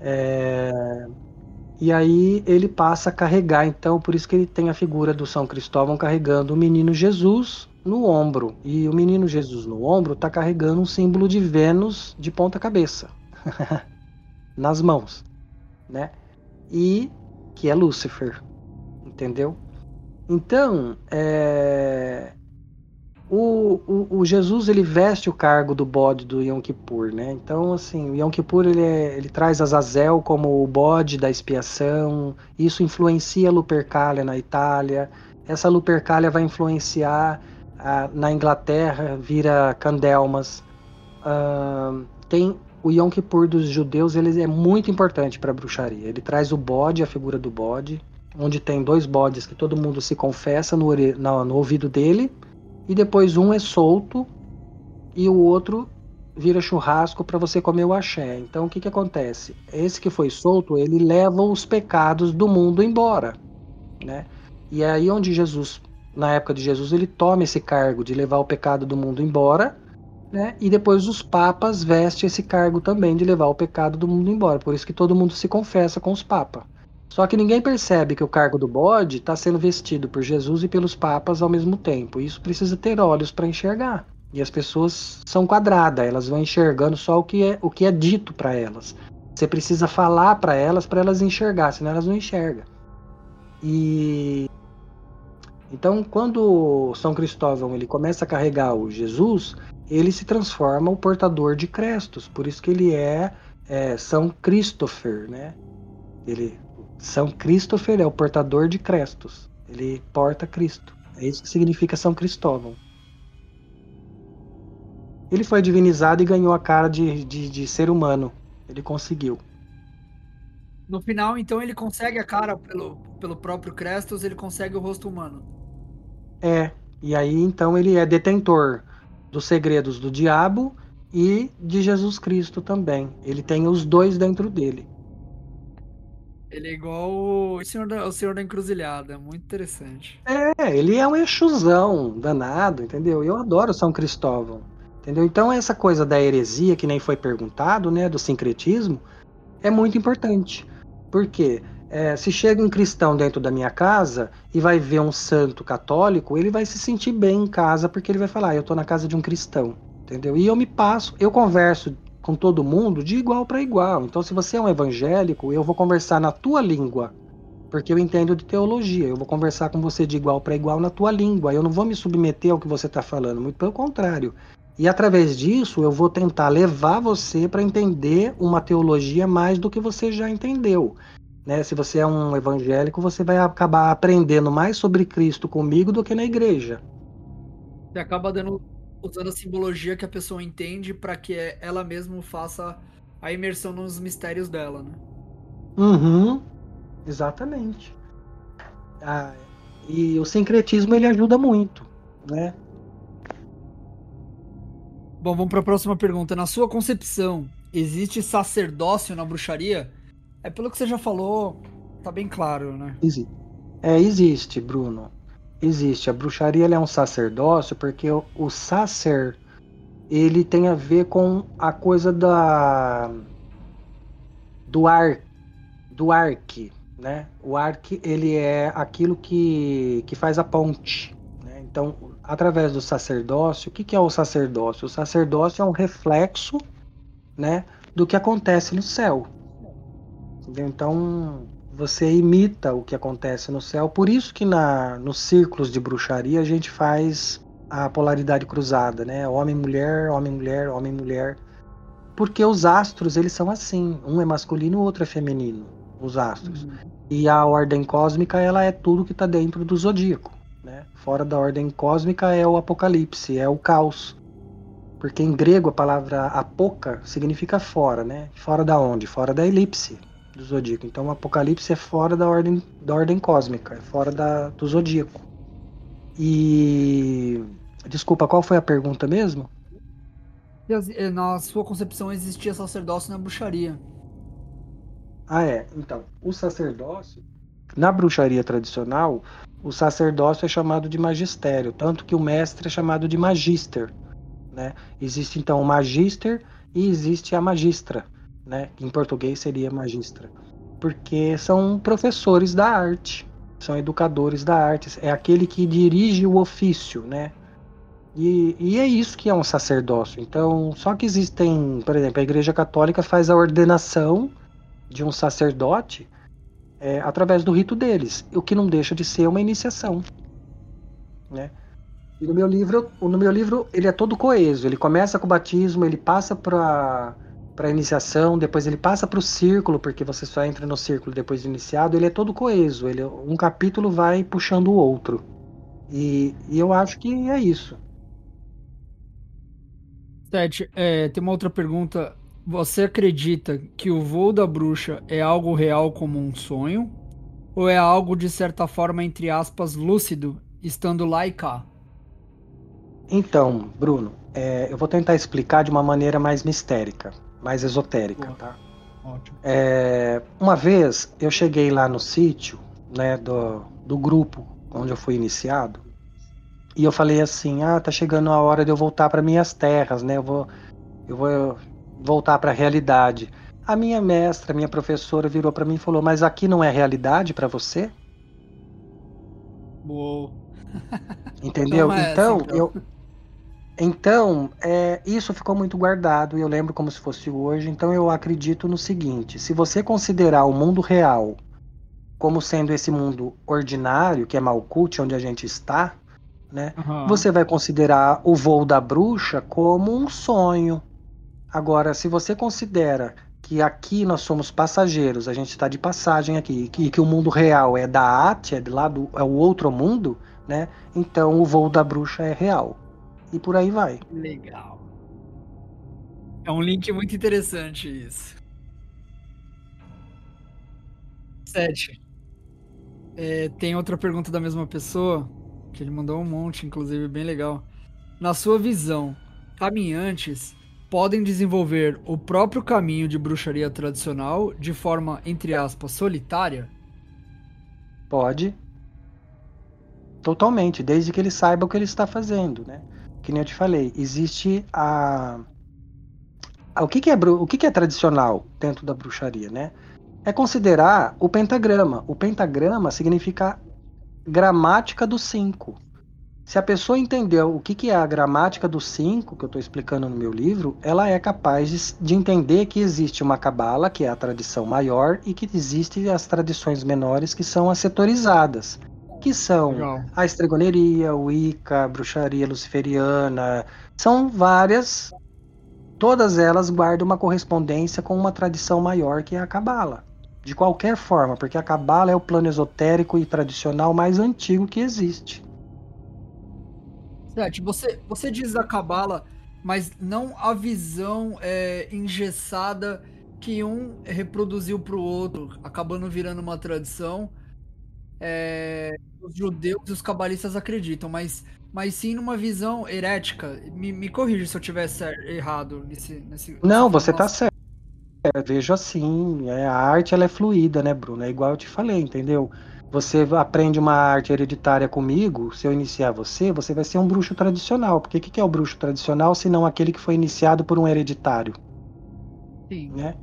É... E aí ele passa a carregar, então, por isso que ele tem a figura do São Cristóvão carregando o menino Jesus no ombro. E o menino Jesus no ombro está carregando um símbolo de Vênus de ponta cabeça, [LAUGHS] nas mãos, né? E que é Lúcifer, entendeu? Então, é... O, o, o, Jesus ele veste o cargo do bode do Yom Kippur, né? Então assim, o Yom Kippur ele, é, ele traz Azazel como o bode da expiação. Isso influencia a Lupercalia na Itália. Essa Lupercalia vai influenciar a, na Inglaterra, vira Candelmas. Tem o Yom Kippur dos judeus, ele é muito importante para a bruxaria. Ele traz o bode, a figura do bode, onde tem dois bodes que todo mundo se confessa no, no, no ouvido dele e depois um é solto e o outro vira churrasco para você comer o axé. Então o que, que acontece? Esse que foi solto, ele leva os pecados do mundo embora, né? E é aí onde Jesus, na época de Jesus, ele toma esse cargo de levar o pecado do mundo embora, né? E depois os papas vestem esse cargo também de levar o pecado do mundo embora. Por isso que todo mundo se confessa com os papas. Só que ninguém percebe que o cargo do bode está sendo vestido por Jesus e pelos papas ao mesmo tempo. Isso precisa ter olhos para enxergar. E as pessoas são quadradas, elas vão enxergando só o que é, o que é dito para elas. Você precisa falar para elas para elas enxergar, senão elas não enxergam. E então, quando São Cristóvão ele começa a carregar o Jesus, ele se transforma o portador de crestos. Por isso que ele é, é São Christopher, né? Ele, São Christopher é o portador de crestos. Ele porta Cristo. É isso que significa São Cristóvão. Ele foi divinizado e ganhou a cara de, de, de ser humano. Ele conseguiu. No final, então, ele consegue a cara pelo, pelo próprio Crestos, ele consegue o rosto humano. É, e aí então ele é detentor dos segredos do diabo e de Jesus Cristo também. Ele tem os dois dentro dele. Ele é igual o Senhor da, o Senhor da Encruzilhada, muito interessante. É, ele é um exusão danado, entendeu? Eu adoro São Cristóvão, entendeu? Então essa coisa da heresia, que nem foi perguntado, né, do sincretismo, é muito importante. Por quê? É, se chega um cristão dentro da minha casa e vai ver um santo católico, ele vai se sentir bem em casa porque ele vai falar: ah, eu estou na casa de um cristão, entendeu? E eu me passo, eu converso com todo mundo de igual para igual. Então, se você é um evangélico, eu vou conversar na tua língua, porque eu entendo de teologia. Eu vou conversar com você de igual para igual na tua língua. Eu não vou me submeter ao que você está falando, muito pelo contrário. E através disso, eu vou tentar levar você para entender uma teologia mais do que você já entendeu. Né? Se você é um evangélico, você vai acabar aprendendo mais sobre Cristo comigo do que na igreja. Você acaba dando, usando a simbologia que a pessoa entende para que ela mesma faça a imersão nos mistérios dela, né? Uhum, exatamente. Ah, e o sincretismo ele ajuda muito, né? Bom, vamos para a próxima pergunta. Na sua concepção, existe sacerdócio na bruxaria? É pelo que você já falou, tá bem claro, né? Existe. É, existe, Bruno. Existe. A bruxaria é um sacerdócio porque o, o sacer ele tem a ver com a coisa da do ar do arque, né? O arque ele é aquilo que, que faz a ponte. Né? Então, através do sacerdócio, o que, que é o sacerdócio? O sacerdócio é um reflexo, né, do que acontece no céu. Entendeu? Então você imita o que acontece no céu. Por isso que na, nos círculos de bruxaria a gente faz a polaridade cruzada, né? Homem-mulher, homem-mulher, homem-mulher. Porque os astros, eles são assim. Um é masculino, o outro é feminino. Os astros. Uhum. E a ordem cósmica, ela é tudo que está dentro do zodíaco. Né? Fora da ordem cósmica é o apocalipse, é o caos. Porque em grego a palavra apoca significa fora, né? Fora da onde? Fora da elipse do zodíaco. Então o Apocalipse é fora da ordem, da ordem cósmica, é fora da, do zodíaco. E. Desculpa, qual foi a pergunta mesmo? Na sua concepção existia sacerdócio na bruxaria. Ah, é. Então, o sacerdócio, na bruxaria tradicional, o sacerdócio é chamado de magistério, tanto que o mestre é chamado de magister. Né? Existe então o magister e existe a magistra né? Em português seria magistra, porque são professores da arte, são educadores da arte, é aquele que dirige o ofício, né? E, e, é isso que é um sacerdócio. Então, só que existem, por exemplo, a Igreja Católica faz a ordenação de um sacerdote é, através do rito deles, o que não deixa de ser uma iniciação, né? E no meu livro, no meu livro, ele é todo coeso. Ele começa com o batismo, ele passa para para iniciação, depois ele passa para o círculo, porque você só entra no círculo depois de iniciado, ele é todo coeso, ele um capítulo vai puxando o outro. E, e eu acho que é isso. Sete, é, tem uma outra pergunta. Você acredita que o voo da bruxa é algo real como um sonho? Ou é algo de certa forma, entre aspas, lúcido, estando lá e cá? Então, Bruno, é, eu vou tentar explicar de uma maneira mais mistérica mais esotérica, Boa. tá? Ótimo. É, uma vez eu cheguei lá no sítio, né, do, do grupo onde eu fui iniciado, e eu falei assim: "Ah, tá chegando a hora de eu voltar para minhas terras, né? Eu vou eu vou voltar para a realidade". A minha mestra, minha professora virou para mim e falou: "Mas aqui não é realidade para você?" Uou. Entendeu? É então, assim, então, eu então, é, isso ficou muito guardado e eu lembro como se fosse hoje. Então, eu acredito no seguinte: se você considerar o mundo real como sendo esse mundo ordinário, que é Malkuth, onde a gente está, né? Uhum. Você vai considerar o voo da bruxa como um sonho. Agora, se você considera que aqui nós somos passageiros, a gente está de passagem aqui, e que o mundo real é da Atia, é lá do é o outro mundo, né? Então o voo da bruxa é real. E por aí vai. Legal. É um link muito interessante isso. Sete. É, tem outra pergunta da mesma pessoa, que ele mandou um monte, inclusive, bem legal. Na sua visão, caminhantes podem desenvolver o próprio caminho de bruxaria tradicional de forma, entre aspas, solitária? Pode. Totalmente, desde que ele saiba o que ele está fazendo, né? Que nem eu te falei, existe a. O que, que é, o que, que é tradicional dentro da bruxaria, né? é considerar o pentagrama. O pentagrama significa gramática do 5. Se a pessoa entendeu o que, que é a gramática do 5, que eu estou explicando no meu livro, ela é capaz de, de, entender que existe uma cabala, que é a tradição maior, e que existem as tradições menores, que são as setorizadas, que são Legal. a estregoneria, o Wicca, a bruxaria luciferiana, são várias, todas elas guardam uma correspondência com uma tradição maior, que é a cabala de qualquer forma, porque a Cabala é o plano esotérico e tradicional mais antigo que existe. Certo, você, você diz a Cabala, mas não a visão é, engessada que um reproduziu para o outro, acabando virando uma tradição. É, os judeus e os cabalistas acreditam, mas, mas sim numa visão herética. Me, me corrija se eu estiver errado nesse, nesse. Não, você está certo. É, vejo assim, é, a arte ela é fluida, né, Bruno? É igual eu te falei, entendeu? Você aprende uma arte hereditária comigo, se eu iniciar você, você vai ser um bruxo tradicional. Porque o que, que é o bruxo tradicional se não aquele que foi iniciado por um hereditário? Sim. Né?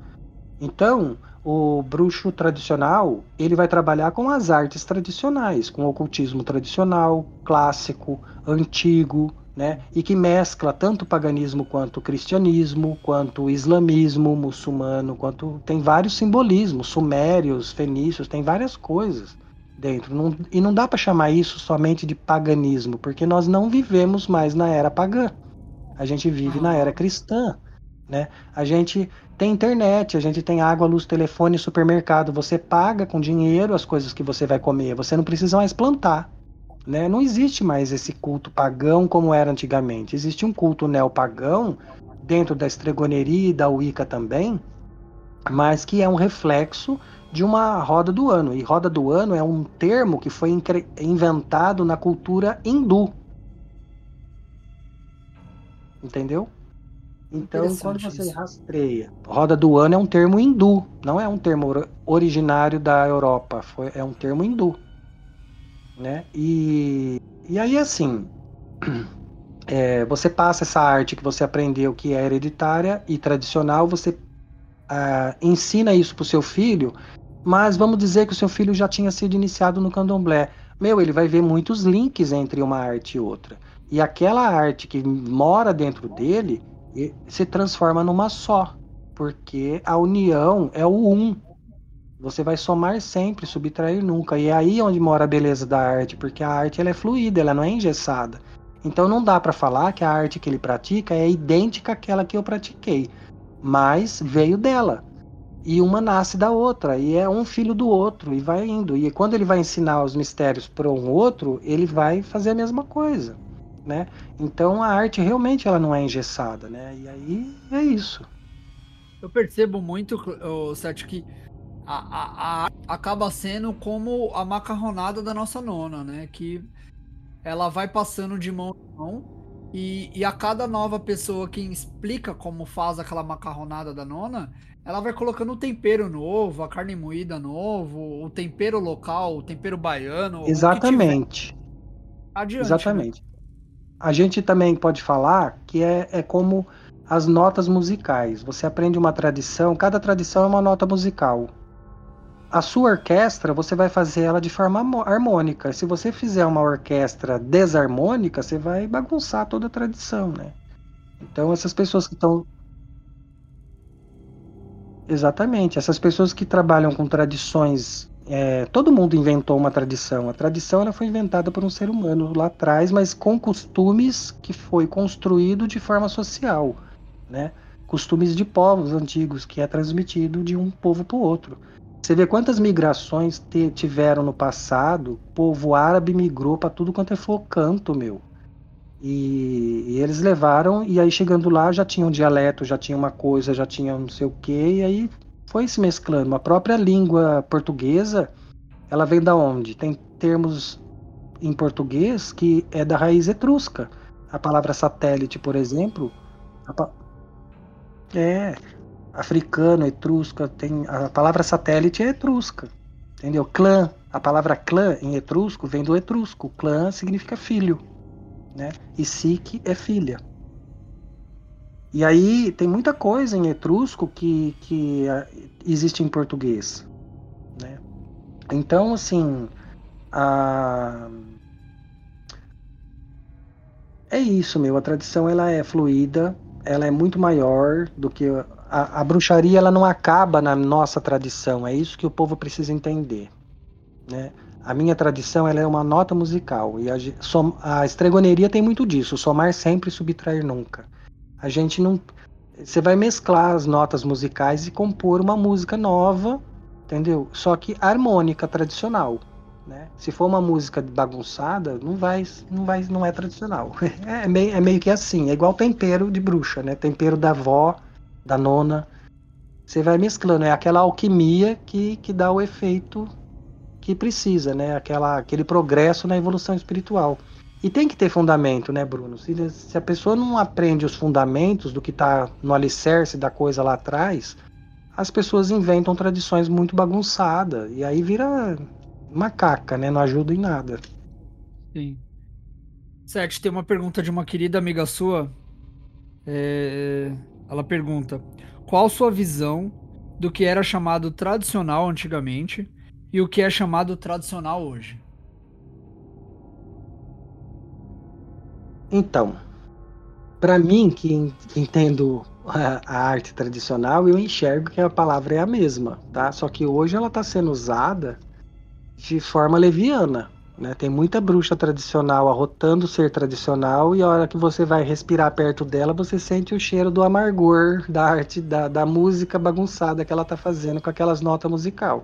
Então, o bruxo tradicional, ele vai trabalhar com as artes tradicionais, com o ocultismo tradicional, clássico, antigo, né? E que mescla tanto o paganismo quanto o cristianismo, quanto o islamismo muçulmano, quanto tem vários simbolismos, sumérios, fenícios, tem várias coisas dentro. Não, e não dá para chamar isso somente de paganismo, porque nós não vivemos mais na era pagã. A gente vive na era cristã, né? A gente tem internet, a gente tem água, luz, telefone, supermercado. Você paga com dinheiro as coisas que você vai comer. Você não precisa mais plantar. Né? Não existe mais esse culto pagão como era antigamente. Existe um culto neopagão dentro da estregoneria e da Wicca também, mas que é um reflexo de uma roda do ano. E roda do ano é um termo que foi inventado na cultura hindu. Entendeu? Então, quando você isso. rastreia, roda do ano é um termo hindu, não é um termo originário da Europa, foi, é um termo hindu né? E, e aí, assim, [CLEARS THROAT] é, você passa essa arte que você aprendeu que é hereditária e tradicional, você uh, ensina isso para o seu filho, mas vamos dizer que o seu filho já tinha sido iniciado no candomblé. Meu, ele vai ver muitos links entre uma arte e outra. E aquela arte que mora dentro dele se transforma numa só, porque a união é o um, você vai somar sempre, subtrair nunca. E é aí onde mora a beleza da arte, porque a arte ela é fluida, ela não é engessada. Então não dá para falar que a arte que ele pratica é idêntica àquela que eu pratiquei, mas veio dela. E uma nasce da outra, e é um filho do outro, e vai indo. E quando ele vai ensinar os mistérios para um outro, ele vai fazer a mesma coisa, né? Então a arte realmente ela não é engessada, né? E aí é isso. Eu percebo muito, Sérgio, que a, a, a, acaba sendo como a macarronada da nossa nona, né? Que ela vai passando de mão em mão e, e a cada nova pessoa que explica como faz aquela macarronada da nona, ela vai colocando o tempero novo, a carne moída novo, o tempero local, o tempero baiano. Exatamente. Adiante, né? Exatamente. Né? A gente também pode falar que é, é como as notas musicais. Você aprende uma tradição, cada tradição é uma nota musical. A sua orquestra, você vai fazer ela de forma harmônica. Se você fizer uma orquestra desarmônica, você vai bagunçar toda a tradição, né? Então essas pessoas que estão Exatamente, essas pessoas que trabalham com tradições é, todo mundo inventou uma tradição. A tradição ela foi inventada por um ser humano lá atrás, mas com costumes que foi construído de forma social, né? Costumes de povos antigos que é transmitido de um povo para o outro. Você vê quantas migrações te, tiveram no passado. O povo árabe migrou para tudo quanto é for canto, meu. E, e, eles levaram, e aí chegando lá já tinha um dialeto, já tinha uma coisa, já tinha não sei o que, e aí foi se mesclando. A própria língua portuguesa, ela vem da onde? Tem termos em português que é da raiz etrusca. A palavra satélite, por exemplo, pa... é africano, etrusca, tem a palavra satélite é etrusca. Entendeu? Clã, a palavra clã em etrusco vem do etrusco. Clã significa filho, né? E Sique é filha. E aí tem muita coisa em etrusco que, que ah, existe em português. Né? Então, assim, a... é isso, meu. A tradição ela é fluida, ela é muito maior do que a, a, bruxaria. Ela não acaba na nossa tradição. É isso que o povo precisa entender, né? A minha tradição ela é uma nota musical e a, a estregoneria tem muito disso. Somar sempre, subtrair nunca. A gente não. Você vai mesclar as notas musicais e compor uma música nova, entendeu? Só que harmônica, tradicional. Né? Se for uma música bagunçada, não vai, não vai, não é tradicional. [LAUGHS] É meio, é meio que assim, é igual tempero de bruxa, né? Tempero da avó, da nona. Você vai mesclando, é aquela alquimia que, que dá o efeito que precisa, né? Aquela, aquele progresso na evolução espiritual. E tem que ter fundamento, né, Bruno? Se, se a pessoa não aprende os fundamentos do que está no alicerce da coisa lá atrás, as pessoas inventam tradições muito bagunçadas. E aí vira macaca, né? Não ajuda em nada. Sim. Sete, tem uma pergunta de uma querida amiga sua. É... Ela pergunta: Qual sua visão do que era chamado tradicional antigamente e o que é chamado tradicional hoje? Então, para mim, que entendo a, arte tradicional, eu enxergo que a palavra é a mesma, tá? Só que hoje ela está sendo usada de forma leviana. Né? Tem muita bruxa tradicional arrotando ser tradicional e a hora que você vai respirar perto dela, você sente o cheiro do amargor da arte, da, da música bagunçada que ela está fazendo com aquelas notas musical.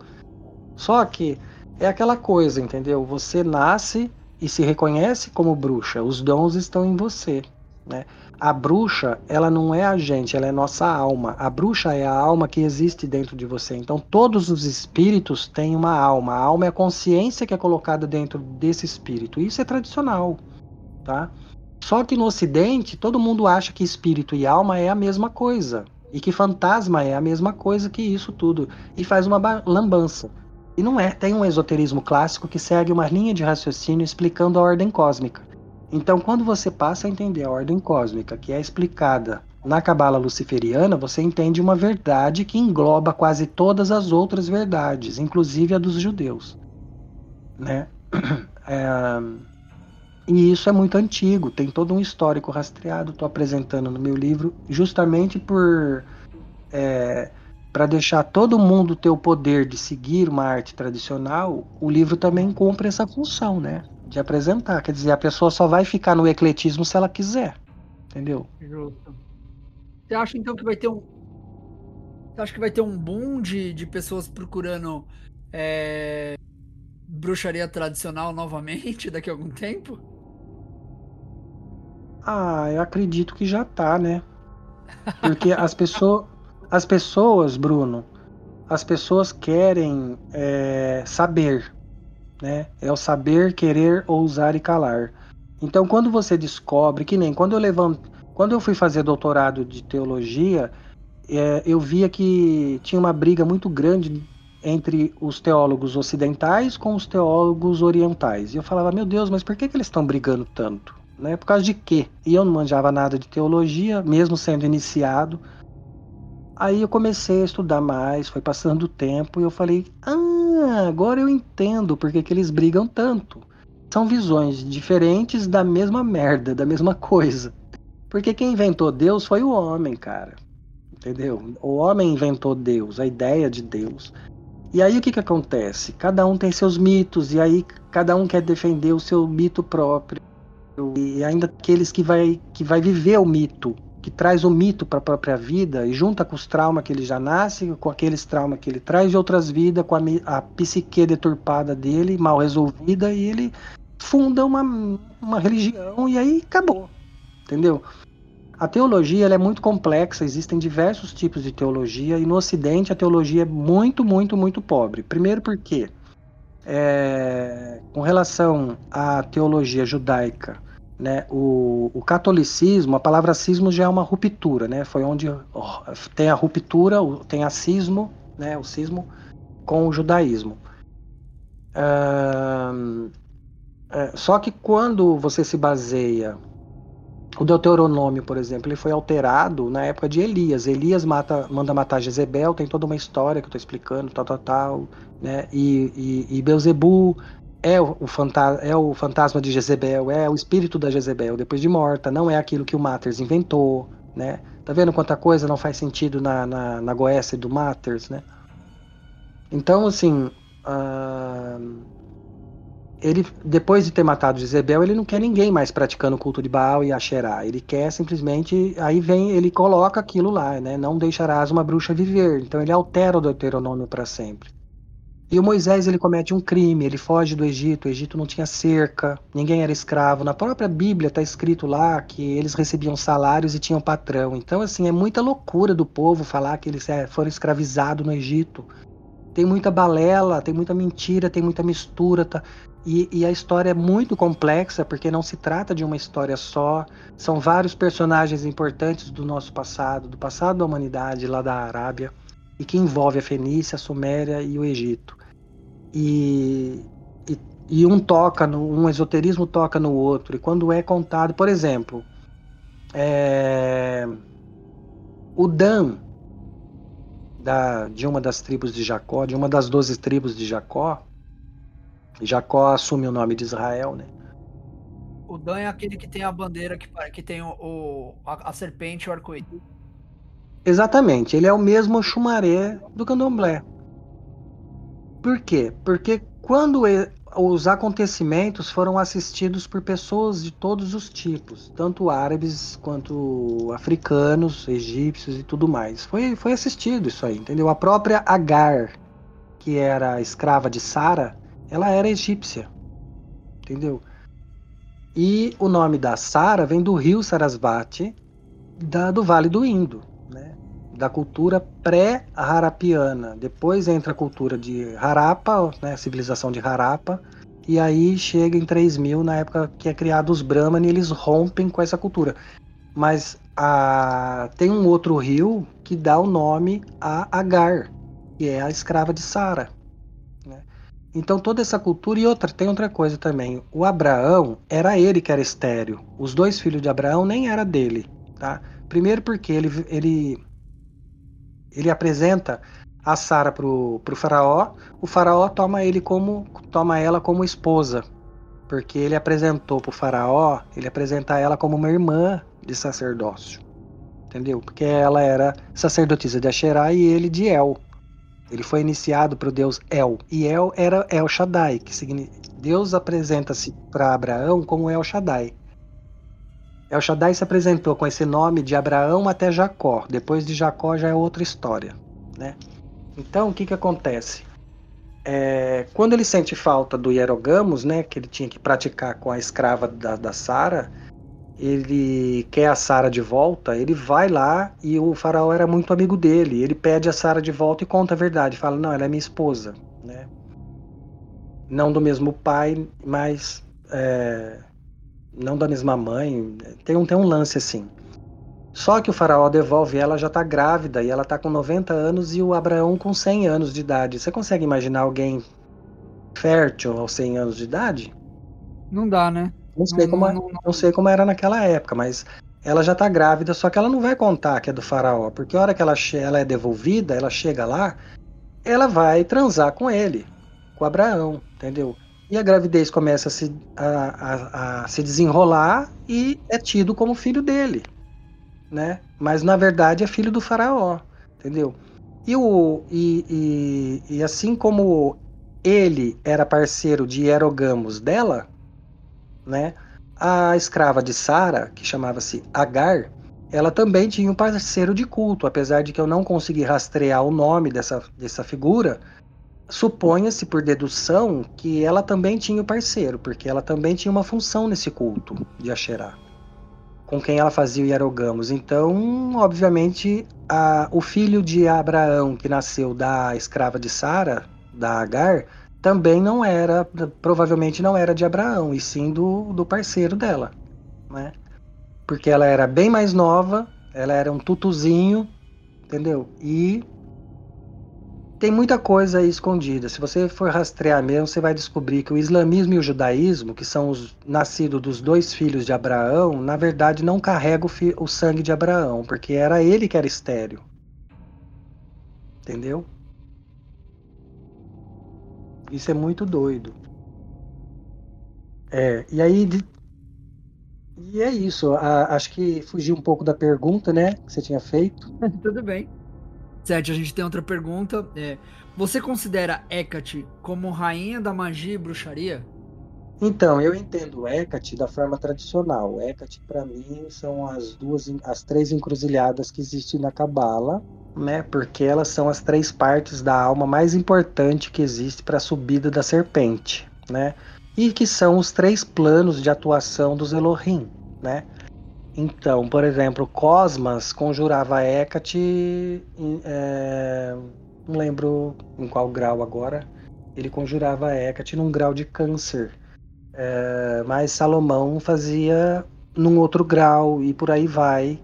Só que é aquela coisa, entendeu? Você nasce e se reconhece como bruxa, os dons estão em você. Né? A bruxa, ela não é a gente, ela é nossa alma. A bruxa é a alma que existe dentro de você. Então, todos os espíritos têm uma alma. A alma é a consciência que é colocada dentro desse espírito. Isso é tradicional, tá? Só que no Ocidente, todo mundo acha que espírito e alma é a mesma coisa. E que fantasma é a mesma coisa que isso tudo. E faz uma lambança. E não é, tem um esoterismo clássico que segue uma linha de raciocínio explicando a ordem cósmica. Então, quando você passa a entender a ordem cósmica, que é explicada na cabala luciferiana, você entende uma verdade que engloba quase todas as outras verdades, inclusive a dos judeus. Né? [CLEARS THROAT] É, e isso é muito antigo, tem todo um histórico rastreado, estou apresentando no meu livro, justamente por é, para deixar todo mundo ter o poder de seguir uma arte tradicional, o livro também cumpre essa função, né? De apresentar. Quer dizer, a pessoa só vai ficar no ecletismo se ela quiser. Entendeu? Justo. Você acha então que vai ter um. Você acha que vai ter um boom de, de pessoas procurando é... bruxaria tradicional novamente [LAUGHS] daqui a algum tempo? Ah, eu acredito que já tá, né? Porque as pessoas. As pessoas, Bruno, as pessoas querem é, saber, né? É o saber, querer, ousar e calar. Então, quando você descobre, que nem quando eu levanto, quando eu fui fazer doutorado de teologia, é, eu via que tinha uma briga muito grande entre os teólogos ocidentais com os teólogos orientais. E eu falava, meu Deus, mas por que, que eles estão brigando tanto? né? Por causa de quê? E eu não manjava nada de teologia, mesmo sendo iniciado. Aí eu comecei a estudar mais, foi passando o tempo e eu falei: "Ah, agora eu entendo porque que eles brigam tanto. São visões diferentes da mesma merda, da mesma coisa. Porque quem inventou Deus foi o homem, cara. Entendeu? O homem inventou Deus, a ideia de Deus. E aí o que que acontece? Cada um tem seus mitos e aí cada um quer defender o seu mito próprio. E ainda aqueles que vai que vai viver o mito, que traz o mito para a própria vida e junta com os traumas que ele já nasce, com aqueles traumas que ele traz de outras vidas, com a, a psique deturpada dele, mal resolvida, e ele funda uma, uma religião e aí acabou. Entendeu? A teologia é muito complexa, existem diversos tipos de teologia e no Ocidente a teologia é muito, muito, muito pobre. Primeiro porque, é, com relação à teologia judaica, né, o, o, catolicismo, a palavra cismo já é uma ruptura, né? Foi onde tem a ruptura, tem a cismo, né, o cismo com o judaísmo. É, só que quando você se baseia o Deuteronômio, por exemplo, ele foi alterado na época de Elias. Elias mata, manda matar Jezebel, tem toda uma história que eu estou explicando, tal, tal, tal, né? E, e, e Beuzebu é o, fantasma, é o fantasma de Jezebel, é o espírito da Jezebel depois de morta, não é aquilo que o Matters inventou, né? Tá vendo quanta coisa não faz sentido na, na, na Goécia do Matters, né? Então, assim, uh, ele, depois de ter matado Jezebel, ele não quer ninguém mais praticando o culto de Baal e Asherá. Ele quer simplesmente. Aí vem, ele coloca aquilo lá, né? Não deixarás uma bruxa viver. Então ele altera o Deuteronômio para sempre. E o Moisés ele comete um crime, ele foge do Egito. O Egito não tinha cerca, ninguém era escravo. Na própria Bíblia está escrito lá que eles recebiam salários e tinham patrão. Então, assim, é muita loucura do povo falar que eles é, foram escravizados no Egito. Tem muita balela, tem muita mentira, tem muita mistura. Tá? E, e, a história é muito complexa, porque não se trata de uma história só. São vários personagens importantes do nosso passado, do passado da humanidade lá da Arábia, e que envolve a Fenícia, a Suméria e o Egito. E, e, e um toca, no, um esoterismo toca no outro. E quando é contado, por exemplo, é, o Dan, da, de uma das tribos de Jacó, de uma das doze tribos de Jacó, Jacó assume o nome de Israel, né? O Dan é aquele que tem a bandeira que, que tem o, o a, a, serpente e o arco-íris. Exatamente, ele é o mesmo chumaré do candomblé. Por quê? Porque quando os acontecimentos foram assistidos por pessoas de todos os tipos, tanto árabes quanto africanos, egípcios e tudo mais. Foi, foi assistido isso aí, entendeu? A própria Agar, que era escrava de Sara, ela era egípcia, entendeu? E o nome da Sara vem do rio Sarasvati, da, do Vale do Indo? Da cultura pré-harapiana. Depois entra a cultura de Harappa, né? civilização de Harappa, e aí chega em 3000, na época que é criado os Brahmani, eles rompem com essa cultura. Mas a... tem um outro rio que dá o nome a Agar, que é a escrava de Sara. Então toda essa cultura e outra tem outra coisa também. O Abraão era ele que era estéreo. Os dois filhos de Abraão nem era dele, tá? Primeiro porque ele ele ele apresenta a Sara pro, pro faraó. O faraó toma ele como toma ela como esposa, porque ele apresentou pro faraó, ele apresenta ela como uma irmã de sacerdócio. Entendeu? Porque ela era sacerdotisa de Asherá e ele de El. Ele foi iniciado para o deus El. E El era El Shaddai, que significa. Deus apresenta-se para Abraão como El Shaddai. El Shaddai se apresentou com esse nome de Abraão até Jacó. Depois de Jacó já é outra história. Né? Então, o que, que acontece? É, quando ele sente falta do hierogamos, né, que ele tinha que praticar com a escrava da, da Sara, ele quer a Sara de volta, ele vai lá e o faraó era muito amigo dele. Ele pede a Sara de volta e conta a verdade. Fala, não, ela é minha esposa, né? Não do mesmo pai, mas é, não da mesma mãe. Tem um, tem um lance assim. Só que o faraó devolve ela, já tá grávida, e ela tá com 90 anos e o Abraão com 100 anos de idade. Você consegue imaginar alguém fértil aos 100 anos de idade? Não dá, né? Não sei, não, como, é, não, não, sei como era naquela época, mas ela já tá grávida, só que ela não vai contar que é do faraó, porque a hora que ela, ela é devolvida, ela chega lá, ela vai transar com ele, com Abraão, entendeu? E a gravidez começa a se, a, a, a se desenrolar e é tido como filho dele, né? Mas na verdade é filho do faraó, entendeu? E, o, e, e, e assim como ele era parceiro de Hierogamos dela, né? A escrava de Sara, que chamava-se Agar, ela também tinha um parceiro de culto, apesar de que eu não consegui rastrear o nome dessa, dessa figura. Suponha-se por dedução que ela também tinha um parceiro, porque ela também tinha uma função nesse culto de Asherá, com quem ela fazia o hierogamos. Então, obviamente, a, o filho de Abraão, que nasceu da escrava de Sara, da Agar, também não era, provavelmente não era de Abraão, e sim do, do parceiro dela, né? Porque ela era bem mais nova, ela era um tutuzinho, entendeu? E tem muita coisa aí escondida. Se você for rastrear mesmo, você vai descobrir que o islamismo e o judaísmo, que são os nascidos dos dois filhos de Abraão, na verdade não carregam o, o sangue de Abraão, porque era ele que era estéreo. Entendeu? Isso é muito doido. É, e aí. E é isso. A, acho que fugi um pouco da pergunta, né? Que você tinha feito. [LAUGHS] Tudo bem. Sete, a gente tem outra pergunta. É, você considera Hecate como rainha da magia e bruxaria? Então, eu entendo Hecate da forma tradicional. Hecate, para mim, são as duas, as três encruzilhadas que existem na Cabala né? Porque elas são as três partes da alma mais importante que existe para a subida da serpente, né? E que são os três planos de atuação dos Elohim, né? Então, por exemplo, Cosmas conjurava Hecate, é, não lembro em qual grau agora, ele conjurava Hecate num grau de câncer, é, mas Salomão fazia num outro grau e por aí vai.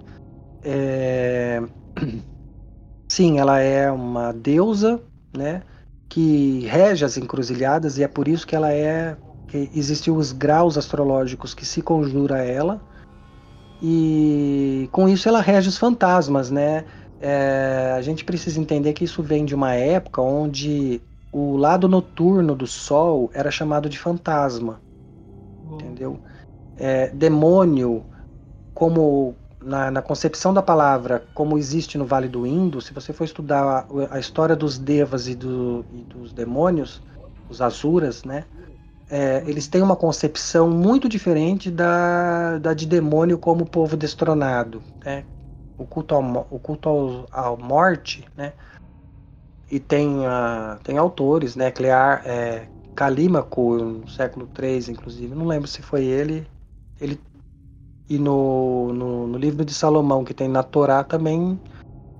É, [CLEARS THROAT] Sim, ela é uma deusa, né? Que rege as encruzilhadas e é por isso que ela é. que existem os graus astrológicos que se conjura ela. E com isso ela rege os fantasmas, né? É, a gente precisa entender que isso vem de uma época onde o lado noturno do Sol era chamado de fantasma. Bom. Entendeu? É, demônio, como na, na, concepção da palavra, como existe no Vale do Indo, se você for estudar a, a história dos devas e, do, e, dos demônios, os asuras, né? É, eles têm uma concepção muito diferente da, da de demônio como povo destronado, né? O culto ao, o culto ao, ao morte, né? E tem, uh, tem autores, né? Clear, é, Calímaco, no século III, inclusive, não lembro se foi ele, ele e no, no, no, livro de Salomão, que tem na Torá, também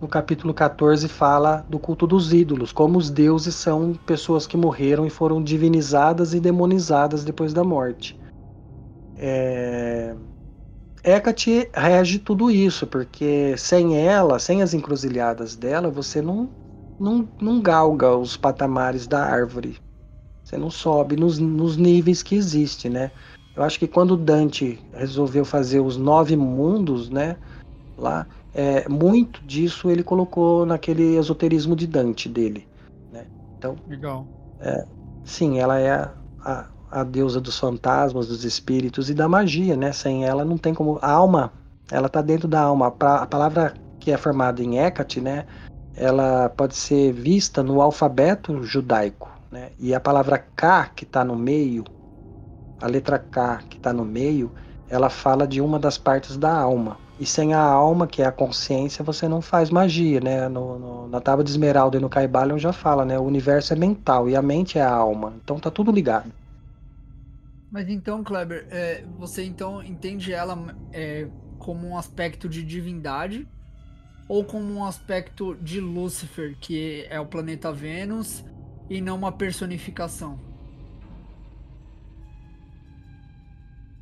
no capítulo 14 fala do culto dos ídolos, como os deuses são pessoas que morreram e foram divinizadas e demonizadas depois da morte. É... Hecate rege tudo isso, porque sem ela, sem as encruzilhadas dela, você não, não, não galga os patamares da árvore. Você não sobe nos, nos níveis que existe, né? Eu acho que quando Dante resolveu fazer os nove mundos, né, lá, é, muito disso ele colocou naquele esoterismo de Dante dele, né? Então, legal. É, sim, ela é a, a, a, deusa dos fantasmas, dos espíritos e da magia, né? Sem ela não tem como a alma, ela está dentro da alma. A palavra que é formada em Hecate, né? Ela pode ser vista no alfabeto judaico, né? E a palavra K que está no meio a letra K, que está no meio, ela fala de uma das partes da alma. E sem a alma, que é a consciência, você não faz magia, né? No, no, na tábua de esmeralda e no Caibalion já fala, né? O universo é mental e a mente é a alma. Então tá tudo ligado. Mas então, Kleber, é, você então entende ela é, como um aspecto de divindade ou como um aspecto de Lúcifer, que é o planeta Vênus, e não uma personificação?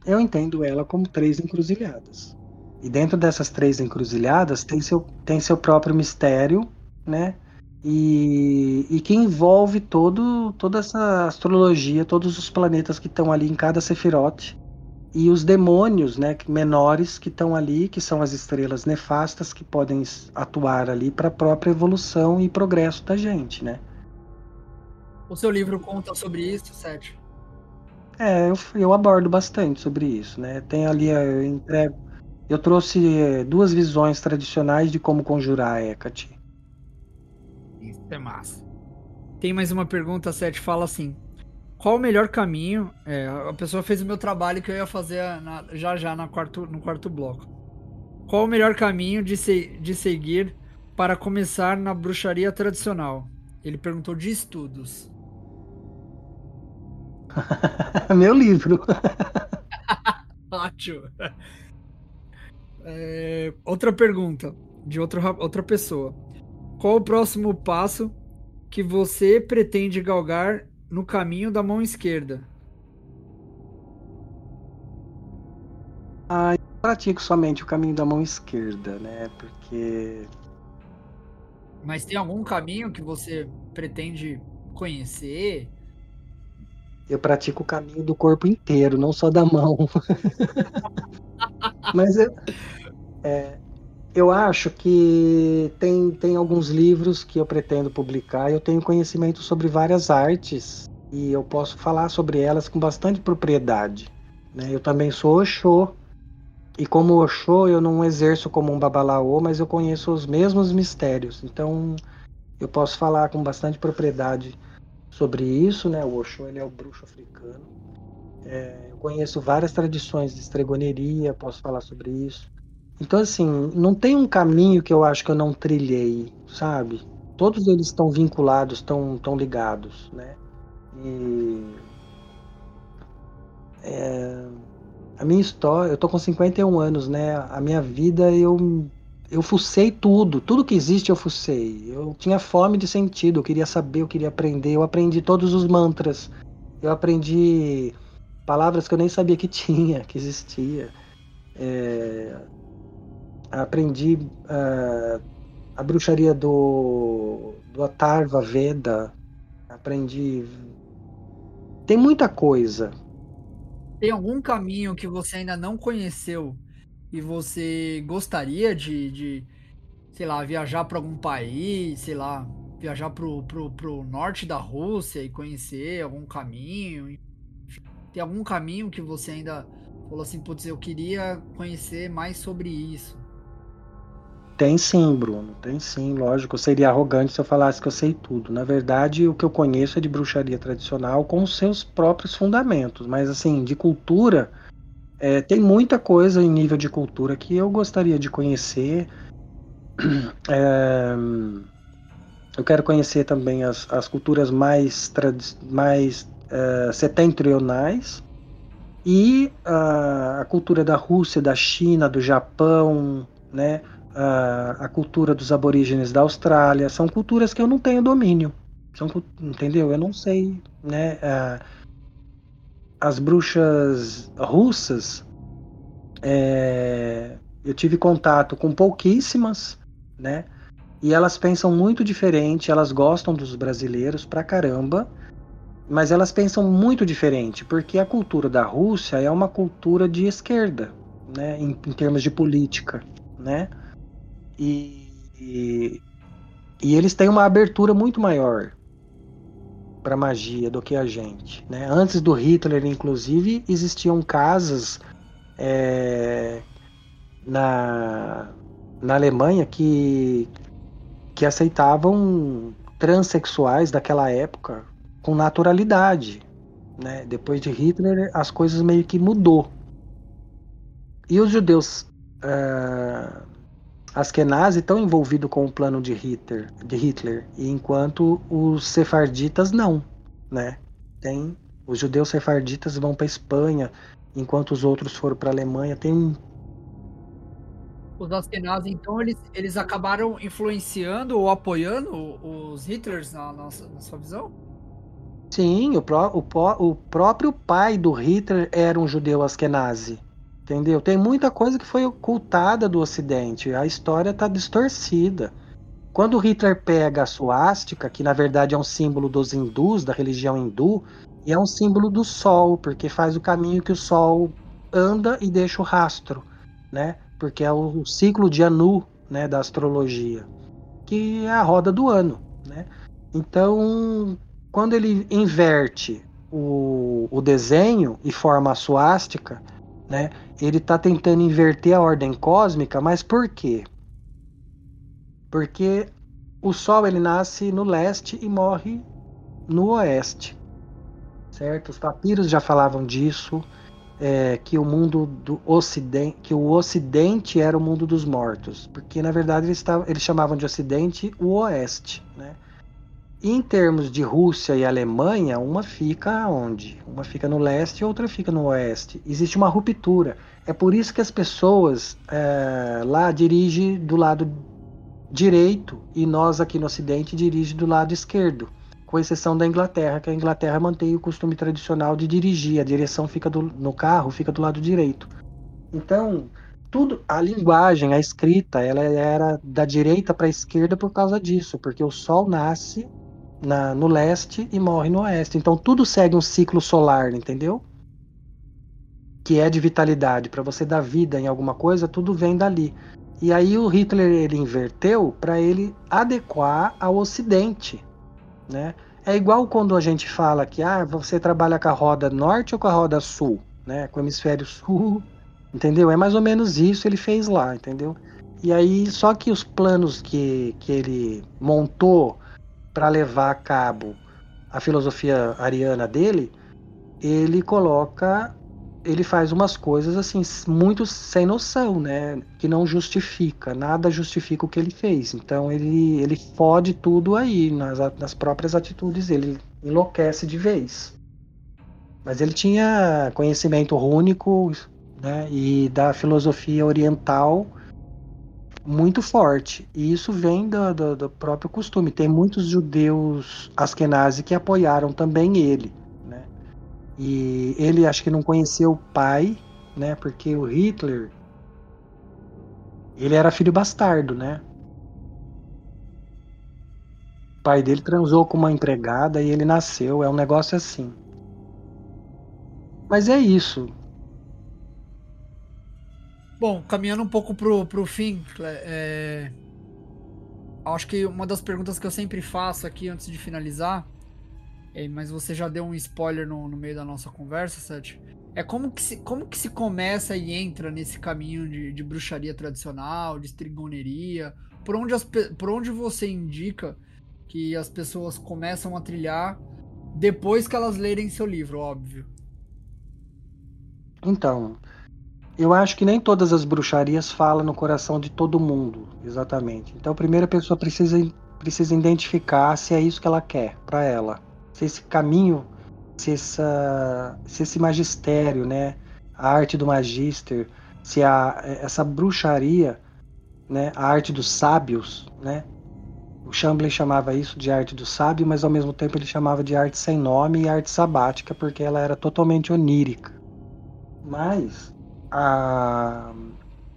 eu entendo ela como três encruzilhadas. E dentro dessas três encruzilhadas tem seu, tem seu próprio mistério, né? E, e que envolve todo, toda essa astrologia, todos os planetas que estão ali em cada sefirote. e os demônios, né, menores que estão ali, que são as estrelas nefastas que podem atuar ali para a própria evolução e progresso da gente, né? O seu livro conta sobre isso, Sérgio? É, eu, eu abordo bastante sobre isso, né? Tem ali, eu entrego, eu trouxe é, duas visões tradicionais de como conjurar a Hecate. Isso é massa. Tem mais uma pergunta, Sete fala assim: qual o melhor caminho? É, a pessoa fez o meu trabalho que eu ia fazer na, já já na quarto, no quarto bloco. Qual o melhor caminho de, se, de seguir para começar na bruxaria tradicional? Ele perguntou de estudos. [LAUGHS] meu livro. [LAUGHS] Ótimo. É, outra pergunta de outra, outra pessoa. Qual o próximo passo que você pretende galgar no caminho da mão esquerda. Ah, eu pratico somente o caminho da mão esquerda, né? Porque. Mas tem algum caminho que você pretende conhecer? Eu pratico o caminho do corpo inteiro, não só da mão. [LAUGHS] Mas eu, é, eu acho que tem, tem alguns livros que eu pretendo publicar. Eu tenho conhecimento sobre várias artes e eu posso falar sobre elas com bastante propriedade. Né? Eu também sou Oxô, e como Oxô eu não exerço como um babalaô, mas eu conheço os mesmos mistérios. Então eu posso falar com bastante propriedade sobre isso. Né? O Oxô ele é o bruxo africano. É, eu conheço várias tradições de estregoneria, posso falar sobre isso. Então, assim, não tem um caminho que eu acho que eu não trilhei, sabe? Todos eles estão vinculados, estão tão ligados, né? E. É, a minha história, eu tô com 51 anos, né? A minha vida eu eu fucei tudo, tudo que existe eu fucei. Eu tinha fome de sentido, eu queria saber, eu queria aprender. Eu aprendi todos os mantras. Eu aprendi palavras que eu nem sabia que [LAUGHS] tinha, que existia. É, aprendi uh, a bruxaria do, do Atarva Veda, aprendi. Tem muita coisa. Tem algum caminho que você ainda não conheceu e você gostaria de, de sei lá, viajar para algum país, sei lá, viajar pro, pro, pro norte da Rússia e conhecer algum caminho? Tem algum caminho que você ainda falou assim, putz, eu queria conhecer mais sobre isso? Tem sim, Bruno, tem sim, lógico. Eu seria arrogante se eu falasse que eu sei tudo. Na verdade, o que eu conheço é de bruxaria tradicional com os seus próprios fundamentos. Mas, assim, de cultura, é, tem muita coisa em nível de cultura que eu gostaria de conhecer. [CLEARS THROAT] É, eu quero conhecer também as, as culturas mais, mais é, setentrionais e a, a cultura da Rússia, da China, do Japão, né? a, a cultura dos aborígenes da Austrália. São culturas que eu não tenho domínio. São, entendeu? Eu não sei, né? As bruxas russas, é, eu tive contato com pouquíssimas, né? E elas pensam muito diferente, elas gostam dos brasileiros pra caramba, mas elas pensam muito diferente, porque a cultura da Rússia é uma cultura de esquerda, né? Em, em termos de política, né? E, e, e eles têm uma abertura muito maior para magia do que a gente. Né? Antes do Hitler, inclusive, existiam casas é, na, na Alemanha que, que aceitavam transexuais daquela época com naturalidade. Né? Depois de Hitler, as coisas meio que mudou. E os judeus uh, Askenazi estão envolvidos com o plano de Hitler, de Hitler, enquanto os sefarditas não, né? Tem os judeus sefarditas vão para Espanha, enquanto os outros foram para Alemanha. Tem os Askenazi, então, eles, eles acabaram influenciando ou apoiando os Hitlers na, na, na sua visão? Sim, o, pró, o, o próprio pai do Hitler era um judeu Askenazi. Entendeu? Tem muita coisa que foi ocultada do Ocidente. A história está distorcida. Quando Hitler pega a suástica, que na verdade é um símbolo dos hindus, da religião hindu, e é um símbolo do sol, porque faz o caminho que o sol anda e deixa o rastro, né? Porque é o ciclo de Anu, né, da astrologia, que é a roda do ano, né? Então, quando ele inverte o, o desenho e forma a suástica, né? Ele está tentando inverter a ordem cósmica, mas por quê? Porque o Sol ele nasce no leste e morre no oeste, certo? Os papiros já falavam disso, é, que o mundo do ocidente, que o ocidente era o mundo dos mortos, porque na verdade eles, tavam, eles chamavam de ocidente o oeste, né? Em termos de Rússia e Alemanha, uma fica onde? Uma fica no leste e outra fica no oeste. Existe uma ruptura. É por isso que as pessoas é, lá dirigem do lado direito e nós aqui no ocidente dirigem do lado esquerdo com exceção da Inglaterra, que a Inglaterra mantém o costume tradicional de dirigir, a direção fica do, no carro fica do lado direito. Então, tudo, a linguagem, a escrita, ela era da direita para a esquerda por causa disso, porque o Sol nasce na, no leste e morre no oeste. Então, tudo segue um ciclo solar, entendeu? Que é de vitalidade. Para você dar vida em alguma coisa, tudo vem dali. E aí o Hitler ele inverteu para ele adequar ao Ocidente né? É igual quando a gente fala que ah, você trabalha com a roda norte ou com a roda sul, né? Com o hemisfério sul, [LAUGHS] entendeu? É mais ou menos isso ele fez lá, entendeu? E aí, só que os planos que, que ele montou para levar a cabo a filosofia ariana dele, ele coloca ele faz umas coisas assim muito sem noção, né? Que não justifica, nada justifica o que ele fez. Então ele ele fode tudo aí nas, nas próprias atitudes, ele enlouquece de vez. Mas ele tinha conhecimento rúnico, né? E da filosofia oriental muito forte. E isso vem do, do, do próprio costume. Tem muitos judeus askenazi que apoiaram também ele e ele acho que não conheceu o pai, né? Porque o Hitler ele era filho bastardo, né? O pai dele transou com uma empregada e ele nasceu, é um negócio assim. Mas é isso. Bom, caminhando um pouco pro, pro fim, é... acho que uma das perguntas que eu sempre faço aqui antes de finalizar é, mas você já deu um spoiler no, no meio da nossa conversa, Seth. É como que, se, como que se começa e entra nesse caminho de, de bruxaria tradicional, de estrigoneria? Por onde, as, por onde você indica que as pessoas começam a trilhar depois que elas lerem seu livro, óbvio? Então, eu acho que nem todas as bruxarias falam no coração de todo mundo, exatamente. Então, a pessoa precisa, precisa identificar se é isso que ela quer para ela se esse caminho, se, essa, se esse magistério, né, a arte do magister, se a, essa bruxaria, né, a arte dos sábios, né, o Chamberlain chamava isso de arte do sábio, mas ao mesmo tempo ele chamava de arte sem nome e arte sabática, porque ela era totalmente onírica. Mas a,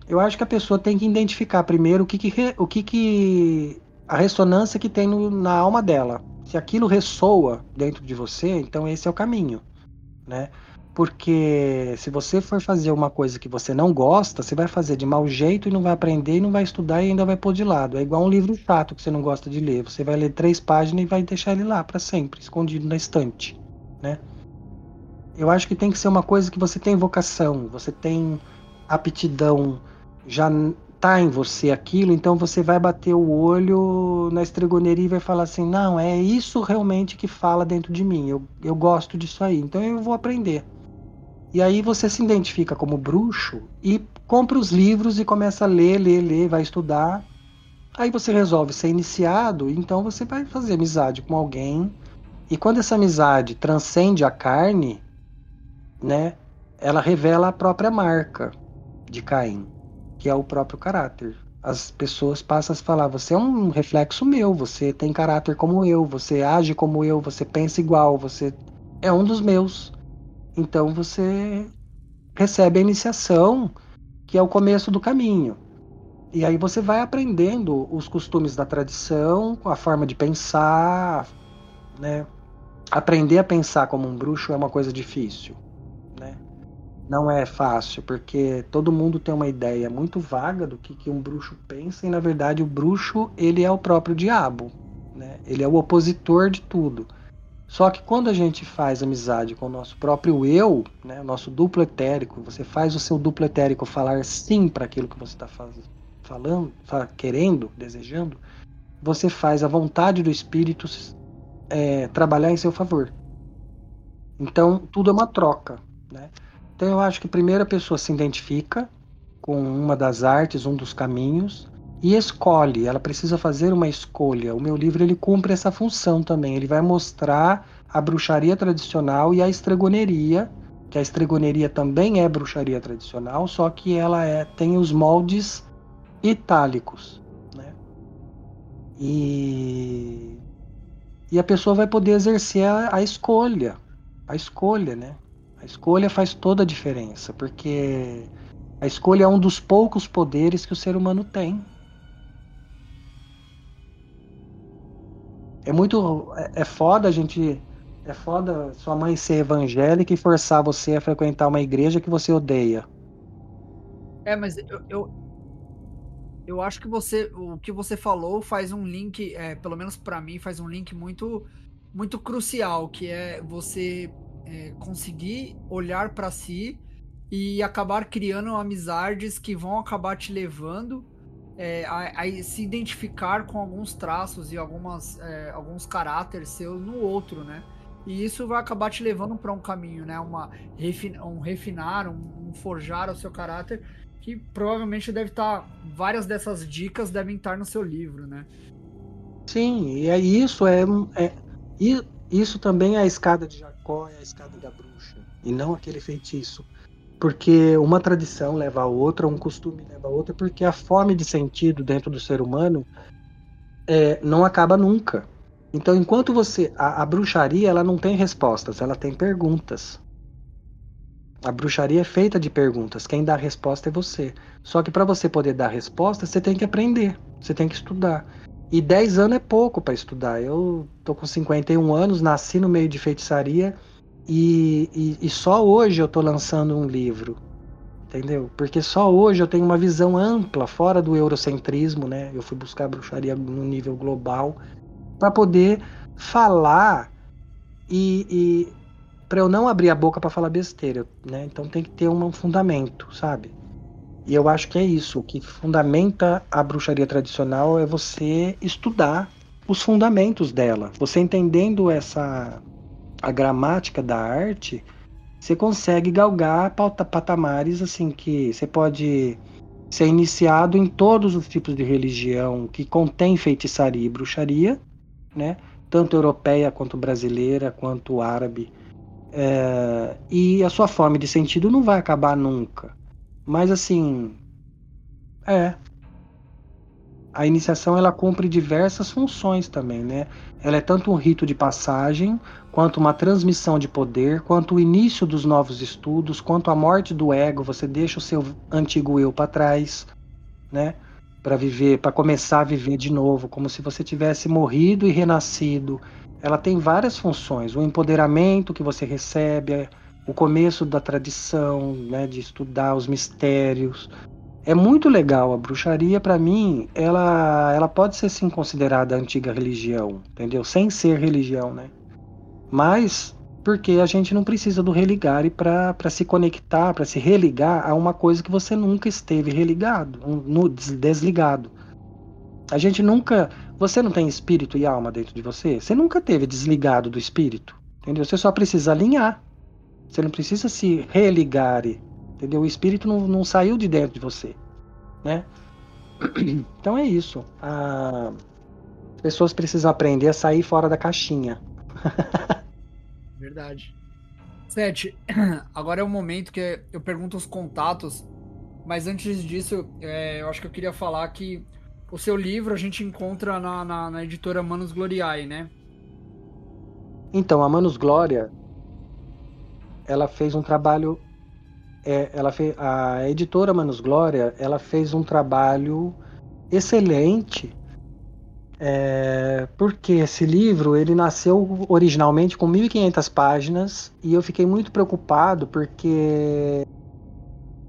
eu acho que a pessoa tem que identificar primeiro o que, que o que, que a ressonância que tem no, na alma dela. Se aquilo ressoa dentro de você, então esse é o caminho, né? Porque se você for fazer uma coisa que você não gosta, você vai fazer de mau jeito e não vai aprender e não vai estudar e ainda vai pôr de lado. É igual um livro chato que você não gosta de ler. Você vai ler três páginas e vai deixar ele lá para sempre, escondido na estante, né? Eu acho que tem que ser uma coisa que você tem vocação, você tem aptidão, já tá em você aquilo, então você vai bater o olho na estregoneria e vai falar assim: não, é isso realmente que fala dentro de mim, eu, eu gosto disso aí, então eu vou aprender. E aí você se identifica como bruxo e compra os livros e começa a ler, ler, ler, vai estudar. Aí você resolve ser iniciado, então você vai fazer amizade com alguém. E quando essa amizade transcende a carne, né, ela revela a própria marca de Caim que é o próprio caráter. As pessoas passam a falar: você é um reflexo meu, você tem caráter como eu, você age como eu, você pensa igual, você é um dos meus. Então você recebe a iniciação, que é o começo do caminho. E aí você vai aprendendo os costumes da tradição, a forma de pensar, né? Aprender a pensar como um bruxo é uma coisa difícil? Não é fácil, porque todo mundo tem uma ideia muito vaga do que, que um bruxo pensa, e na verdade o bruxo ele é o próprio diabo. Né? Ele é o opositor de tudo. Só que quando a gente faz amizade com o nosso próprio eu, né, o nosso duplo etérico, você faz o seu duplo etérico falar sim para aquilo que você está falando, querendo, desejando, você faz a vontade do espírito é, trabalhar em seu favor. Então tudo é uma troca, né? Então eu acho que primeiro a pessoa se identifica com uma das artes, um dos caminhos e escolhe. Ela precisa fazer uma escolha. O meu livro ele cumpre essa função também. Ele vai mostrar a bruxaria tradicional e a estregoneria, que a estregoneria também é bruxaria tradicional, só que ela é, tem os moldes itálicos, né? E e a pessoa vai poder exercer a, a escolha, a escolha, né? A escolha faz toda a diferença, porque a escolha é um dos poucos poderes que o ser humano tem. É muito. É, é foda a gente. É foda sua mãe ser evangélica e forçar você a frequentar uma igreja que você odeia. É, mas eu, eu, eu acho que você. O que você falou faz um link, é, pelo menos para mim, faz um link muito, muito crucial, que é você é, conseguir olhar para si e acabar criando amizades que vão acabar te levando é, a, a, se identificar com alguns traços e algumas, é, alguns caráteres seus no outro, né? E isso vai acabar te levando para um caminho, né? Uma, um refinar, um, um, forjar o seu caráter, que provavelmente deve estar. Tá, várias dessas dicas devem estar no seu livro, né? Sim, e é isso, é, é isso também é a escada de Jacó, é a escada da bruxa, e não aquele feitiço. Porque uma tradição leva a outra, um costume leva a outra, porque a fome de sentido dentro do ser humano é, não acaba nunca. Então, enquanto você. A, a bruxaria ela não tem respostas, ela tem perguntas. A bruxaria é feita de perguntas. Quem dá a resposta é você. Só que para você poder dar a resposta, você tem que aprender, você tem que estudar. E 10 anos é pouco para estudar. Eu tô com 51 anos, nasci no meio de feitiçaria e, e, e, só hoje eu tô lançando um livro. Entendeu? Porque só hoje eu tenho uma visão ampla, fora do eurocentrismo, né? Eu fui buscar bruxaria no nível global para poder falar e, e para eu não abrir a boca para falar besteira, né? Então tem que ter um fundamento, sabe? E eu acho que é isso. O que fundamenta a bruxaria tradicional é você estudar os fundamentos dela. Você entendendo essa a gramática da arte, você consegue galgar patamares assim que você pode ser iniciado em todos os tipos de religião que contém feitiçaria e bruxaria, né? Tanto europeia quanto brasileira quanto árabe. É, e a sua fome de sentido não vai acabar nunca. Mas assim, é. A iniciação ela cumpre diversas funções também, né? Ela é tanto um rito de passagem, quanto uma transmissão de poder, quanto o início dos novos estudos, quanto a morte do ego, você deixa o seu antigo eu para trás, né? Para viver, para começar a viver de novo, como se você tivesse morrido e renascido. Ela tem várias funções, o empoderamento que você recebe, o começo da tradição, né, de estudar os mistérios. É muito legal a bruxaria, para mim, ela, ela pode ser sim considerada antiga religião, entendeu? Sem ser religião, né? Mas porque a gente não precisa do religare para se conectar, para se religar a uma coisa que você nunca esteve religado, no desligado. A gente nunca, você não tem espírito e alma dentro de você, você nunca teve desligado do espírito, entendeu? Você só precisa alinhar. Você não precisa se religar, entendeu? O espírito não, não saiu de dentro de você, né? [CLEARS THROAT] Então é isso. As pessoas precisam aprender a sair fora da caixinha. [LAUGHS] Verdade. Sete, [CLEARS THROAT] agora é o momento que eu pergunto os contatos, mas antes disso, é, eu acho que eu queria falar que o seu livro a gente encontra na, na, na editora Manus Gloriae, né? Então, a Manus Glória ela fez um trabalho. É, ela fez, a editora Manos Glória ela fez um trabalho excelente É, porque esse livro ele nasceu originalmente com 1.500 páginas e eu fiquei muito preocupado porque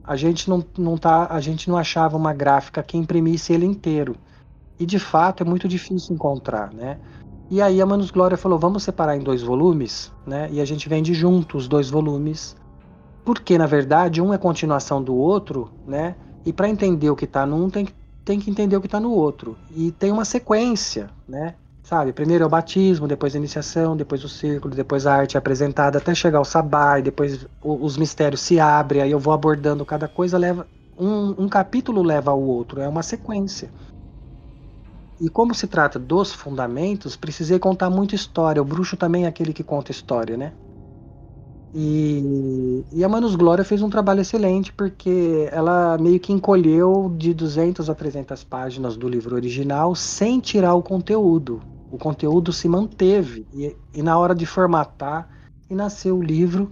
a gente não, não tá, a gente não achava uma gráfica que imprimisse ele inteiro e de fato é muito difícil encontrar, né? E aí a Manus Glória falou, vamos separar em dois volumes, né? E a gente vende juntos os dois volumes, porque na verdade um é continuação do outro, né? E para entender o que está num tem tem que entender o que está no outro. E tem uma sequência, né? Sabe? Primeiro é o batismo, depois a iniciação, depois o círculo, depois a arte é apresentada até chegar ao sabá, e depois os mistérios se abrem, aí eu vou abordando cada coisa, leva. Um, um capítulo leva ao outro, é uma sequência. E como se trata dos fundamentos, precisei contar muita história. O bruxo também é aquele que conta história, né? E, e a Manus Glória fez um trabalho excelente porque ela meio que encolheu de 200 a 300 páginas do livro original sem tirar o conteúdo. O conteúdo se manteve e, e na hora de formatar e nasceu o livro.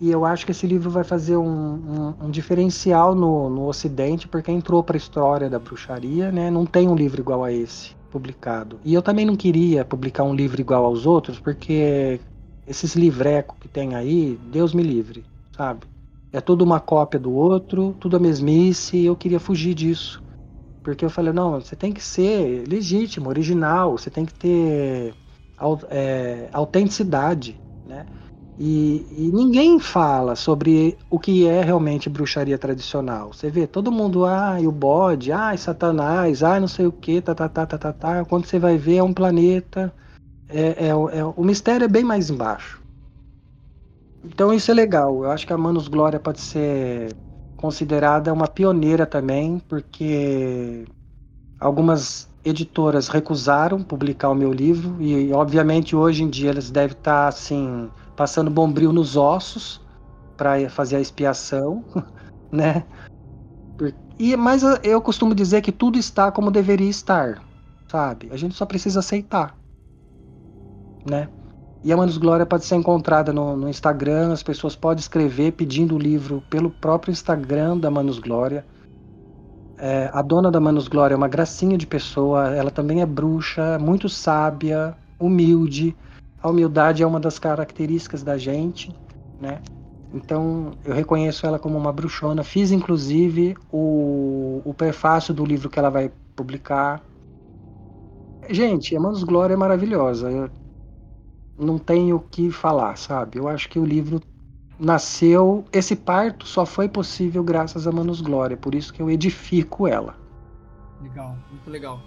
E eu acho que esse livro vai fazer um, um, um diferencial no, no Ocidente porque entrou para a história da bruxaria, né? Não tem um livro igual a esse publicado. E eu também não queria publicar um livro igual aos outros porque esses livrecos que tem aí, Deus me livre, sabe? É tudo uma cópia do outro, tudo a mesmice, e eu queria fugir disso. Porque eu falei, não, você tem que ser legítimo, original, você tem que ter é, autenticidade, né? E, e, ninguém fala sobre o que é realmente bruxaria tradicional. Você vê todo mundo, ai, o bode, ai, satanás, ai, não sei o que, tá, tá, tá, tá, tá, tá. Quando você vai ver, é um planeta é, é, é, o mistério é bem mais embaixo. Então isso é legal. Eu acho que a Manos Glória pode ser considerada uma pioneira também, porque algumas editoras recusaram publicar o meu livro e obviamente hoje em dia eles devem estar assim passando bombril nos ossos para fazer a expiação, [LAUGHS] né? E mas eu costumo dizer que tudo está como deveria estar, sabe? A gente só precisa aceitar né? E a Manus Glória pode ser encontrada no, no, Instagram, as pessoas podem escrever pedindo o livro pelo próprio Instagram da Manus Glória. É, a dona da Manus Glória é uma gracinha de pessoa, ela também é bruxa, muito sábia, humilde. A humildade é uma das características da gente, né? Então eu reconheço ela como uma bruxona. Fiz inclusive o, o prefácio do livro que ela vai publicar. Gente, a Manus Glória é maravilhosa. Eu, não tenho o que falar, sabe? Eu acho que o livro nasceu. Esse parto só foi possível graças a Manus Glória, por isso que eu edifico ela. Legal, muito legal.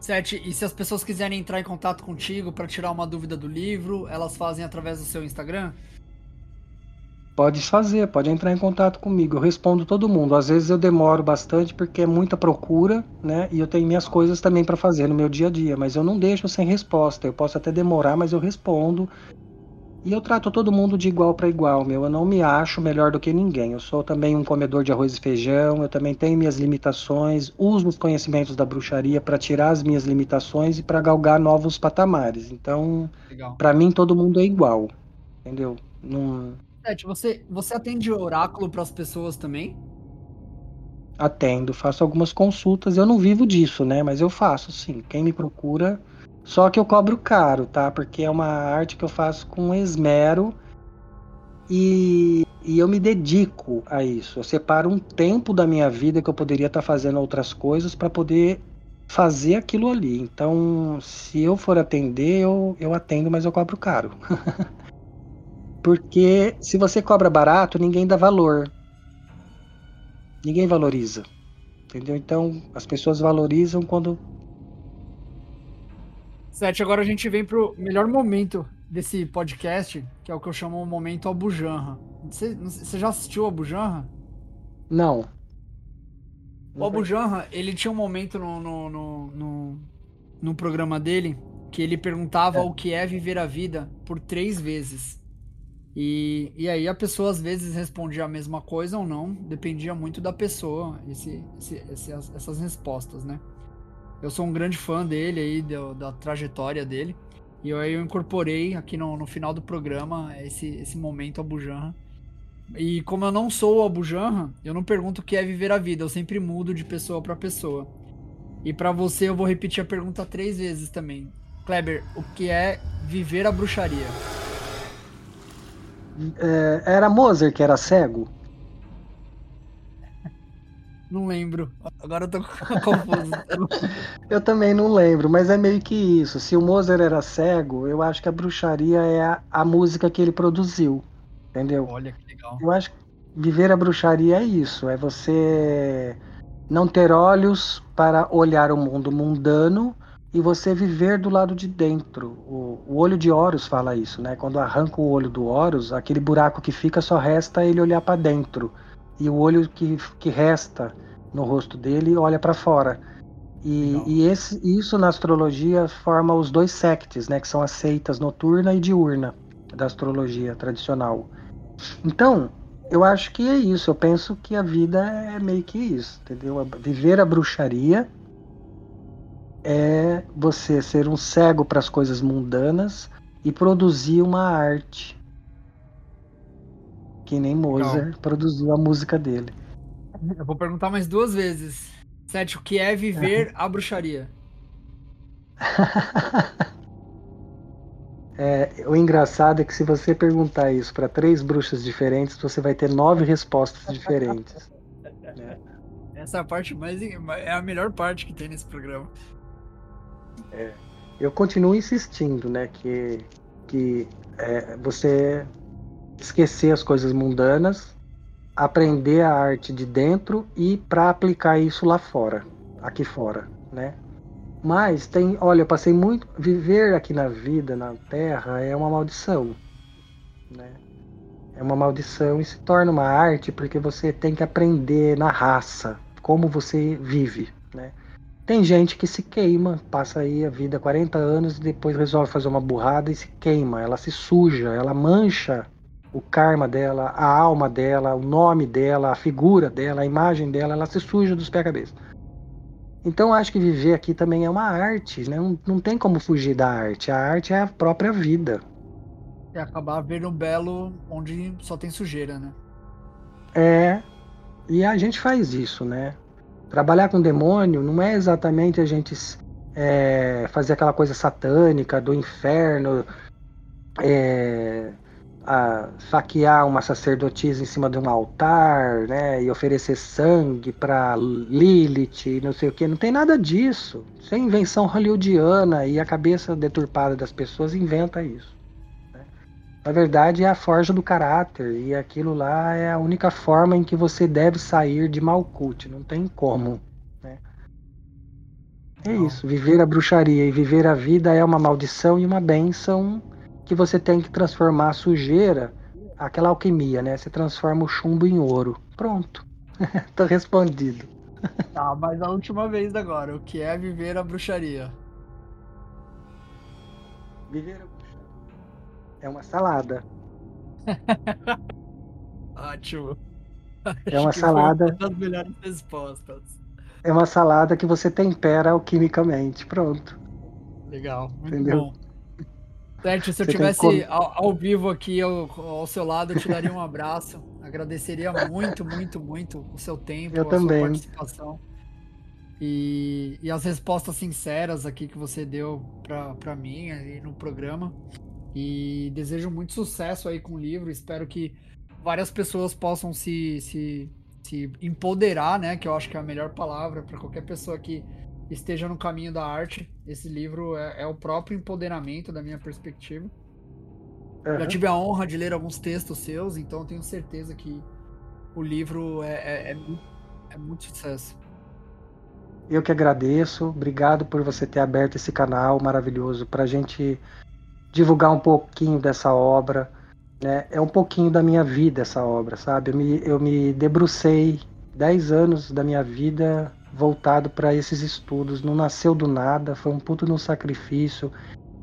Sete, e se as pessoas quiserem entrar em contato contigo para tirar uma dúvida do livro, elas fazem através do seu Instagram? Pode fazer, pode entrar em contato comigo. Eu respondo todo mundo. Às vezes eu demoro bastante porque é muita procura, né? E eu tenho minhas coisas também para fazer no meu dia a dia, mas eu não deixo sem resposta. Eu posso até demorar, mas eu respondo. E eu trato todo mundo de igual para igual, meu. Eu não me acho melhor do que ninguém. Eu sou também um comedor de arroz e feijão, eu também tenho minhas limitações, uso os conhecimentos da bruxaria para tirar as minhas limitações e para galgar novos patamares. Então, para mim todo mundo é igual. Entendeu? Não Sete, você, você atende oráculo para as pessoas também? Atendo, faço algumas consultas. Eu não vivo disso, né? Mas eu faço, sim. Quem me procura. Só que eu cobro caro, tá? Porque é uma arte que eu faço com esmero e, e eu me dedico a isso. Eu separo um tempo da minha vida que eu poderia estar fazendo outras coisas para poder fazer aquilo ali. Então, se eu for atender, eu, eu atendo, mas eu cobro caro. [LAUGHS] Porque se você cobra barato, ninguém dá valor. Ninguém valoriza. Entendeu? Então, as pessoas valorizam quando. Sete, agora a gente vem pro melhor momento desse podcast, que é o que eu chamo o momento Abujanra. Você, você já assistiu Abujanra? Não. O Abujanra, ele tinha um momento no, no, no, no, no programa dele que ele perguntava é. o que é viver a vida por três vezes. E, e aí a pessoa às vezes respondia a mesma coisa ou não, dependia muito da pessoa, esse, esse, esse, essas respostas, né? Eu sou um grande fã dele aí, da, da trajetória dele. E aí eu incorporei aqui no, no final do programa esse, esse momento Abujanra. E como eu não sou o Abujanra, eu não pergunto o que é viver a vida, eu sempre mudo de pessoa para pessoa. E para você eu vou repetir a pergunta três vezes também. Kleber, o que é viver a bruxaria? É, era Moser que era cego? Não lembro. Agora eu tô [LAUGHS] confuso. [LAUGHS] eu também não lembro, mas é meio que isso. Se o Mozart era cego, eu acho que a bruxaria é a, a música que ele produziu. Entendeu? Olha que legal. Eu acho que viver a bruxaria é isso. É você não ter olhos para olhar o mundo mundano e você viver do lado de dentro. O, o, olho de Horus fala isso, né? Quando arranca o olho do Horus, aquele buraco que fica só resta ele olhar para dentro e o olho que, que resta no rosto dele olha para fora. E, e esse, isso na astrologia forma os dois sectes, né, que são as seitas noturna e diurna da astrologia tradicional. Então, eu acho que é isso. Eu penso que a vida é meio que isso, entendeu? Viver a bruxaria é você ser um cego para as coisas mundanas e produzir uma arte que nem Mozart produziu a música dele. Eu vou perguntar mais duas vezes. Sete, o que é viver [LAUGHS] a bruxaria? [LAUGHS] é, o engraçado é que se você perguntar isso para três bruxas diferentes, você vai ter nove respostas diferentes. é. [LAUGHS] Essa é a parte mais é a melhor parte que tem nesse programa. É, eu continuo insistindo, né, que que é, você esquecer as coisas mundanas, aprender a arte de dentro e para aplicar isso lá fora, aqui fora, né? Mas tem, olha, eu passei muito viver aqui na vida, na Terra é uma maldição, né? É uma maldição e se torna uma arte porque você tem que aprender na raça como você vive, né? Tem gente que se queima, passa aí a vida 40 anos e depois resolve fazer uma burrada e se queima, ela se suja, ela mancha o karma dela, a alma dela, o nome dela, a figura dela, a imagem dela, ela se suja dos pés cabeça. Então acho que viver aqui também é uma arte, né? Não, não tem como fugir da arte. A arte é a própria vida. É acabar vendo um belo onde só tem sujeira, né? É. E a gente faz isso, né? Trabalhar com demônio não é exatamente a gente é, fazer aquela coisa satânica do inferno, é, a saquear uma sacerdotisa em cima de um altar, né, e oferecer sangue para Lilith, e não sei o que, não tem nada disso. Isso é invenção hollywoodiana e a cabeça deturpada das pessoas inventa isso. Né? Na verdade, é a forja do caráter e aquilo lá é a única forma em que você deve sair de Malkuth, não tem como. Né? É não. isso, viver a bruxaria e viver a vida é uma maldição e uma bênção que você tem que transformar a sujeira, aquela alquimia, né? Você transforma o chumbo em ouro. Pronto. [LAUGHS] Tô respondido. Tá, mas a última vez agora, o que é viver a bruxaria? Viver a bruxaria é uma salada. [LAUGHS] Ótimo. É uma salada. Uma das melhores respostas. É uma salada que você tempera alquimicamente. Pronto. Legal. Entendeu? bom. Certo, se eu tivesse como... ao, ao, vivo aqui ao, ao, seu lado, eu te daria um abraço. Agradeceria muito, muito, muito o seu tempo, eu a também. sua participação. E, e as respostas sinceras aqui que você deu para mim aí no programa. E desejo muito sucesso aí com o livro. Espero que várias pessoas possam se, se, se empoderar, né? Que eu acho que é a melhor palavra para qualquer pessoa que esteja no caminho da arte. Esse livro é, é o próprio empoderamento da minha perspectiva. Uhum. Já tive a honra de ler alguns textos seus, então tenho certeza que o livro é, é, é, é muito sucesso. Eu que agradeço, obrigado por você ter aberto esse canal maravilhoso para a gente divulgar um pouquinho dessa obra. Né? É um pouquinho da minha vida essa obra, sabe? Eu me, eu me debrucei 10 anos da minha vida voltado para esses estudos. Não nasceu do nada, foi um puto no sacrifício.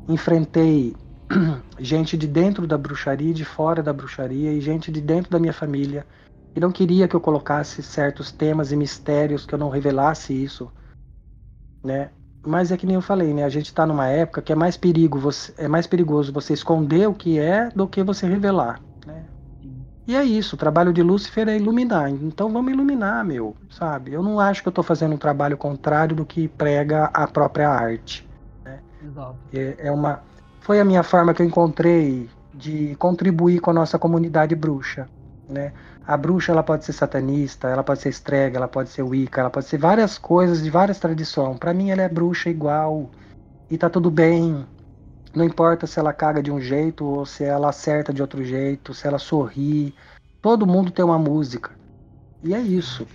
Enfrentei [CLEARS THROAT] gente de dentro da bruxaria, de fora da bruxaria e gente de dentro da minha família que não queria que eu colocasse certos temas e mistérios, que eu não revelasse isso, né? Mas é que nem eu falei, né? A gente está numa época que é mais perigo, você, é mais perigoso você esconder o que é do que você revelar? E é isso, o trabalho de Lúcifer é iluminar. Então vamos iluminar, meu, sabe? Eu não acho que eu estou fazendo um trabalho contrário do que prega a própria arte. Né? Exato. É, é uma, foi a minha forma que eu encontrei de contribuir com a nossa comunidade bruxa. Né? A bruxa ela pode ser satanista, ela pode ser estrega, ela pode ser wicca, ela pode ser várias coisas de várias tradições. Para mim ela é bruxa igual e tá tudo bem. Não importa se ela caga de um jeito ou se ela acerta de outro jeito, se ela sorri. Todo mundo tem uma música. E é isso.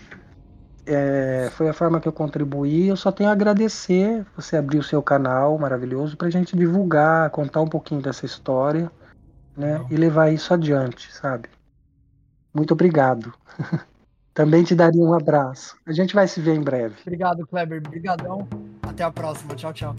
É, foi a forma que eu contribuí. Eu só tenho a agradecer você abrir o seu canal maravilhoso para a gente divulgar, contar um pouquinho dessa história, né? E levar isso adiante, sabe? Muito obrigado. [LAUGHS] Também te daria um abraço. A gente vai se ver em breve. Obrigado, Kleber. Obrigadão. Até a próxima. Tchau, tchau.